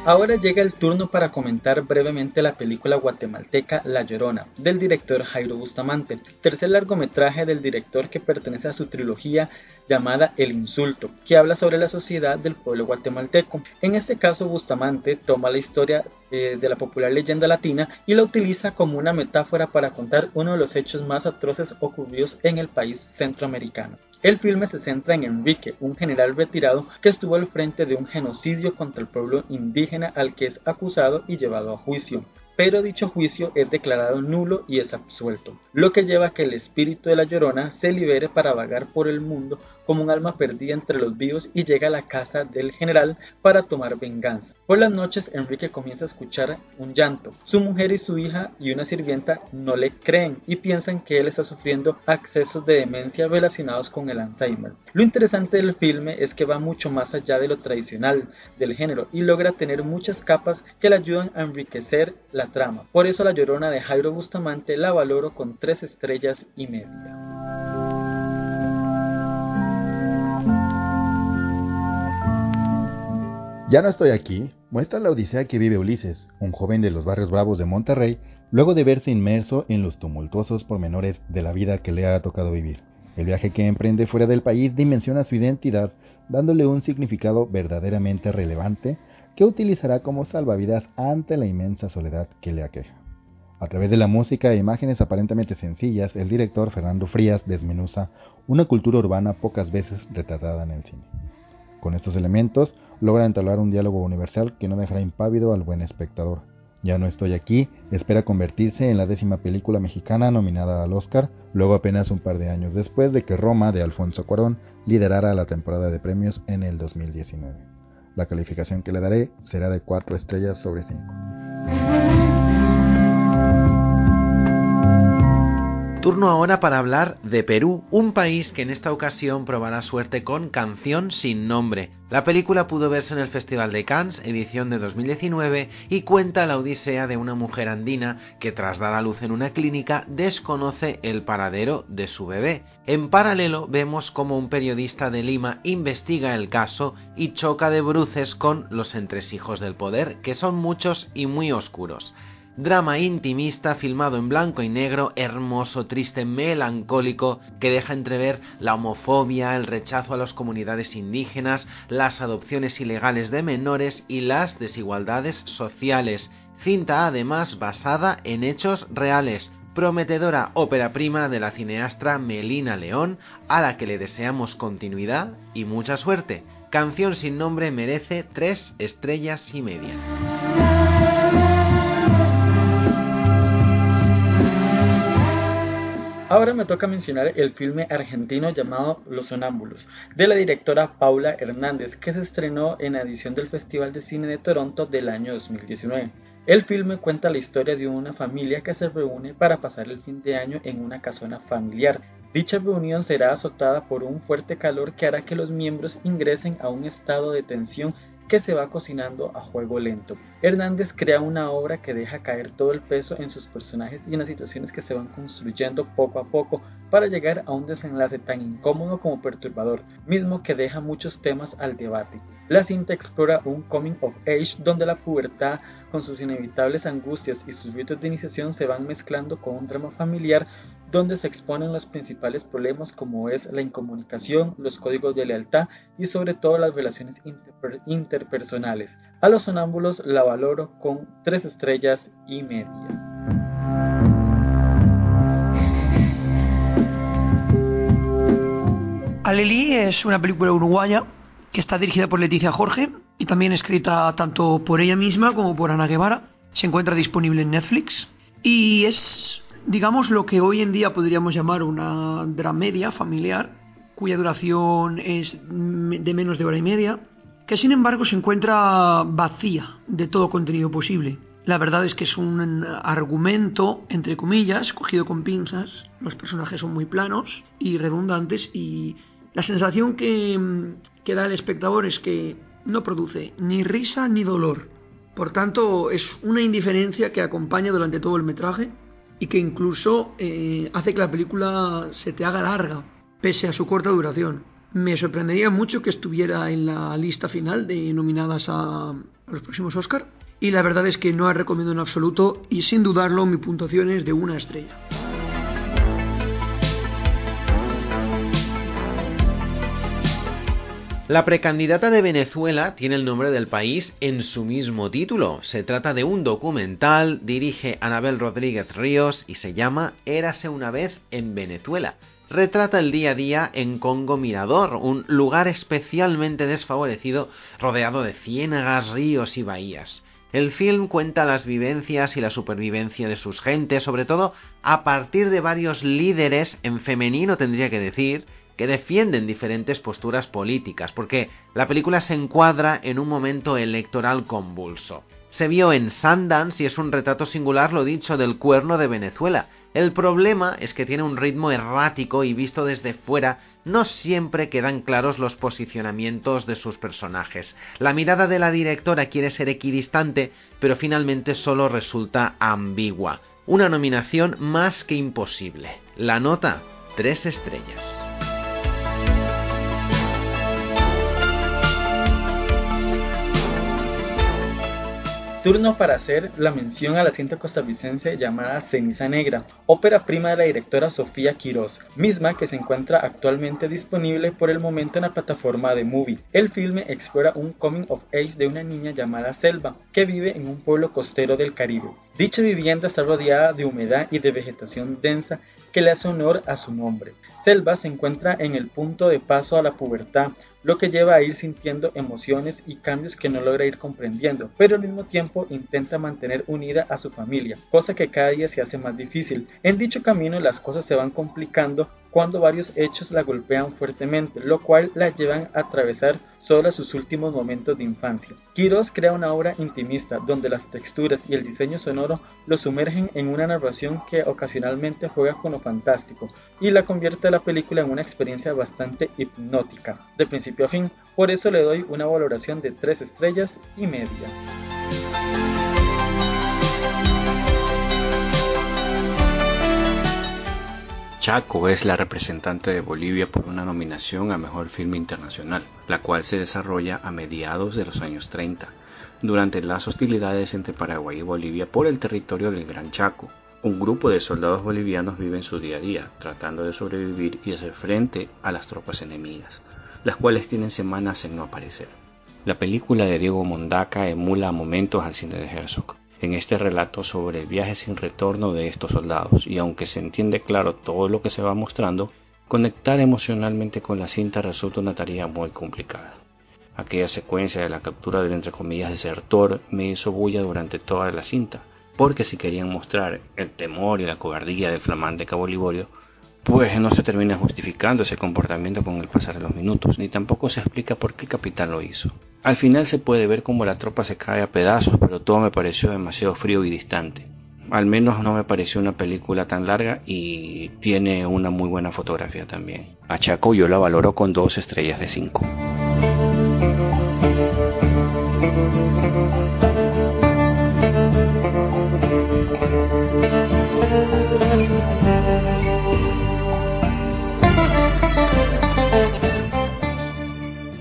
Ahora llega el turno para comentar brevemente la película guatemalteca La Llorona, del director Jairo Bustamante, tercer largometraje del director que pertenece a su trilogía llamada El Insulto, que habla sobre la sociedad del pueblo guatemalteco. En este caso, Bustamante toma la historia eh, de la popular leyenda latina y la utiliza como una metáfora para contar uno de los hechos más atroces ocurridos en el país centroamericano. El filme se centra en Enrique, un general retirado que estuvo al frente de un genocidio contra el pueblo indígena al que es acusado y llevado a juicio. Pero dicho juicio es declarado nulo y es absuelto, lo que lleva a que el espíritu de la llorona se libere para vagar por el mundo como un alma perdida entre los vivos y llega a la casa del general para tomar venganza. Por las noches Enrique comienza a escuchar un llanto. Su mujer y su hija y una sirvienta no le creen y piensan que él está sufriendo accesos de demencia relacionados con el Alzheimer. Lo interesante del filme es que va mucho más allá de lo tradicional del género y logra tener muchas capas que le ayudan a enriquecer la trama. Por eso La Llorona de Jairo Bustamante la valoro con tres estrellas y media. Ya no estoy aquí muestra la odisea que vive Ulises, un joven de los barrios bravos de Monterrey, luego de verse inmerso en los tumultuosos pormenores de la vida que le ha tocado vivir. El viaje que emprende fuera del país dimensiona su identidad, dándole un significado verdaderamente relevante que utilizará como salvavidas ante la inmensa soledad que le aqueja. A través de la música e imágenes aparentemente sencillas, el director Fernando Frías desmenuza una cultura urbana pocas veces retratada en el cine. Con estos elementos logra entablar un diálogo universal que no dejará impávido al buen espectador. Ya no estoy aquí espera convertirse en la décima película mexicana nominada al Oscar, luego apenas un par de años después de que Roma de Alfonso Cuarón liderara la temporada de premios en el 2019. La calificación que le daré será de 4 estrellas sobre 5. Turno ahora para hablar de Perú, un país que en esta ocasión probará suerte con Canción sin nombre. La película pudo verse en el Festival de Cannes, edición de 2019, y cuenta la odisea de una mujer andina que tras dar a luz en una clínica desconoce el paradero de su bebé. En paralelo vemos como un periodista de Lima investiga el caso y choca de bruces con los entresijos del poder, que son muchos y muy oscuros drama intimista filmado en blanco y negro, hermoso, triste, melancólico, que deja entrever la homofobia, el rechazo a las comunidades indígenas, las adopciones ilegales de menores y las desigualdades sociales. Cinta además basada en hechos reales, prometedora ópera prima de la cineastra Melina León, a la que le deseamos continuidad y mucha suerte. Canción sin nombre merece tres estrellas y media. Ahora me toca mencionar el filme argentino llamado Los Sonámbulos, de la directora Paula Hernández, que se estrenó en la edición del Festival de Cine de Toronto del año 2019. El filme cuenta la historia de una familia que se reúne para pasar el fin de año en una casona familiar. Dicha reunión será azotada por un fuerte calor que hará que los miembros ingresen a un estado de tensión que se va cocinando a juego lento. Hernández crea una obra que deja caer todo el peso en sus personajes y en las situaciones que se van construyendo poco a poco para llegar a un desenlace tan incómodo como perturbador, mismo que deja muchos temas al debate. La cinta explora un coming of age donde la pubertad, con sus inevitables angustias y sus ritos de iniciación, se van mezclando con un drama familiar donde se exponen los principales problemas como es la incomunicación, los códigos de lealtad y sobre todo las relaciones interpersonales. A los sonámbulos la valoro con tres estrellas y media. Aleli es una película uruguaya que está dirigida por Leticia Jorge y también escrita tanto por ella misma como por Ana Guevara. Se encuentra disponible en Netflix y es, digamos, lo que hoy en día podríamos llamar una dramedia familiar, cuya duración es de menos de hora y media, que sin embargo se encuentra vacía de todo contenido posible. La verdad es que es un argumento, entre comillas, cogido con pinzas. Los personajes son muy planos y redundantes y la sensación que, da el espectador es que no produce ni risa ni dolor. Por tanto, es una indiferencia que acompaña durante todo el metraje y que incluso eh, hace que la película se te haga larga, pese a su corta duración. Me sorprendería mucho que estuviera en la lista final de nominadas a, a los próximos Oscar. Y la verdad es que no la recomiendo en absoluto y sin dudarlo mi puntuación es de una estrella. La precandidata de Venezuela tiene el nombre del país en su mismo título. Se trata de un documental, dirige Anabel Rodríguez Ríos y se llama Érase una vez en Venezuela. Retrata el día a día en Congo Mirador, un lugar especialmente desfavorecido rodeado de ciénagas, ríos y bahías. El film cuenta las vivencias y la supervivencia de sus gentes, sobre todo a partir de varios líderes, en femenino tendría que decir, que defienden diferentes posturas políticas, porque la película se encuadra en un momento electoral convulso. Se vio en Sundance y es un retrato singular lo dicho del cuerno de Venezuela. El problema es que tiene un ritmo errático y visto desde fuera no siempre quedan claros los posicionamientos de sus personajes. La mirada de la directora quiere ser equidistante, pero finalmente solo resulta ambigua. Una nominación más que imposible. La nota, tres estrellas. Turno para hacer la mención a la cinta costarricense llamada Ceniza Negra, ópera prima de la directora Sofía Quirós, misma que se encuentra actualmente disponible por el momento en la plataforma de Movie. El filme explora un coming of age de una niña llamada Selva, que vive en un pueblo costero del Caribe. Dicha vivienda está rodeada de humedad y de vegetación densa que le hace honor a su nombre. Selva se encuentra en el punto de paso a la pubertad, lo que lleva a ir sintiendo emociones y cambios que no logra ir comprendiendo, pero al mismo tiempo intenta mantener unida a su familia, cosa que cada día se hace más difícil. En dicho camino las cosas se van complicando cuando varios hechos la golpean fuertemente, lo cual la llevan a atravesar solo sus últimos momentos de infancia. Quiroz crea una obra intimista donde las texturas y el diseño sonoro lo sumergen en una narración que ocasionalmente juega con lo fantástico y la convierte la película en una experiencia bastante hipnótica, de principio a fin. Por eso le doy una valoración de 3 estrellas y media. Chaco es la representante de Bolivia por una nominación a Mejor Filme Internacional, la cual se desarrolla a mediados de los años 30, durante las hostilidades entre Paraguay y Bolivia por el territorio del Gran Chaco. Un grupo de soldados bolivianos vive en su día a día, tratando de sobrevivir y hacer frente a las tropas enemigas, las cuales tienen semanas en no aparecer. La película de Diego Mondaca emula a momentos al cine de Herzog, en este relato sobre el viaje sin retorno de estos soldados y aunque se entiende claro todo lo que se va mostrando, conectar emocionalmente con la cinta resulta una tarea muy complicada. Aquella secuencia de la captura del entre comillas desertor me hizo bulla durante toda la cinta, porque si querían mostrar el temor y la cobardía del flamante Cabo Liborio, pues no se termina justificando ese comportamiento con el pasar de los minutos, ni tampoco se explica por qué capitán lo hizo. Al final se puede ver cómo la tropa se cae a pedazos, pero todo me pareció demasiado frío y distante. Al menos no me pareció una película tan larga y tiene una muy buena fotografía también. A Chaco yo la valoro con dos estrellas de cinco.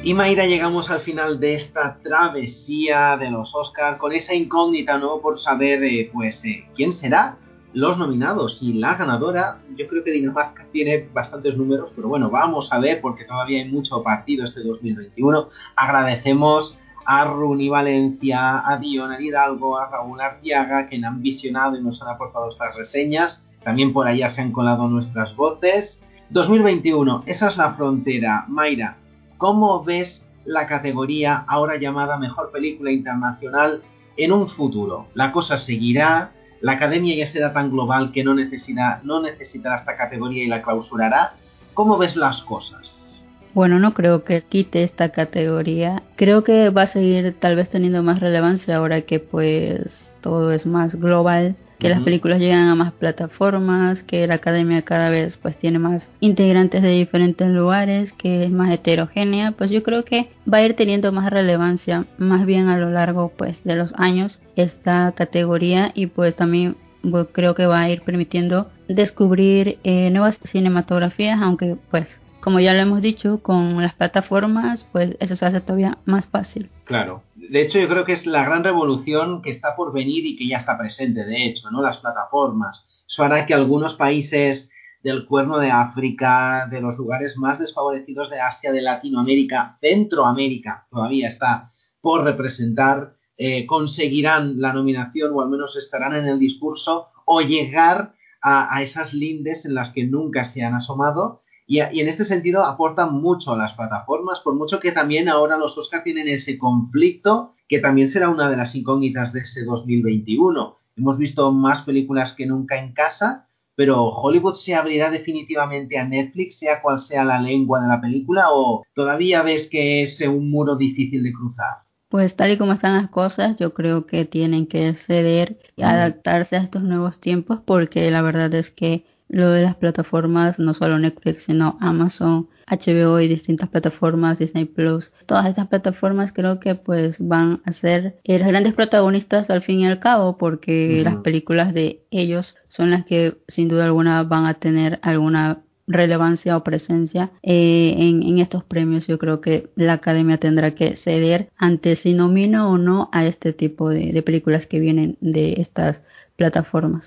Y Mayra, llegamos al final de esta travesía de los Oscars con esa incógnita, ¿no? Por saber, eh, pues, eh, quién será los nominados y la ganadora. Yo creo que Dinamarca tiene bastantes números, pero bueno, vamos a ver porque todavía hay mucho partido este 2021. Agradecemos a Runi Valencia, a Dion, Hidalgo, a Raúl Artiaga, que han visionado y nos han aportado estas reseñas. También por allá se han colado nuestras voces. 2021, esa es la frontera. Mayra, ¿Cómo ves la categoría ahora llamada Mejor Película Internacional en un futuro? ¿La cosa seguirá? ¿La academia ya será tan global que no, necesita, no necesitará esta categoría y la clausurará? ¿Cómo ves las cosas? Bueno, no creo que quite esta categoría. Creo que va a seguir tal vez teniendo más relevancia ahora que pues todo es más global que las películas llegan a más plataformas, que la academia cada vez pues tiene más integrantes de diferentes lugares, que es más heterogénea, pues yo creo que va a ir teniendo más relevancia más bien a lo largo pues de los años esta categoría y pues también pues, creo que va a ir permitiendo descubrir eh, nuevas cinematografías, aunque pues como ya lo hemos dicho, con las plataformas, pues eso se hace todavía más fácil. Claro. De hecho, yo creo que es la gran revolución que está por venir y que ya está presente, de hecho, ¿no? Las plataformas. Eso hará que algunos países del cuerno de África, de los lugares más desfavorecidos de Asia, de Latinoamérica, Centroamérica, todavía está por representar, eh, conseguirán la nominación o al menos estarán en el discurso o llegar a, a esas lindes en las que nunca se han asomado y, en este sentido aportan mucho a las plataformas, por mucho que también ahora los Oscar tienen ese conflicto, que también será una de las incógnitas de ese 2021. Hemos visto más películas que nunca en casa, pero ¿Hollywood se abrirá definitivamente a Netflix, sea cual sea la lengua de la película, o todavía ves que es un muro difícil de cruzar? Pues tal y como están las cosas, yo creo que tienen que ceder y adaptarse a estos nuevos tiempos porque la verdad es que lo de las plataformas, no solo Netflix, sino Amazon, HBO y distintas plataformas, Disney Plus, todas estas plataformas creo que pues van a ser eh, las grandes protagonistas al fin y al cabo porque las películas de ellos son las que sin duda alguna van a tener alguna relevancia o presencia eh, en, estos premios, yo creo que la academia tendrá que ceder ante si nomina o no a este tipo de, películas que vienen de estas plataformas.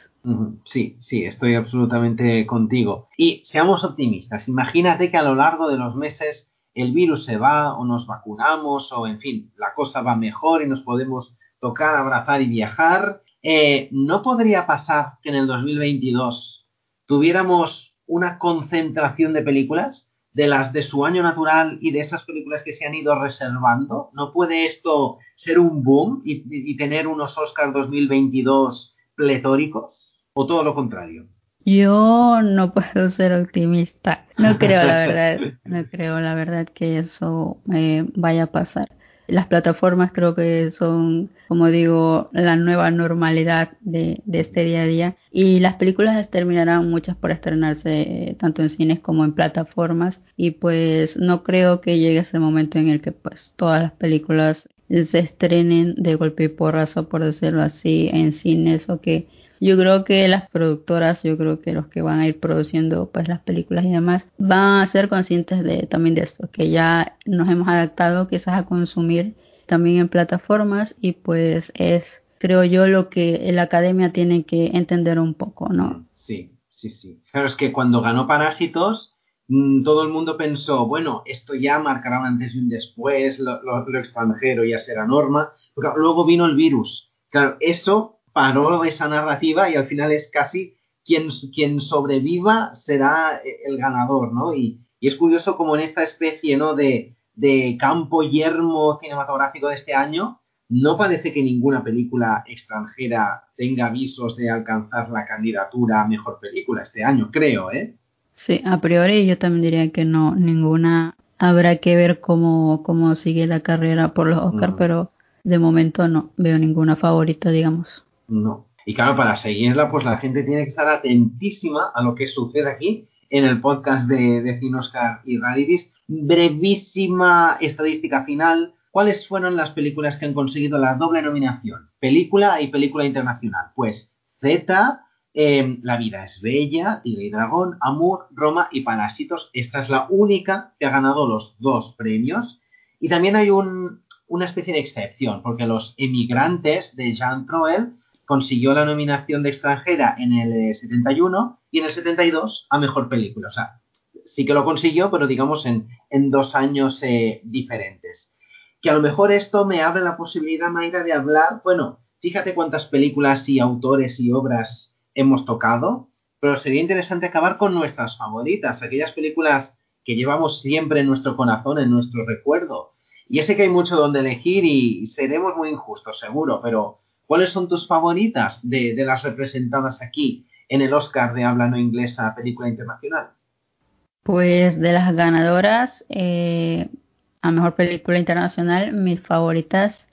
Sí, sí, estoy absolutamente contigo. Y seamos optimistas. Imagínate que a lo largo de los meses el virus se va o nos vacunamos o, en fin, la cosa va mejor y nos podemos tocar, abrazar y viajar. Eh, ¿No podría pasar que en el 2022 tuviéramos una concentración de películas, de las de su año natural y de esas películas que se han ido reservando? ¿No puede esto ser un boom y, tener unos Oscars 2022 pletóricos? ¿O todo lo contrario? Yo no puedo ser optimista. No creo la verdad, no creo la verdad que eso eh, vaya a pasar. Las plataformas creo que son, como digo, la nueva normalidad de, este día a día. Y las películas terminarán muchas por estrenarse eh, tanto en cines como en plataformas. Y pues no creo que llegue ese momento en el que pues todas las películas se estrenen de golpe y porrazo, por decirlo así, en cines o que yo creo que las productoras, yo creo que los que van a ir produciendo pues las películas y demás, van a ser conscientes de también de esto, que ya nos hemos adaptado quizás a consumir también en plataformas y pues es creo yo lo que la academia tiene que entender un poco, ¿no? Sí, sí, sí. Pero es que cuando ganó Parásitos, mm, todo el mundo pensó, bueno, esto ya marcará un antes y un después, lo, lo extranjero ya será norma, porque luego vino el virus. Claro, eso paró esa narrativa y al final es casi quien, quien sobreviva será el ganador, ¿no? Y, es curioso como en esta especie, ¿no? De, de campo yermo cinematográfico de este año, no parece que ninguna película extranjera tenga avisos de alcanzar la candidatura a mejor película este año, creo, ¿eh? Sí, a priori yo también diría que no, ninguna. Habrá que ver cómo, cómo sigue la carrera por los Oscars, mm. pero de momento no veo ninguna favorita, digamos. No. Y claro, para seguirla, pues la gente tiene que estar atentísima a lo que sucede aquí en el podcast de, de Cinoscar y Rarities. Brevísima estadística final. ¿Cuáles fueron las películas que han conseguido la doble nominación? Película y película internacional. Pues Z, em, La vida es bella, Tigre y Dragón, Amor, Roma y Parásitos. Esta es la única que ha ganado los dos premios. Y también hay una especie de excepción, porque Los Emigrantes de Jean Troel consiguió la nominación de extranjera en el 71 y en el 72 a mejor película. O sea, sí que lo consiguió, pero digamos en, en dos años eh, diferentes. Que a lo mejor esto me abre la posibilidad, Mayra, de hablar. Bueno, fíjate cuántas películas y autores y obras hemos tocado, pero sería interesante acabar con nuestras favoritas, aquellas películas que llevamos siempre en nuestro corazón, en nuestro recuerdo. Y sé que hay mucho donde elegir y seremos muy injustos, seguro, pero ¿Cuáles son tus favoritas de, las representadas aquí en el Oscar de habla no inglesa película internacional? Pues de las ganadoras eh, a mejor película internacional, mis favoritas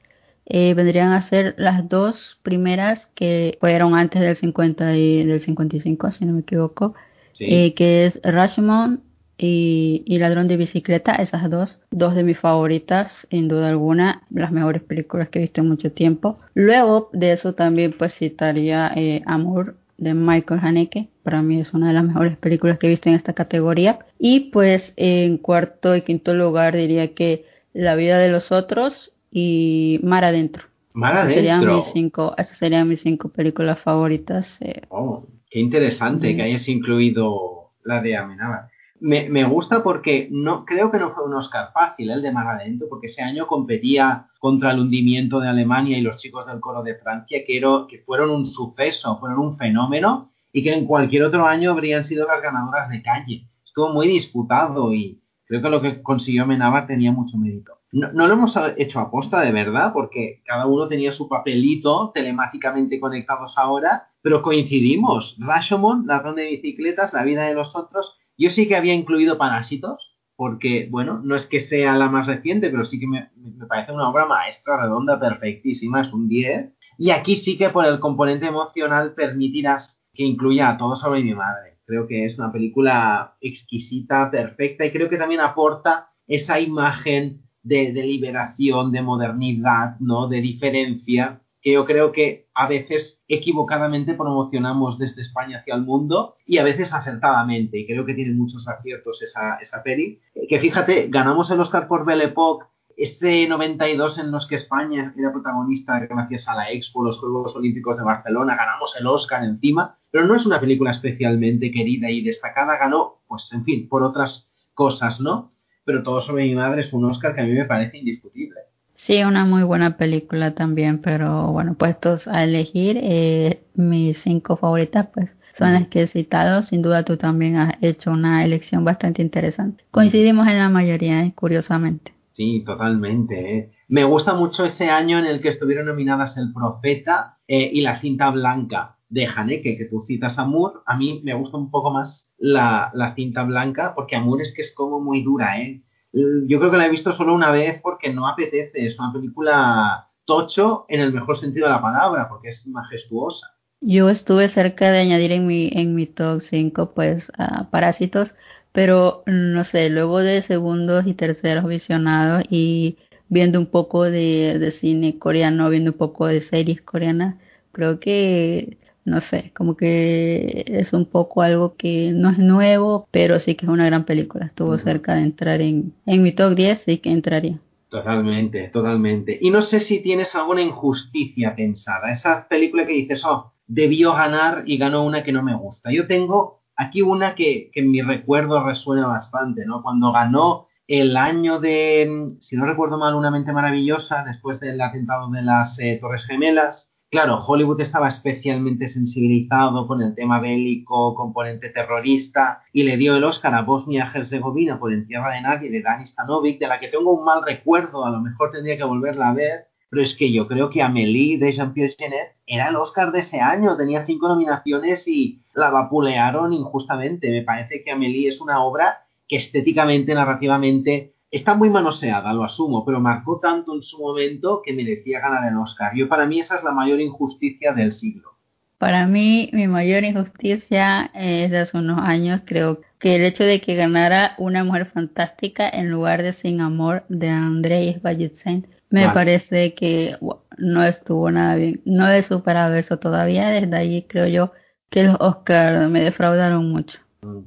eh, vendrían a ser las dos primeras que fueron antes del 50 y del 55, si no me equivoco, eh, que es Rashomon y, Ladrón de Bicicleta, esas dos, dos de mis favoritas, sin duda alguna, las mejores películas que he visto en mucho tiempo. Luego de eso también pues citaría eh, Amor de Michael Haneke, para mí es una de las mejores películas que he visto en esta categoría. Y pues en cuarto y quinto lugar diría que La vida de los otros y Mar adentro. Mar adentro. Serían mis cinco, esas serían mis cinco películas favoritas. Eh. Oh, qué interesante que hayas incluido la de Amenábar me, gusta porque no creo que no fue un Oscar fácil el de Mar Adentro, porque ese año competía contra el hundimiento de Alemania y los chicos del coro de Francia, que, fueron un suceso, fueron un fenómeno y que en cualquier otro año habrían sido las ganadoras de calle. Estuvo muy disputado y creo que lo que consiguió Menabar tenía mucho mérito. no, lo hemos hecho aposta de verdad, porque cada uno tenía su papelito telemáticamente conectados ahora, pero coincidimos. Rashomon, la ronda de bicicletas, la vida de los otros. Yo sí que había incluido Parásitos, porque, bueno, no es que sea la más reciente, pero sí que me, me parece una obra maestra, redonda, perfectísima, es un 10. Y aquí sí que por el componente emocional permitirás que incluya a todo sobre mi madre. Creo que es una película exquisita, perfecta y creo que también aporta esa imagen de, de liberación, de modernidad, ¿no? De diferencia que yo creo que a veces equivocadamente promocionamos desde España hacia el mundo y a veces acertadamente, y creo que tiene muchos aciertos esa, esa peli, que fíjate, ganamos el Oscar por Belle Époque ese 92 en los que España era protagonista gracias a la Expo, los Juegos Olímpicos de Barcelona, ganamos el Oscar encima, pero no es una película especialmente querida y destacada, ganó, pues en fin, por otras cosas, ¿no? Pero todo sobre mi madre es un Oscar que a mí me parece indiscutible. Sí, una muy buena película también, pero bueno, puestos a elegir, eh, mis cinco favoritas, pues son las que he citado. Sin duda tú también has hecho una elección bastante interesante. Coincidimos en la mayoría, eh, curiosamente. Sí, totalmente. Eh. Me gusta mucho ese año en el que estuvieron nominadas El Profeta eh, y La Cinta Blanca de Haneke, que tú citas a Moore. A mí me gusta un poco más la, la cinta blanca, porque Moore es que es como muy dura, ¿eh? Yo creo que la he visto solo una vez porque no apetece. Es una película tocho en el mejor sentido de la palabra, porque es majestuosa. Yo estuve cerca de añadir en mi, en mi top 5 pues Parásitos, pero no sé, luego de segundos y terceros visionados y viendo un poco de, de cine coreano, viendo un poco de series coreanas, creo que no sé, como que es un poco algo que no es nuevo, pero sí que es una gran película. Estuvo cerca de entrar en, en mi top 10, sí que entraría. Totalmente, totalmente. Y no sé si tienes alguna injusticia pensada. Esa película que dices, oh, debió ganar y ganó una que no me gusta. Yo tengo aquí una que, que en mi recuerdo resuena bastante, ¿no? Cuando ganó el año de, si no recuerdo mal, Una mente maravillosa, después del atentado de las eh, Torres Gemelas, Claro, Hollywood estaba especialmente sensibilizado con el tema bélico, componente terrorista, y le dio el Oscar a Bosnia-Herzegovina por En Tierra de Nadie de Dani Stanovic, de la que tengo un mal recuerdo, a lo mejor tendría que volverla a ver, pero es que yo creo que Amélie de Jean-Pierre Genet era el Oscar de ese año, tenía cinco nominaciones y la vapulearon injustamente. Me parece que Amélie es una obra que estéticamente, narrativamente, está muy manoseada, lo asumo, pero marcó tanto en su momento que merecía ganar el Oscar. Yo para mí esa es la mayor injusticia del siglo. Para mí, mi mayor injusticia es de hace unos años, creo que el hecho de que ganara una mujer fantástica en lugar de Sin Amor de Andrés Bajitsen me parece que no estuvo nada bien. No he superado eso todavía. Desde allí creo yo que los Oscars me defraudaron mucho.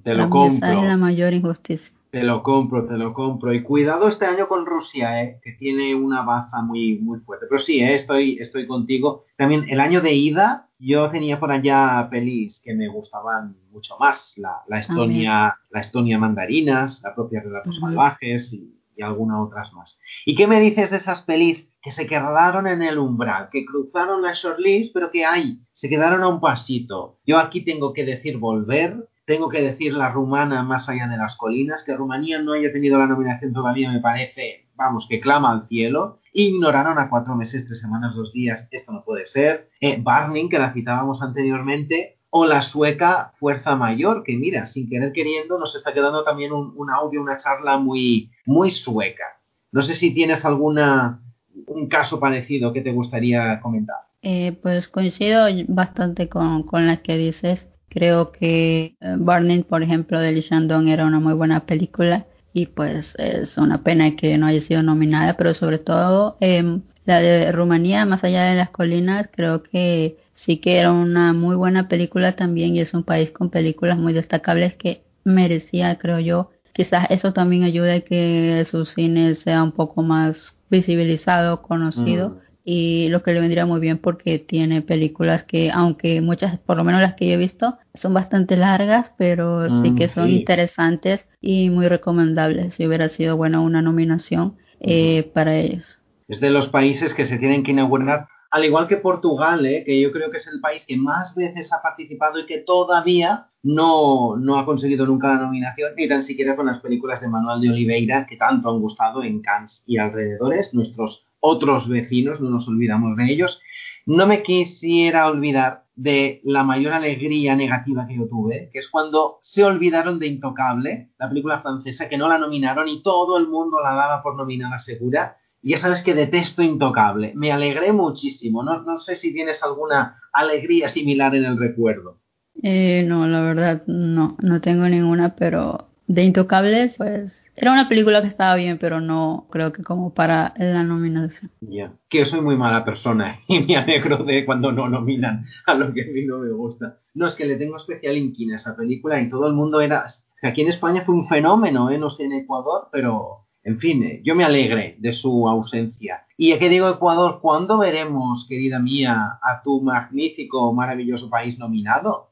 Te lo compro. Esa es la mayor injusticia. Te lo compro, te lo compro. Y cuidado este año con Rusia, ¿eh? que tiene una baza muy, muy fuerte. Pero sí, ¿eh? estoy, estoy contigo. También el año de ida, yo tenía por allá pelis que me gustaban mucho más. La, la Estonia, la Estonia Mandarinas, la propia Relatos Salvajes y, y algunas otras más. ¿Y qué me dices de esas pelis que se quedaron en el umbral, que cruzaron la shortlist, pero que hay, se quedaron a un pasito? Yo aquí tengo que decir volver tengo que decir la rumana más allá de las colinas, que Rumanía no haya tenido la nominación todavía me parece, vamos, que clama al cielo. Ignoraron a cuatro meses, tres semanas, dos días, esto no puede ser. Eh, Barning, que la citábamos anteriormente, o la sueca Fuerza Mayor, que mira, sin querer queriendo, nos está quedando también un, audio, una charla muy, muy sueca. No sé si tienes alguna un caso parecido que te gustaría comentar. Eh, pues coincido bastante con, con las que dices. Creo que eh, Burning, por ejemplo, de Lee era una muy buena película y pues es una pena que no haya sido nominada, pero sobre todo eh, la de Rumanía, más allá de las colinas, creo que sí que era una muy buena película también y es un país con películas muy destacables que merecía, creo yo. Quizás eso también ayude a que su cine sea un poco más visibilizado, conocido. Mm y lo que le vendría muy bien porque tiene películas que, aunque muchas, por lo menos las que yo he visto, son bastante largas, pero sí que mm, son interesantes y muy recomendables. Si hubiera sido buena una nominación eh, para ellos. Es de los países que se tienen que inaugurar al igual que Portugal, ¿eh? que yo creo que es el país que más veces ha participado y que todavía no, no ha conseguido nunca la nominación, ni tan siquiera con las películas de Manuel de Oliveira que tanto han gustado en Cannes y alrededores, nuestros otros vecinos, no nos olvidamos de ellos. No me quisiera olvidar de la mayor alegría negativa que yo tuve, que es cuando se olvidaron de Intocable, la película francesa, que no la nominaron y todo el mundo la daba por nominada segura ya sabes que detesto Intocable. Me alegré muchísimo. No, no sé si tienes alguna alegría similar en el recuerdo. Eh, no, la verdad no, no tengo ninguna, pero de Intocables, pues era una película que estaba bien, pero no creo que como para la nominación. Ya, que soy muy mala persona y me alegro de cuando no nominan a lo que a mí no me gusta. No, es que le tengo especial inquina a esa película y todo el mundo era... Aquí en España fue un fenómeno, ¿eh? no sé en Ecuador, pero en fin, eh, yo me alegre de su ausencia. Y a qué digo Ecuador, ¿cuándo veremos, querida mía, a tu magnífico, maravilloso país nominado?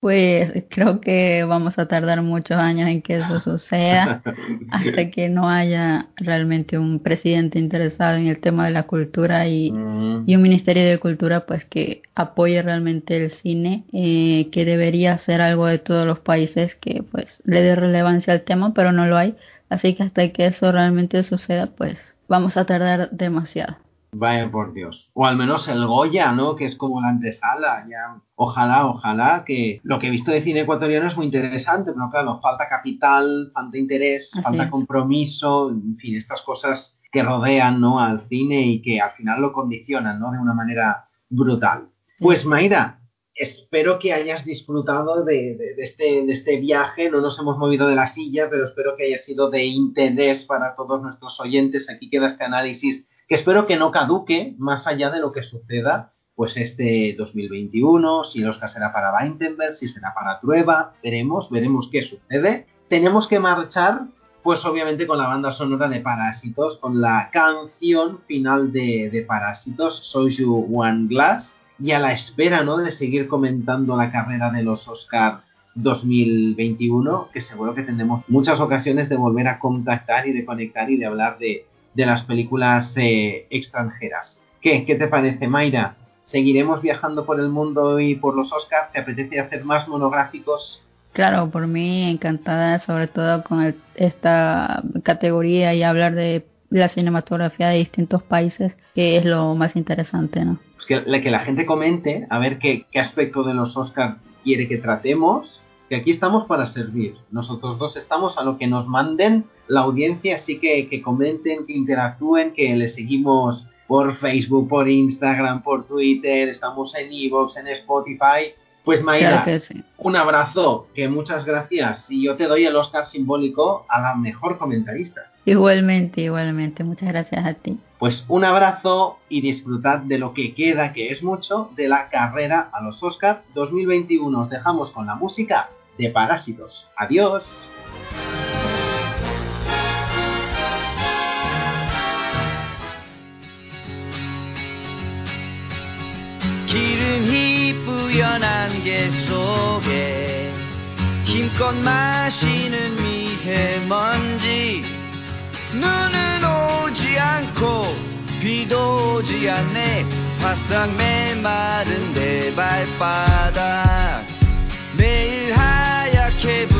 Pues creo que vamos a tardar muchos años en que eso suceda, hasta que no haya realmente un presidente interesado en el tema de la cultura y, mm. y un ministerio de cultura pues que apoye realmente el cine, eh, que debería ser algo de todos los países que pues le dé relevancia al tema, pero no lo hay. Así que hasta que eso realmente suceda, pues vamos a tardar demasiado. Vaya por Dios. O al menos el Goya, ¿no? Que es como la antesala. Ya, ojalá, ojalá que lo que he visto de cine ecuatoriano es muy interesante, pero claro, falta capital, falta interés, falta compromiso, en fin, estas cosas que rodean, ¿no? Al cine y que al final lo condicionan, ¿no? De una manera brutal. Pues Mayra, espero que hayas disfrutado de, este, de, este, viaje. No nos hemos movido de la silla, pero espero que haya sido de interés para todos nuestros oyentes. Aquí queda este análisis que espero que no caduque más allá de lo que suceda pues este 2021, si el Oscar será para Weintenberg, si será para Trueba, veremos, veremos qué sucede. Tenemos que marchar, pues obviamente con la banda sonora de Parásitos, con la canción final de, de Parásitos, You One Glass, y a la espera ¿no? de seguir comentando la carrera de los Oscar 2021, que seguro que tendremos muchas ocasiones de volver a contactar y de conectar y de hablar de, las películas eh, extranjeras. ¿Qué? ¿Qué te parece, Mayra? ¿Seguiremos viajando por el mundo y por los Oscars? ¿Te apetece hacer más monográficos? Claro, por mí encantada, sobre todo con esta categoría y hablar de la cinematografía de distintos países, que es lo más interesante, ¿no? Pues que, que la gente comente a ver qué, qué aspecto de los Oscars quiere que tratemos, que aquí estamos para servir. Nosotros dos estamos a lo que nos manden la audiencia, así que que comenten, que interactúen, que le seguimos por Facebook, por Instagram, por Twitter, estamos en Evox, en Spotify. Pues Mayra, un abrazo, que muchas gracias. Y yo te doy el Oscar simbólico a la mejor comentarista. Igualmente, igualmente. Muchas gracias a ti. Pues un abrazo y disfrutad de lo que queda, que es mucho, de la carrera a los Oscar 2021. Os dejamos con la música de Parásitos. Adiós. 기름이 뿌연한 게 속에 힘껏 마시는 미세먼지 눈은 오지 않고 비도 오지 않네 바싹 메마른 내 발바닥 cable.